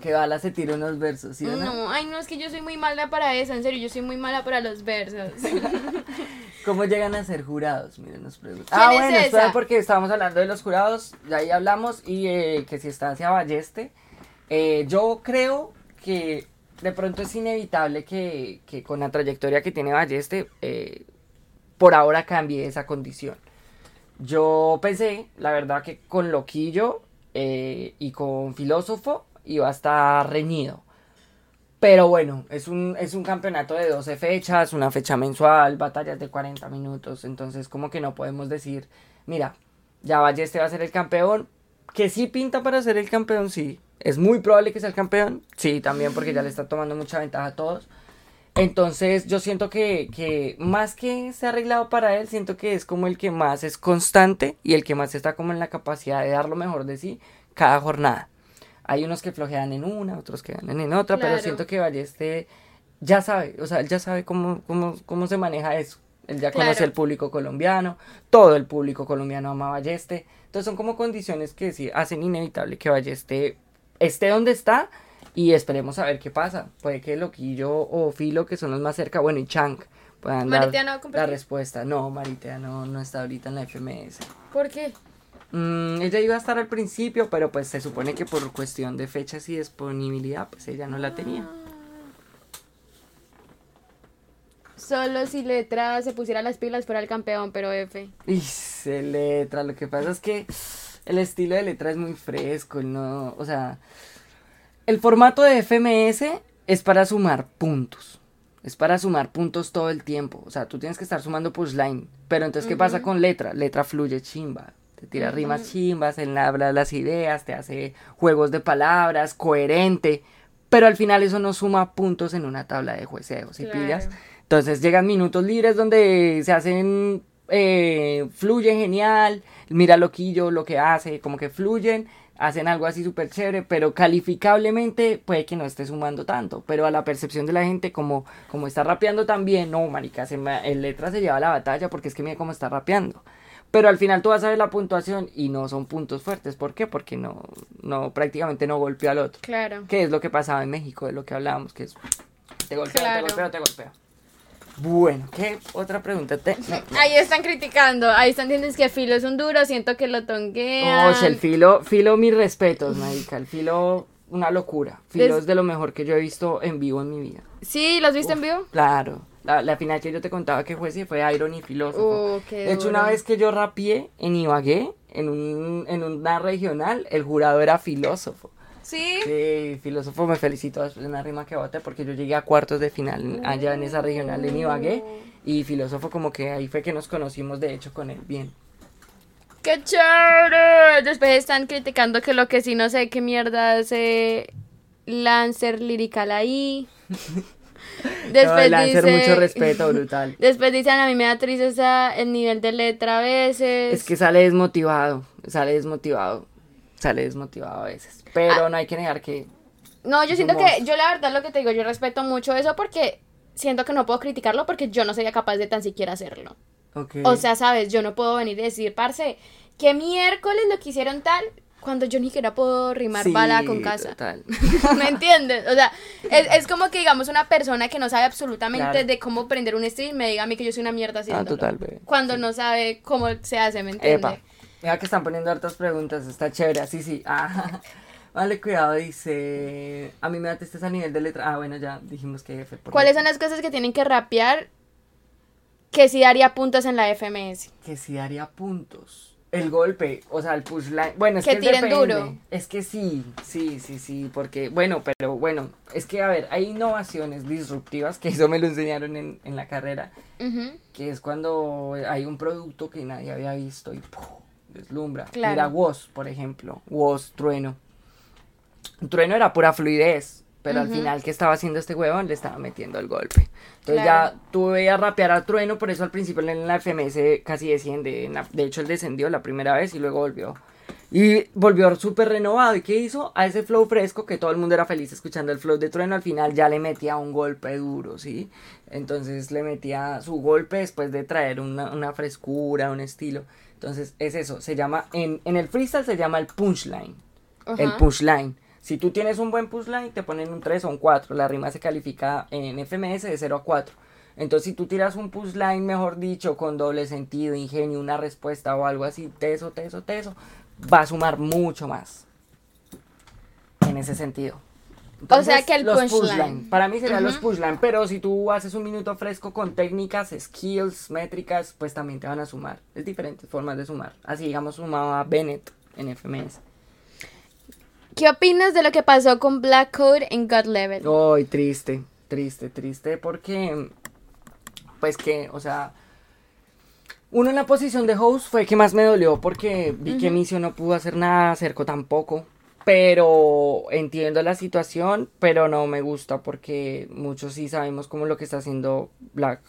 Que Bala se tira unos versos, ¿sí o no? No, ay, no, es que yo soy muy mala para eso, en serio, yo soy muy mala para los versos. ¿Cómo llegan a ser jurados? Miren, nos preguntan. ¿Quién Ah, es bueno, espera, porque estábamos hablando de los jurados, de ahí hablamos, y eh, que si está hacia Balleste. Eh, yo creo que de pronto es inevitable que, que con la trayectoria que tiene Balleste, eh, por ahora cambie esa condición. Yo pensé, la verdad, que con Loquillo eh, y con Filósofo iba a estar reñido. Pero bueno, es un, es un campeonato de 12 fechas, una fecha mensual, batallas de 40 minutos. Entonces, como que no podemos decir, mira, ya Balleste va a ser el campeón. Que sí pinta para ser el campeón, sí. Es muy probable que sea el campeón, sí, también porque ya le está tomando mucha ventaja a todos. Entonces, yo siento que, que más que se ha arreglado para él, siento que es como el que más es constante y el que más está como en la capacidad de dar lo mejor de sí cada jornada. Hay unos que flojean en una, otros que ganan en otra, pero siento que Balleste ya sabe, o sea, él ya sabe cómo, cómo, cómo se maneja eso. Él ya conoce el público colombiano, todo el público colombiano ama a Balleste. Entonces son como condiciones que sí hacen inevitable que Balleste esté donde está y esperemos a ver qué pasa. Puede que Loquillo o Filo, que son los más cerca, bueno, y Chank, puedan dar no la respuesta. No, Maritea no, no está ahorita en la FMS. ¿Por qué? Mm, ella iba a estar al principio, pero pues se supone que por cuestión de fechas y disponibilidad, pues ella no la tenía. Solo si letra se pusiera las pilas fuera el campeón, pero F. Y se letra, lo que pasa es que el estilo de letra es muy fresco, no, o sea, el formato de FMS es para sumar puntos. Es para sumar puntos todo el tiempo. O sea, tú tienes que estar sumando punchline. Pero entonces, ¿qué pasa con letra? Letra fluye chimba. Te tira rimas chimbas, enlabra las ideas, te hace juegos de palabras, coherente. Pero al final eso no suma puntos en una tabla de jueceo, ¿sí Claro. pillas? Entonces llegan minutos libres donde se hacen, eh, fluyen genial, mira loquillo lo que hace, como que fluyen, hacen algo así súper chévere, pero calificablemente puede que no esté sumando tanto, pero a la percepción de la gente como, como está rapeando también, no, marica, se me- el letra se lleva la batalla porque es que mira cómo está rapeando. Pero al final tú vas a ver la puntuación y no son puntos fuertes. ¿Por qué? Porque no, no, prácticamente no golpeó al otro. Claro. ¿Qué es lo que pasaba en México? De lo que hablábamos, que es te golpeo, Claro. te golpeo, te golpeo. Bueno, ¿qué otra pregunta te? no, no. Ahí están criticando, ahí están diciendo que Filo es un duro, siento que lo tonguean. Oye, el filo, filo, mis respetos, marica. El filo, una locura. Filo Des- es de lo mejor que yo he visto en vivo en mi vida. ¿Sí? ¿Los viste en vivo? Claro. La, la final que yo te contaba que fue, sí, fue Iron y Filósofo. Qué de hecho, duro. una vez que yo rapié en Ibagué, en, un, en una regional, el jurado era Filósofo. ¿Sí? Sí, Filósofo me felicitó después de una rima que boté porque yo llegué a cuartos de final allá en esa regional en Ibagué. Y Filósofo como que ahí fue que nos conocimos de hecho con él bien. ¡Qué chévere! Después están criticando que lo que sí no sé qué mierda hace Lancer Lirical ahí. Después Lancer, dice- mucho respeto, brutal. Después dicen a mí me da tristeza el nivel de letra a veces. Es que sale desmotivado, sale desmotivado, sale desmotivado a veces. Pero no hay que negar que... No, yo siento Somos- que, yo la verdad lo que te digo, yo respeto mucho eso porque siento que no puedo criticarlo porque yo no sería capaz de tan siquiera hacerlo. ok. O sea, sabes, yo no puedo venir y decir, parce, que miércoles lo que hicieron tal cuando yo ni siquiera puedo rimar Sí, bala con casa. total. ¿Me entiendes? O sea, es, es como que digamos una persona que no sabe absolutamente Claro. de cómo prender un stream me diga a mí que yo soy una mierda haciendo. Ah, total, bebé. Cuando no sabe cómo se hace, ¿me entiendes? Mira que están poniendo hartas preguntas, está chévere, así sí. Ah, vale, cuidado, dice... A mí me da tristeza a nivel de letra. Ah, bueno, ya dijimos que F. por ¿Cuáles letra. son las cosas que tienen que rapear que sí daría puntos en la FMS? Que sí daría puntos. El golpe, o sea, el push line. Bueno, es Que que, tiren depende. duro. Es que sí, sí, sí, sí, porque, bueno, pero bueno, es que, a ver, hay innovaciones disruptivas, que eso me lo enseñaron en, en la carrera, que es cuando hay un producto que nadie había visto y deslumbra. Claro. Mira Woz, por ejemplo, Woz, Trueno. Trueno era pura fluidez, pero al Ujú. final, ¿qué estaba haciendo este huevón? Le estaba metiendo el golpe. Entonces Claro. ya tú veías rapear a Trueno, por eso al principio en la FMS casi desciende. en la- de hecho, él descendió la primera vez y luego volvió. Y volvió súper renovado. ¿Y qué hizo? A ese flow fresco, que todo el mundo era feliz escuchando el flow de Trueno, al final ya le metía un golpe duro, ¿sí? Entonces le metía su golpe después de traer una, una frescura, un estilo. Entonces es eso, se llama, en, en el freestyle se llama el punchline. El Ajá. punchline. Si tú tienes un buen punchline, te ponen un 3 o un 4. La rima se califica en FMS de 0 a 4. Entonces, si tú tiras un punchline, mejor dicho, con doble sentido, ingenio, una respuesta o algo así, teso, teso, teso, va a sumar mucho más. En ese sentido. O sea que el los punchline. Para mí serían los Ujú. punchline, pero si tú haces un minuto fresco con técnicas, skills, métricas, pues también te van a sumar. Es diferentes formas de sumar. Así, digamos, sumaba Bennett en FMS. ¿Qué opinas de lo que pasó con Black Code en God Level? Ay, triste, triste, triste, porque, pues que, o sea, uno en la posición de host fue que más me dolió porque vi que Micio no pudo hacer nada, Cerco tampoco, pero entiendo la situación, pero no me gusta porque muchos sí sabemos cómo lo que está haciendo Black.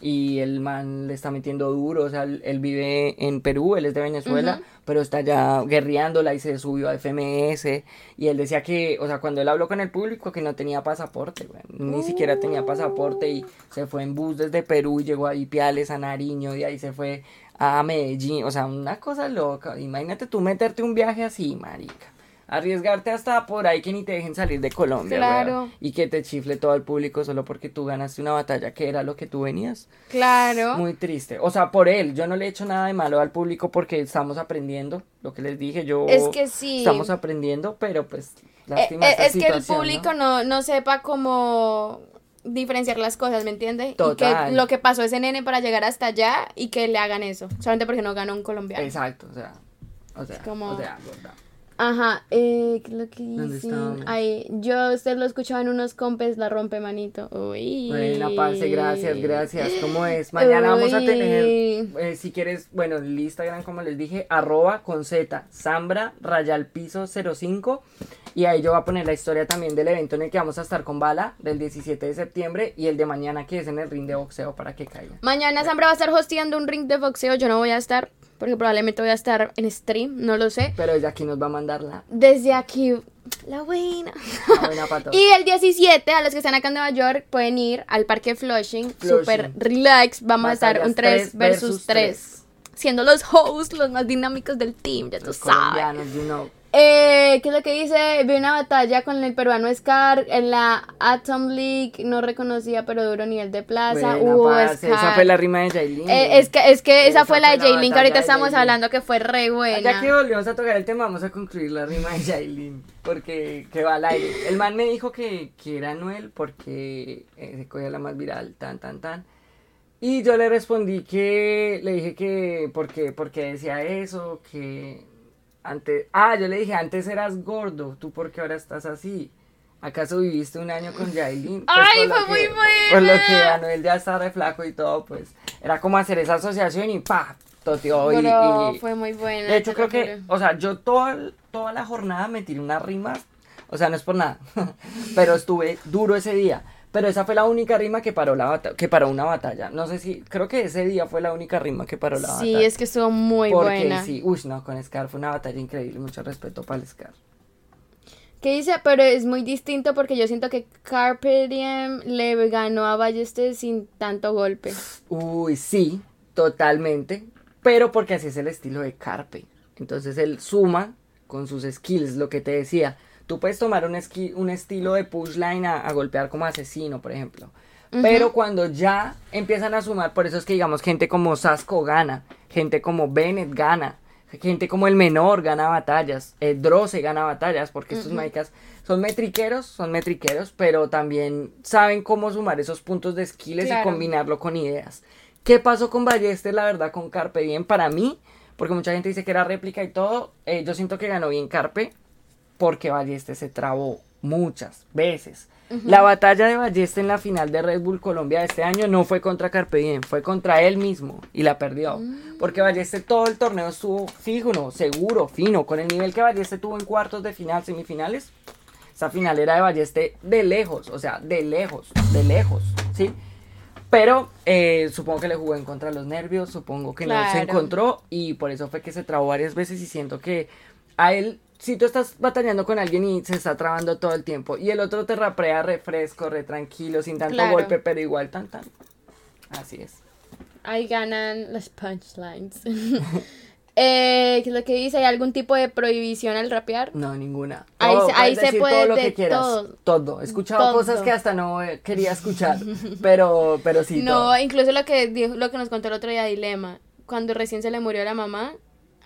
Y el man le está metiendo duro, o sea, él, él vive en Perú, él es de Venezuela, pero está ya guerreándola y se subió a FMS. Y él decía que, o sea, cuando él habló con el público, que no tenía pasaporte, güey. Ni siquiera tenía pasaporte y se fue en bus desde Perú y llegó a Ipiales, a Nariño, y ahí se fue a Medellín. O sea, una cosa loca. Imagínate tú meterte un viaje así, marica. Arriesgarte hasta por ahí que ni te dejen salir de Colombia, Claro. weón, Y que te chifle todo el público solo porque tú ganaste una batalla que era lo que tú venías. Claro. Muy triste. O sea, por él. Yo no le he hecho nada de malo al público porque estamos aprendiendo. Lo que les dije, yo... Es que sí. Estamos aprendiendo, pero pues... Eh, Lástima eh, esta es que el público ¿no? No, sepa cómo diferenciar las cosas, ¿me entiende? Y Total. que lo que pasó ese nene para llegar hasta allá y que le hagan eso, solamente porque no ganó un colombiano. Exacto, o sea... O sea, como- o sea, gorda. Ajá, eh, ¿qué es lo que ¿Dónde dicen? Ay, yo usted lo escuchaba en unos compes, la rompe manito. Uy. Buena, parce, gracias, gracias. ¿Cómo es? Mañana vamos a tener, eh, si quieres, bueno, el Instagram, como les dije, arroba con Z, Zambra, rayal piso 05. Y ahí yo voy a poner la historia también del evento en el que vamos a estar con Bala, del 17 de septiembre, y el de mañana que es en el ring de boxeo para que caigan. Mañana Sambra va a estar hosteando un ring de boxeo, yo no voy a estar, porque probablemente voy a estar en stream, no lo sé. Pero ella aquí nos va a mandar la, Desde aquí, la buena. la buena para todos. Y el 17, a los que están acá en Nueva York, pueden ir al parque Flushing, Flushing. super relax. Vamos a estar un Batallas 3 tres versus versus 3. tres. Siendo los hosts, los más dinámicos del team, ya tú Los sabes. colombianos, you know. Eh, ¿Qué es lo que dice? Vi una batalla con el peruano Scar en la Atom League. No reconocía, pero duro nivel de plaza. Buena, parce, Scar. Esa fue la rima de Jailin. Eh, es que, es que esa, Esa fue la de J-Link. batalla Ahorita estamos hablando que fue re Ya buena. que volvimos a tocar el tema, vamos a concluir la rima de Jailin. Porque que va al aire. El man me dijo que, que era Noel porque eh, se cogía la más viral, tan, tan, tan. Y yo le respondí que, le dije que, porque, porque decía eso, que antes, ah, yo le dije, antes eras gordo, tú porque ahora estás así. ¿Acaso viviste un año con Jailin? Pues Ay, por fue muy buena. Por lo que Anuel ya está re flaco y todo, pues, era como hacer esa asociación y pa, toteó y- y, fue muy buena. de hecho, creo que, juro. o sea, yo toda, toda la jornada me tiré unas rimas. O sea, no es por nada. pero estuve duro ese día. Pero esa fue la única rima que paró, la que paró una batalla. No sé si, creo que ese día fue la única rima que paró la Sí, batalla. es que estuvo muy Porque buena. sí, uy, no, con Scar fue una batalla increíble. Mucho respeto para el Scar. ¿Qué dice? Pero es muy distinto porque yo siento que Carpe Diem le ganó a Ballester sin tanto golpe. Uy, sí, totalmente. Pero porque así es el estilo de Carpe. Entonces él suma con sus skills, lo que te decía. Tú puedes tomar un, esqui- un estilo de pushline a, a golpear como asesino, por ejemplo. Pero cuando ya empiezan a sumar, por eso es que digamos gente como Sasco gana, gente como Bennett gana, gente como el menor gana batallas, eh, Droce gana batallas, porque estos maricas son metriqueros, son metriqueros, pero también saben cómo sumar esos puntos de skills y Claro. combinarlo con ideas. ¿Qué pasó con Ballester, la verdad, con Carpe Bien? Para mí, porque mucha gente dice que era réplica y todo, eh, yo siento que ganó bien Carpe, porque Ballester se trabó muchas veces. La batalla de Ballester en la final de Red Bull Colombia de este año no fue contra Carpe Diem, fue contra él mismo y la perdió. Porque Ballester todo el torneo estuvo fijo, no, seguro, fino, con el nivel que Ballester tuvo en cuartos de final, semifinales. Esa final era de Ballester de lejos, o sea, de lejos, de lejos, ¿sí? Pero eh, supongo que le jugó en contra de los nervios, supongo que no se Claro. encontró y por eso fue que se trabó varias veces y siento que a él, si tú estás batallando con alguien y se está trabando todo el tiempo y el otro te raprea re fresco, re tranquilo, sin tanto Claro. golpe, pero igual tan tan. Así es. Ahí ganan las punchlines. Eh, ¿Qué es lo que dice? ¿Hay algún tipo de prohibición al rapear? No, ninguna. Ahí se- ahí puede todo lo de que quieras. todo. Todo. He escuchado Todo. cosas que hasta no eh, quería escuchar, pero, pero sí. no, todo. incluso lo que dijo, lo que nos contó el otro día Dilema, cuando recién se le murió la mamá,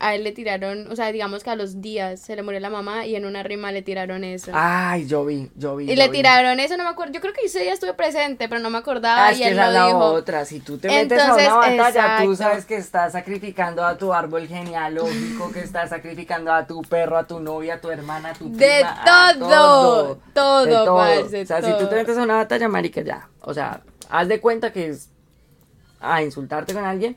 a él le tiraron, o sea, digamos que a los días se le murió la mamá y en una rima le tiraron eso. Ay, yo vi, yo vi. y yo le vi. tiraron eso, no me acuerdo, yo creo que ese día estuve presente, pero no me acordaba Ah, es y que él esa lo es la dijo. otra. Si tú te metes Entonces, a una batalla, tú sabes que estás sacrificando a tu árbol genealógico, que estás sacrificando a tu perro, a tu novia, a tu hermana, a tu De prima, a todo, todo, De todo. parce, O sea, si tú todo. te metes a una batalla, marica, ya. O sea, haz de cuenta que es a insultarte con alguien,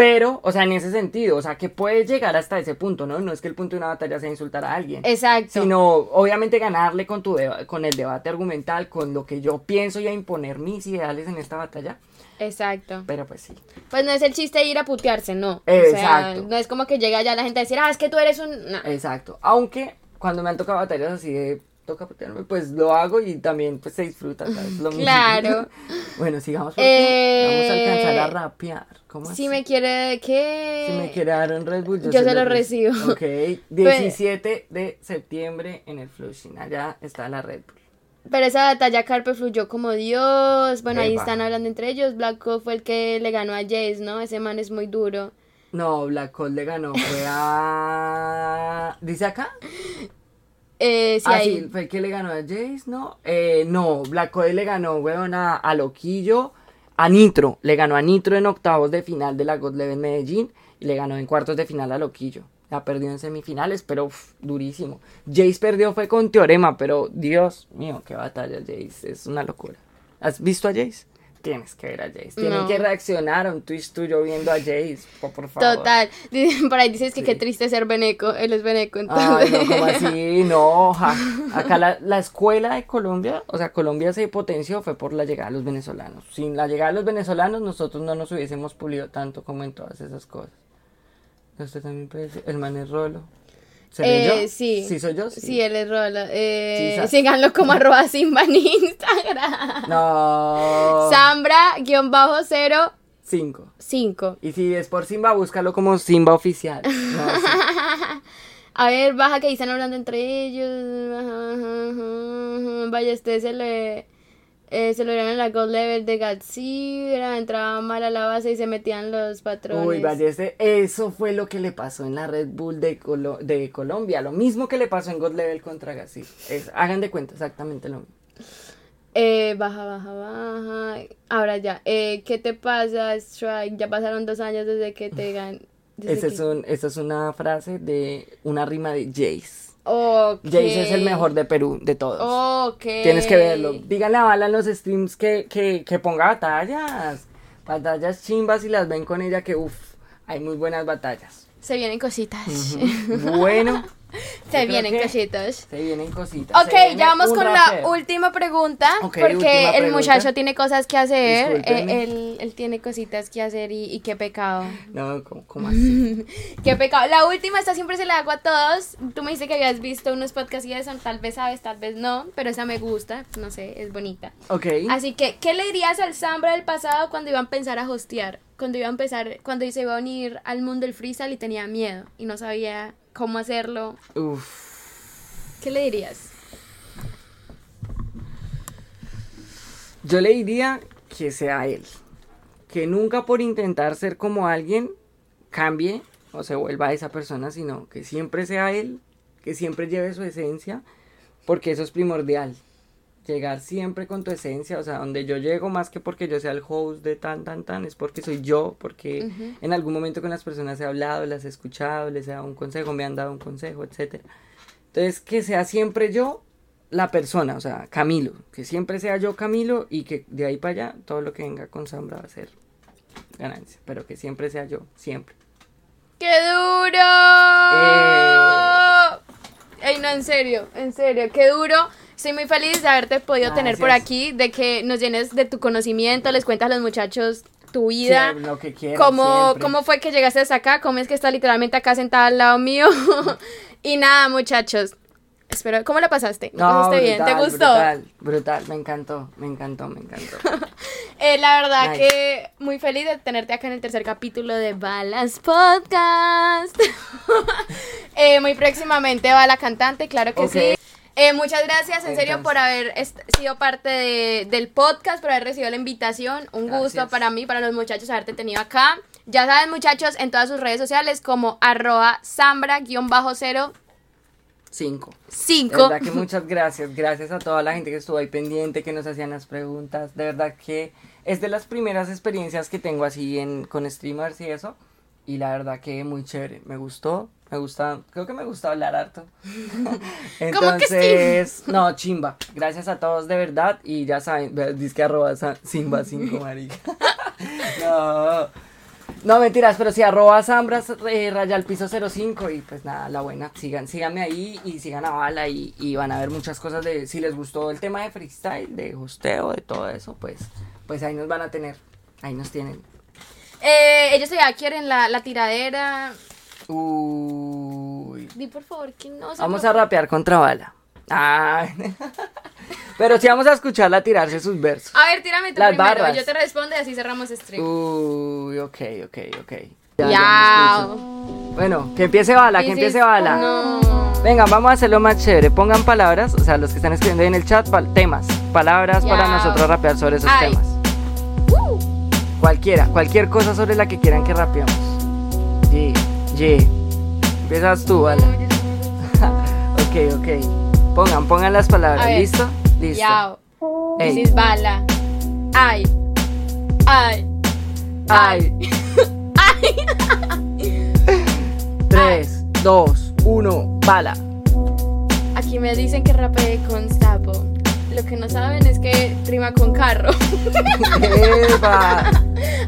pero, o sea, en ese sentido, o sea, que puedes llegar hasta ese punto, ¿no? No es que el punto de una batalla sea insultar a alguien. Exacto. Sino, obviamente, ganarle con, tu deba- con el debate argumental, con lo que yo pienso y a imponer mis ideales en esta batalla. Exacto. Pero pues sí. Pues no es el chiste ir a putearse, no. O Exacto. sea, no es como que llega ya la gente a decir, ah, es que tú eres un... No. Exacto. Aunque cuando me han tocado batallas así de toca putearme, pues lo hago y también pues se disfruta, ¿sabes? Lo mismo. Claro. bueno, sigamos porque Eh, vamos a alcanzar a rapear. ¿Cómo Si así? me quiere, ¿qué? Si me quiere dar un Red Bull, yo, Yo se se lo recibo. recibo. Ok. 17 de septiembre en el Flushing. Allá está la Red Bull. Pero esa batalla Carpe fluyó como Dios. Bueno, ahí están hablando entre ellos. Black Cold fue el que le ganó a Jace, ¿no? Ese man es muy duro. No, Black Cold le ganó. Fue a. ¿Dice acá? Eh, sí, ah, ahí. sí, fue que le ganó a Jace, ¿no? Eh, no, Black Code le ganó, weón, a, a Loquillo, a Nitro. Le ganó a Nitro en octavos de final de la God Level Medellín y le ganó en cuartos de final a Loquillo. La perdió en semifinales, pero uf, durísimo. Jace perdió fue con Teorema, pero Dios mío, qué batalla Jace, es una locura. ¿Has visto a Jace? Tienes que ver a Jace. Tienen No. que reaccionar a un twist tuyo viendo a Jace, por, por favor. Total. Por ahí dices que Sí. qué triste ser Beneco. Él es Beneco, Ay, entonces. no, como así? No, ja. Acá la, la escuela de Colombia, o sea, Colombia se potenció fue por la llegada de los venezolanos. Sin la llegada de los venezolanos, nosotros no nos hubiésemos pulido tanto como en todas esas cosas. ¿Usted también parece? ¿El man es Rolo? ¿Seré Eh, yo? sí. ¿Sí soy yo? Sí, él es Rola. Eh, Sí, síganlo como arroba Simba en Instagram. No. Sambra-0 Cinco. 5. Y si es por Simba, búscalo como Simba oficial. No, sí. A ver, baja que ahí están hablando entre ellos. Vaya, este se le. Eh, se lo dieron en la gold level de Gatsira, entraba mal a la base y se metían los patrones. Uy, Balleste, eso fue lo que le pasó en la Red Bull de, Colo- de Colombia. Lo mismo que le pasó en God Level contra Gassi. Es, hagan de cuenta, exactamente lo mismo. Eh, baja, baja, baja. Ahora ya, eh, ¿qué te pasa, Strike? Ya pasaron dos años desde que te gan... desde Esa que- es, un- esa es una frase de una rima de Jace. Ok. Jace es el mejor de Perú, de todos. Tienes que verlo. Díganle a Bala en los streams que, que, que ponga batallas. Batallas chimbas y las ven con ella que uff, hay muy buenas batallas. Se vienen cositas. Bueno, Se vienen cositas. se vienen cositas. Ok, viene ya vamos con rapero. la última pregunta. Porque última el pregunta. muchacho tiene cosas que hacer. Eh, él, él tiene cositas que hacer y, y qué pecado. No, ¿cómo, cómo así? Qué pecado. La última, esta siempre se la hago a todos. Tú me dijiste que habías visto unos podcasts y eso. Tal vez sabes, tal vez no. Pero esa me gusta. No sé, es bonita. Ok. Así que, ¿qué le dirías al Zambra del pasado cuando iba a empezar a hostear? Cuando iba a empezar, cuando se iba a unir al mundo del freestyle y tenía miedo y no sabía cómo hacerlo. Uf. ¿Qué le dirías? Yo le diría que sea él. Que nunca por intentar ser como alguien cambie o se vuelva esa persona, sino que siempre sea él, que siempre lleve su esencia, porque eso es primordial. Llegar siempre con tu esencia, o sea, donde yo llego más que porque yo sea el host de tan, tan, tan, es porque soy yo, porque Ujú. en algún momento con las personas he hablado, las he escuchado, les he dado un consejo, me han dado un consejo, etcétera. Entonces, que sea siempre yo la persona, o sea, Camilo, que siempre sea yo Camilo y que de ahí para allá todo lo que venga con Zambra va a ser ganancia, pero que siempre sea yo, siempre. ¡Qué duro! Eh. Ey, no, en serio, en serio, qué duro. Estoy muy feliz de haberte podido tener por aquí, de que nos llenes de tu conocimiento, les cuentas a los muchachos tu vida. Sí, lo que quieras, ¿Cómo, siempre. ¿Cómo fue que llegaste hasta acá? ¿Cómo es que estás literalmente acá sentada al lado mío? y nada, muchachos. Espero, ¿cómo la pasaste? ¿La No, pasaste bien? ¿Te gustó? Brutal, brutal, me encantó, me encantó, me encantó. Eh, la verdad Nice. que muy feliz de tenerte acá en el tercer capítulo de Balas Podcast. Eh, muy próximamente va la cantante, claro que sí. Eh, muchas gracias, en serio, por haber sido parte de- del podcast, por haber recibido la invitación. Un gusto para mí, para los muchachos, haberte tenido acá. Ya saben, muchachos, en todas sus redes sociales como arroba sambra-0 Cinco. De 5. verdad que muchas gracias, gracias a toda la gente que estuvo ahí pendiente, que nos hacían las preguntas. De verdad que es de las primeras experiencias que tengo así en, con streamers y eso. Y la verdad que muy chévere, me gustó, me gusta, creo que me gusta hablar harto. ¿Cómo que sí? Entonces, no, chimba. Gracias a todos de verdad y ya saben, ve- dice que arroba simba 5, marica. no. No, mentiras, pero sí, arroba Zambras, eh, raya al piso 05 y pues nada, la buena, sigan, síganme ahí y sigan a Bala y, y van a ver muchas cosas de, si les gustó el tema de freestyle, de hosteo, de todo eso, pues, pues ahí nos van a tener, ahí nos tienen. Eh, ellos ya quieren la, la tiradera. Uy. Di por favor que no se Vamos a rapear contra Bala. Ay. Pero sí vamos a escucharla tirarse sus versos. A ver, tírame tú Las primero. barras. Yo te respondo y así cerramos stream. Uy, ok, ok, ok. Ya. bueno, que empiece Bala, que empiece Bala. No. Venga, vamos a hacerlo más chévere. Pongan palabras, o sea, los que están escribiendo ahí en el chat, temas, palabras para nosotros rapear sobre esos Ay. temas. Cualquiera, cualquier cosa sobre la que quieran que rapeemos. Ye, ye. Empiezas tú, Bala. ok, ok. Pongan, pongan las palabras. ¿Listo? Listo. Yao. Ey. This is bala. Ay. Ay. Ay. Ay. 3, 2, 1, bala. Aquí me dicen que rapeé con sapo. Lo que no saben es que rima con carro. Eva.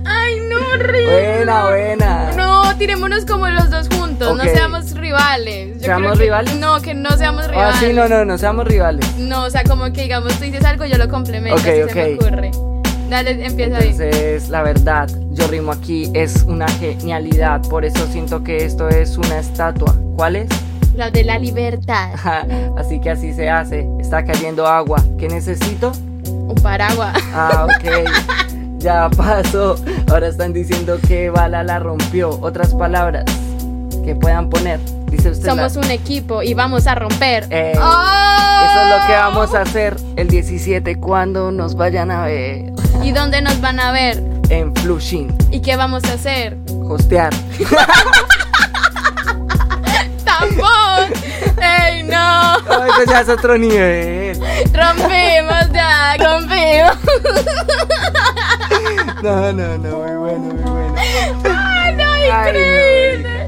Ay, no, rima. Buena, buena. No, tirémonos como los dos juntos. No Ok. seamos rivales. Yo ¿Seamos creo que- rivales? No, que no seamos Ah, rivales. sí, no, no, no seamos rivales. No, o sea, como que digamos tú dices algo, yo lo complemento. Ok, así se me ocurre. Dale, empieza ahí. Entonces, la verdad, yo rimo aquí, es una genialidad. Por eso siento que esto es una estatua. ¿Cuál es? La de la libertad. Así que así se hace. Está cayendo agua. ¿Qué necesito? Un paraguas. Ah, ok. Ya pasó. Ahora están diciendo que Bala la rompió. Otras palabras que puedan poner. Dice usted. la- Somos un equipo y vamos a romper. Eh, ¡Oh! Eso es lo que vamos a hacer el 17 cuando nos vayan a ver ¿Y dónde nos van a ver? en Flushing. ¿Y qué vamos a hacer? Hostear. ¡Tampón! ¡Ey, no! Oh, eso ya es otro nivel. ¡Rompimos ya! ¡Rompimos! No, no, no, muy bueno, muy bueno. ¡Ay, no! Ay, ¡Increíble!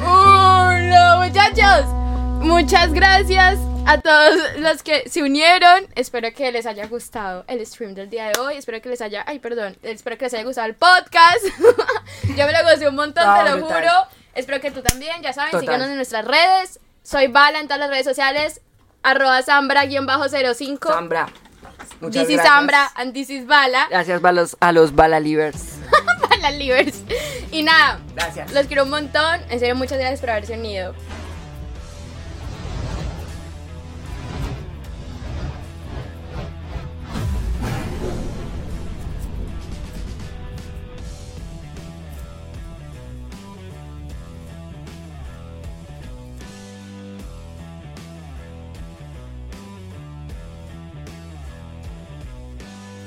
¡Uy, no, muchachos! Muchas gracias a todos los que se unieron. Espero que les haya gustado el stream del día de hoy. Espero que les haya. Ay, perdón. Espero que les haya gustado el podcast. Yo me lo gocé un montón, No, te lo brutal. juro. Espero que tú también. Ya saben, Total. síganos en nuestras redes. Soy Bala en todas las redes sociales. Arroba Zambra-05. Zambra. Muchas This is gracias. Zambra and this is Bala. Gracias a los, a los Balalivers. Bala Livers. Y nada, Gracias. los quiero un montón. En serio, muchas gracias por haberse unido.